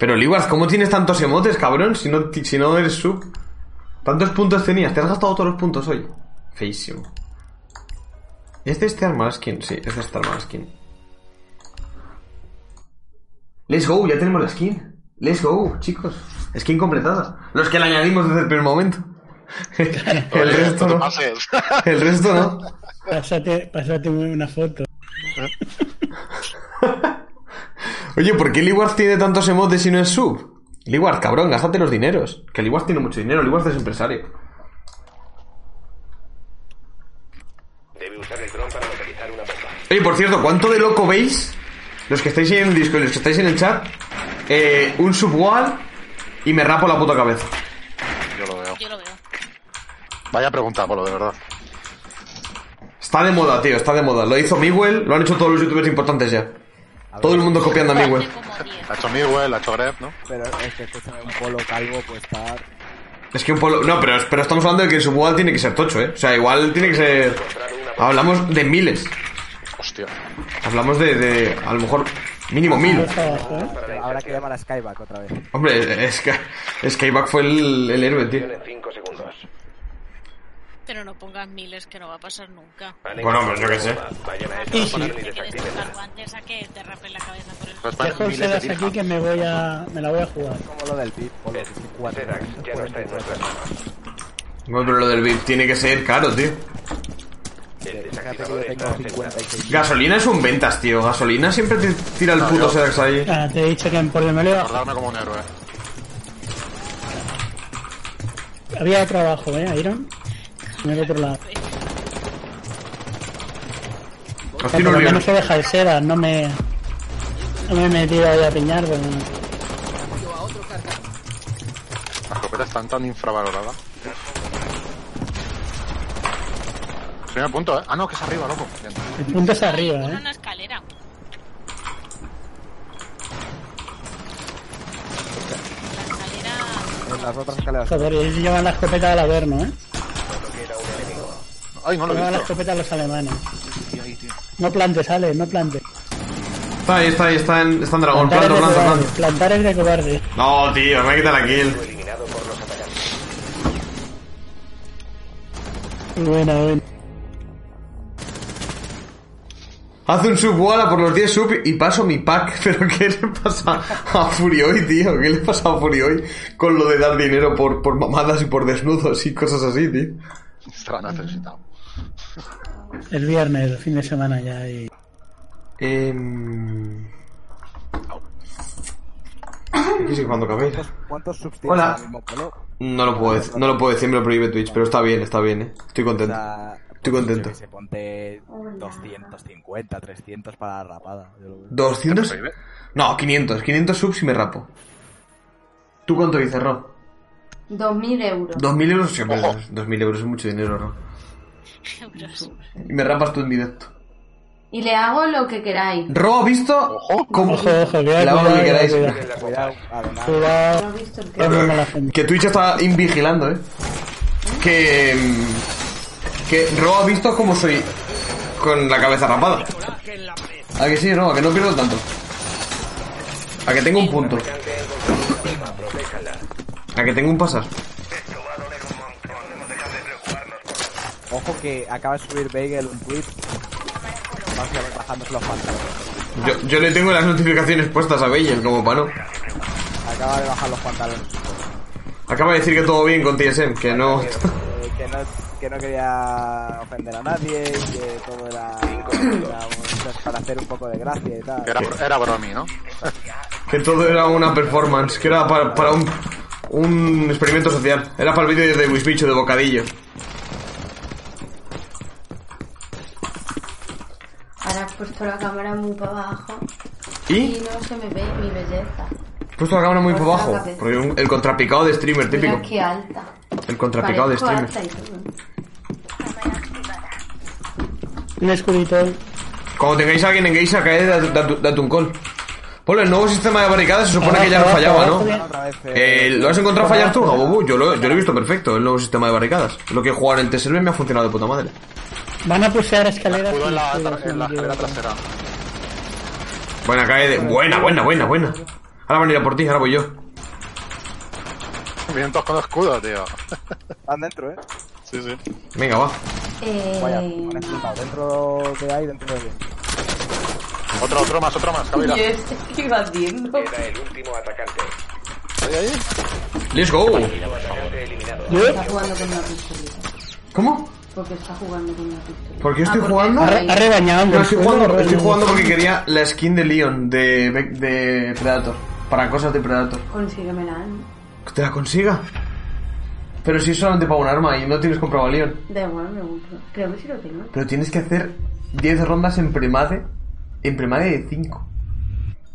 Pero Liwaz, ¿cómo tienes tantos emotes, cabrón? Si no, si no eres sub. ¿Cuántos puntos tenías? ¿Te has gastado todos los puntos hoy? Feísimo. ¿Es de este arma skin? Sí, es de este arma skin. Let's go, ya tenemos la skin. Let's go, chicos. Skin completada. Los que la añadimos desde el primer momento. [laughs] el resto no. El resto no. Pásate, pásate una foto. [laughs] Oye, ¿por qué Liward tiene tantos emotes y no es sub? Liward, cabrón, gástate los dineros. Que Liward tiene mucho dinero, Liward es empresario. Debe usar el dron para localizar una bomba. Oye, por cierto, ¿cuánto de loco veis? Los que estáis en el disco y los que estáis en el chat. eh, un subwall y me rapo la puta cabeza. Yo lo veo. Yo lo veo. Vaya pregunta, Polo, de verdad. Está de moda, tío, está de moda. Lo hizo Miguel, lo han hecho todos los youtubers importantes ya. Todo el mundo copiando a Miguel. Hace como 10. La ha hecho Miguel, la ha hecho Gref, ¿no? Pero es que escúchame, un polo calvo puede estar. Es que un polo... No, pero, pero estamos hablando de que el subwall tiene que ser tocho, ¿eh? O sea, igual tiene que ser... Hablamos de miles. Hostia. Hablamos de, de a lo mejor, mínimo mil. Pero habrá que llamar a Skyback otra vez. Hombre, es que Skyback fue el, el héroe, tío. En 5 segundos. Pero no pongas miles que no va a pasar nunca. Bueno, encontrado pues yo qué sé. Vayan a Sí, esa sí. tocarlo antes a que te rapen la cabeza por el Pues Dejo de Sedas dirham. aquí que me voy a. me la voy a jugar. Como lo del VIP, son cuatro. Sedax ya no está en nuestras manos. No, pero lo del VIP tiene que ser caro, tío. El Fíjate que desactivador yo está tengo asegurado. 56. Gasolina es un ventas, tío. Gasolina siempre te tira el No, puto Sedax ahí. Ah, te he dicho que en porque me lo Guardarme como un héroe. Había trabajo, ¿eh, Iron? En el otro lado. O sea, por lo menos se deja Sedas, no me. No me he metido ahí a piñar, pero. Las escopetas están tan infravaloradas. Primer punto, ¿eh? Ah, no, que es arriba, loco. El punto es arriba, ¿eh? una escalera. La escalera. En las otras escaleras. Joder, ellos llevan la escopeta al Averno, ¿eh? Ay, no lo he visto. escopeta a los alemanes. Tío, ahí, tío. No plantes, Ale, no plantes. Está ahí, está ahí, está en, está en dragón. Plantar. Plantar es de cobarde. No, tío, me quita la kill. Buena, buena. Hace un subwall a por los 10 sub y paso mi pack. [laughs] Pero ¿qué le pasa a Furioy, tío? ¿Qué le pasa a Furioy con lo de dar dinero por, por mamadas y por desnudos y cosas así, tío? Se la necesitado. El viernes, el fin de semana ya. Y... Em... Aquí sí cuando acabéis. ¿Cuántos, cuántos subs tienes Hola. mismo? No lo puedo decir, no lo puedo decir, me lo prohíbe Twitch, pero está bien, está bien, eh. Estoy O contento. sea, Estoy pues, contento. qué sé, ponte 250, 300 para la rapada. Yo lo veo. ¿200? No, 500. 500 subs y me rapo. ¿Tú cuánto dices, Ro? 2.000 euros. 2.000 euros, Ojo. 2.000 euros es mucho dinero, Ro. Euros. Y me rapas tú en directo. Y le hago lo que queráis. Ro, ¿ha visto? Ojo. ¿Cómo? Ojo, ojo, cuidado, Le hago lo que queráis. cuidado. No que... Twitch está invigilando, eh. Que. Que Ro ha visto cómo soy con la cabeza rapada. ¿A que sí, Ro? ¿A que no pierdo tanto? ¿A que tengo un punto? ¿A que tengo un pasar? Ojo que acaba de subir Bagel un tweet. Bajándose los pantalones. Yo, yo le tengo las notificaciones puestas a Bellen, como para no. Acaba de bajar los pantalones. Acaba de decir que todo bien con TSM, que no. Eh, que, no, que no quería ofender a nadie y que todo era, era un- para hacer un poco de gracia y tal. Era, era bromi, ¿no? Que todo era una performance, que era para, para un, un experimento social. Era para el vídeo de Wisbicho de Bocadillo. Ahora has puesto la cámara muy para abajo ¿Y? y no se me ve mi belleza. He puesto la cámara muy la abajo. cabeza. Porque un- el contrapicado de streamer, típico. Mira qué alta. El contrapicado de streamer. Un escudito. Cuando tengáis a alguien en Geisha, caed, date, un call. Bueno, el nuevo sistema de barricadas se supone que ya no fallaba, ¿no? Eh, Eh, ¿Lo has encontrado fallar tú, Gabobu? Yo lo, yo lo he visto perfecto, el nuevo sistema de barricadas. Lo que he jugado en el T-Server me ha funcionado de puta madre. Van a pusear escaleras. Escudo en la, en la escalera trasera. Buena, cae de... Buena, buena, buena, buena. Ahora van a ir a por ti, ahora voy yo. Vienen todos con escudo, tío. Van dentro, eh. Sí, sí. Venga, va. Vaya, Eh... van encima. Dentro de ahí, dentro de ahí. Otro, otro más, otro más, ¿Y Javier. este qué iba haciendo? Queda el último atacante. Ahí, ahí. Let's go. Atacante eliminado. Está jugando con una pistolita. ¿cómo? Porque está jugando con una pistolita. ¿Por qué estoy Ah, porque jugando? Ha, está re- ahí. ha rebañado un No, estoy jugando, estoy jugando porque quería la skin de Leon de, de Predator. Para cosas de Predator. Consíguemela, ¿no? Que te la consiga. Pero si es solamente para un arma y no tienes comprado a Leon. Da igual, me gusta. Creo que sí lo tengo. Pero tienes que hacer 10 rondas en premade. En premade de 5.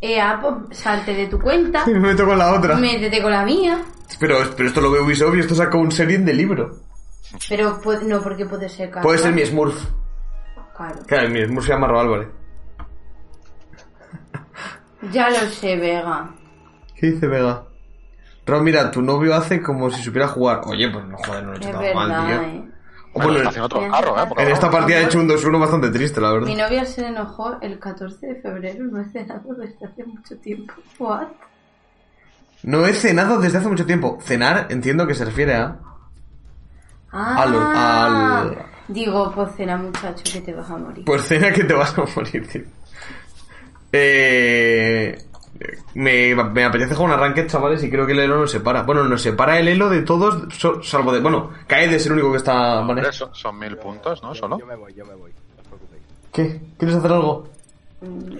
Eh, ah, pues salte de tu cuenta, Y [laughs] me meto con la otra. métete con la mía. Pero, pero esto lo veo Ubisoft y esto saca un serie de libro. Pero pu- no, porque puede ser. Puede ser mi Smurf. Claro. Claro, mi Smurf se llama Ro Álvarez. Ya lo sé, Vega. ¿Qué dice Vega? Ro, mira, tu novio hace como si supiera jugar. Oye, pues no joder, no lo he Es hecho tan mal, verdad, tío. eh. O Bueno, bueno, está haciendo otro carro, eh. Porque en esta partida he hecho un 2-1 bastante triste, la verdad. Mi novia se enojó el 14 de febrero, no he cenado desde hace mucho tiempo. ¿What? No he cenado desde hace mucho tiempo. Cenar, entiendo que se refiere a. Ah, Al- al- Digo, pues cena muchacho que te vas a morir. Pues cena que te vas a morir, tío. Eh, me, me apetece jugar un arranque, chavales, y creo que el elo nos separa. Bueno, nos separa el elo de todos, so- salvo de. Bueno, Kaed es el único que está. Son, son mil puntos, ¿no? Solo. Yo me voy, yo me voy. No os preocupéis. ¿Qué? ¿Quieres hacer algo?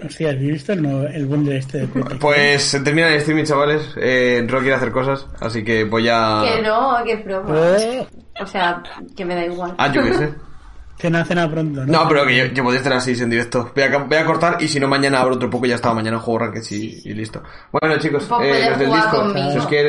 Hostia, ¿has visto el, nuevo- el bundle este de? Pues se termina el streaming, chavales. Eh, Ro quiere hacer cosas, así que voy a. Que no, que es broma. Eh, O sea, que me da igual. Ah, yo qué sé. [laughs] Cena, cena pronto, ¿no? No, pero que yo, yo podía estar así en directo. Voy a, voy a cortar y si no, mañana abro otro poco y ya está. Mañana juego rankeds y, y listo. Bueno, chicos, eh, los del jugar disco, conmigo. si os quieren.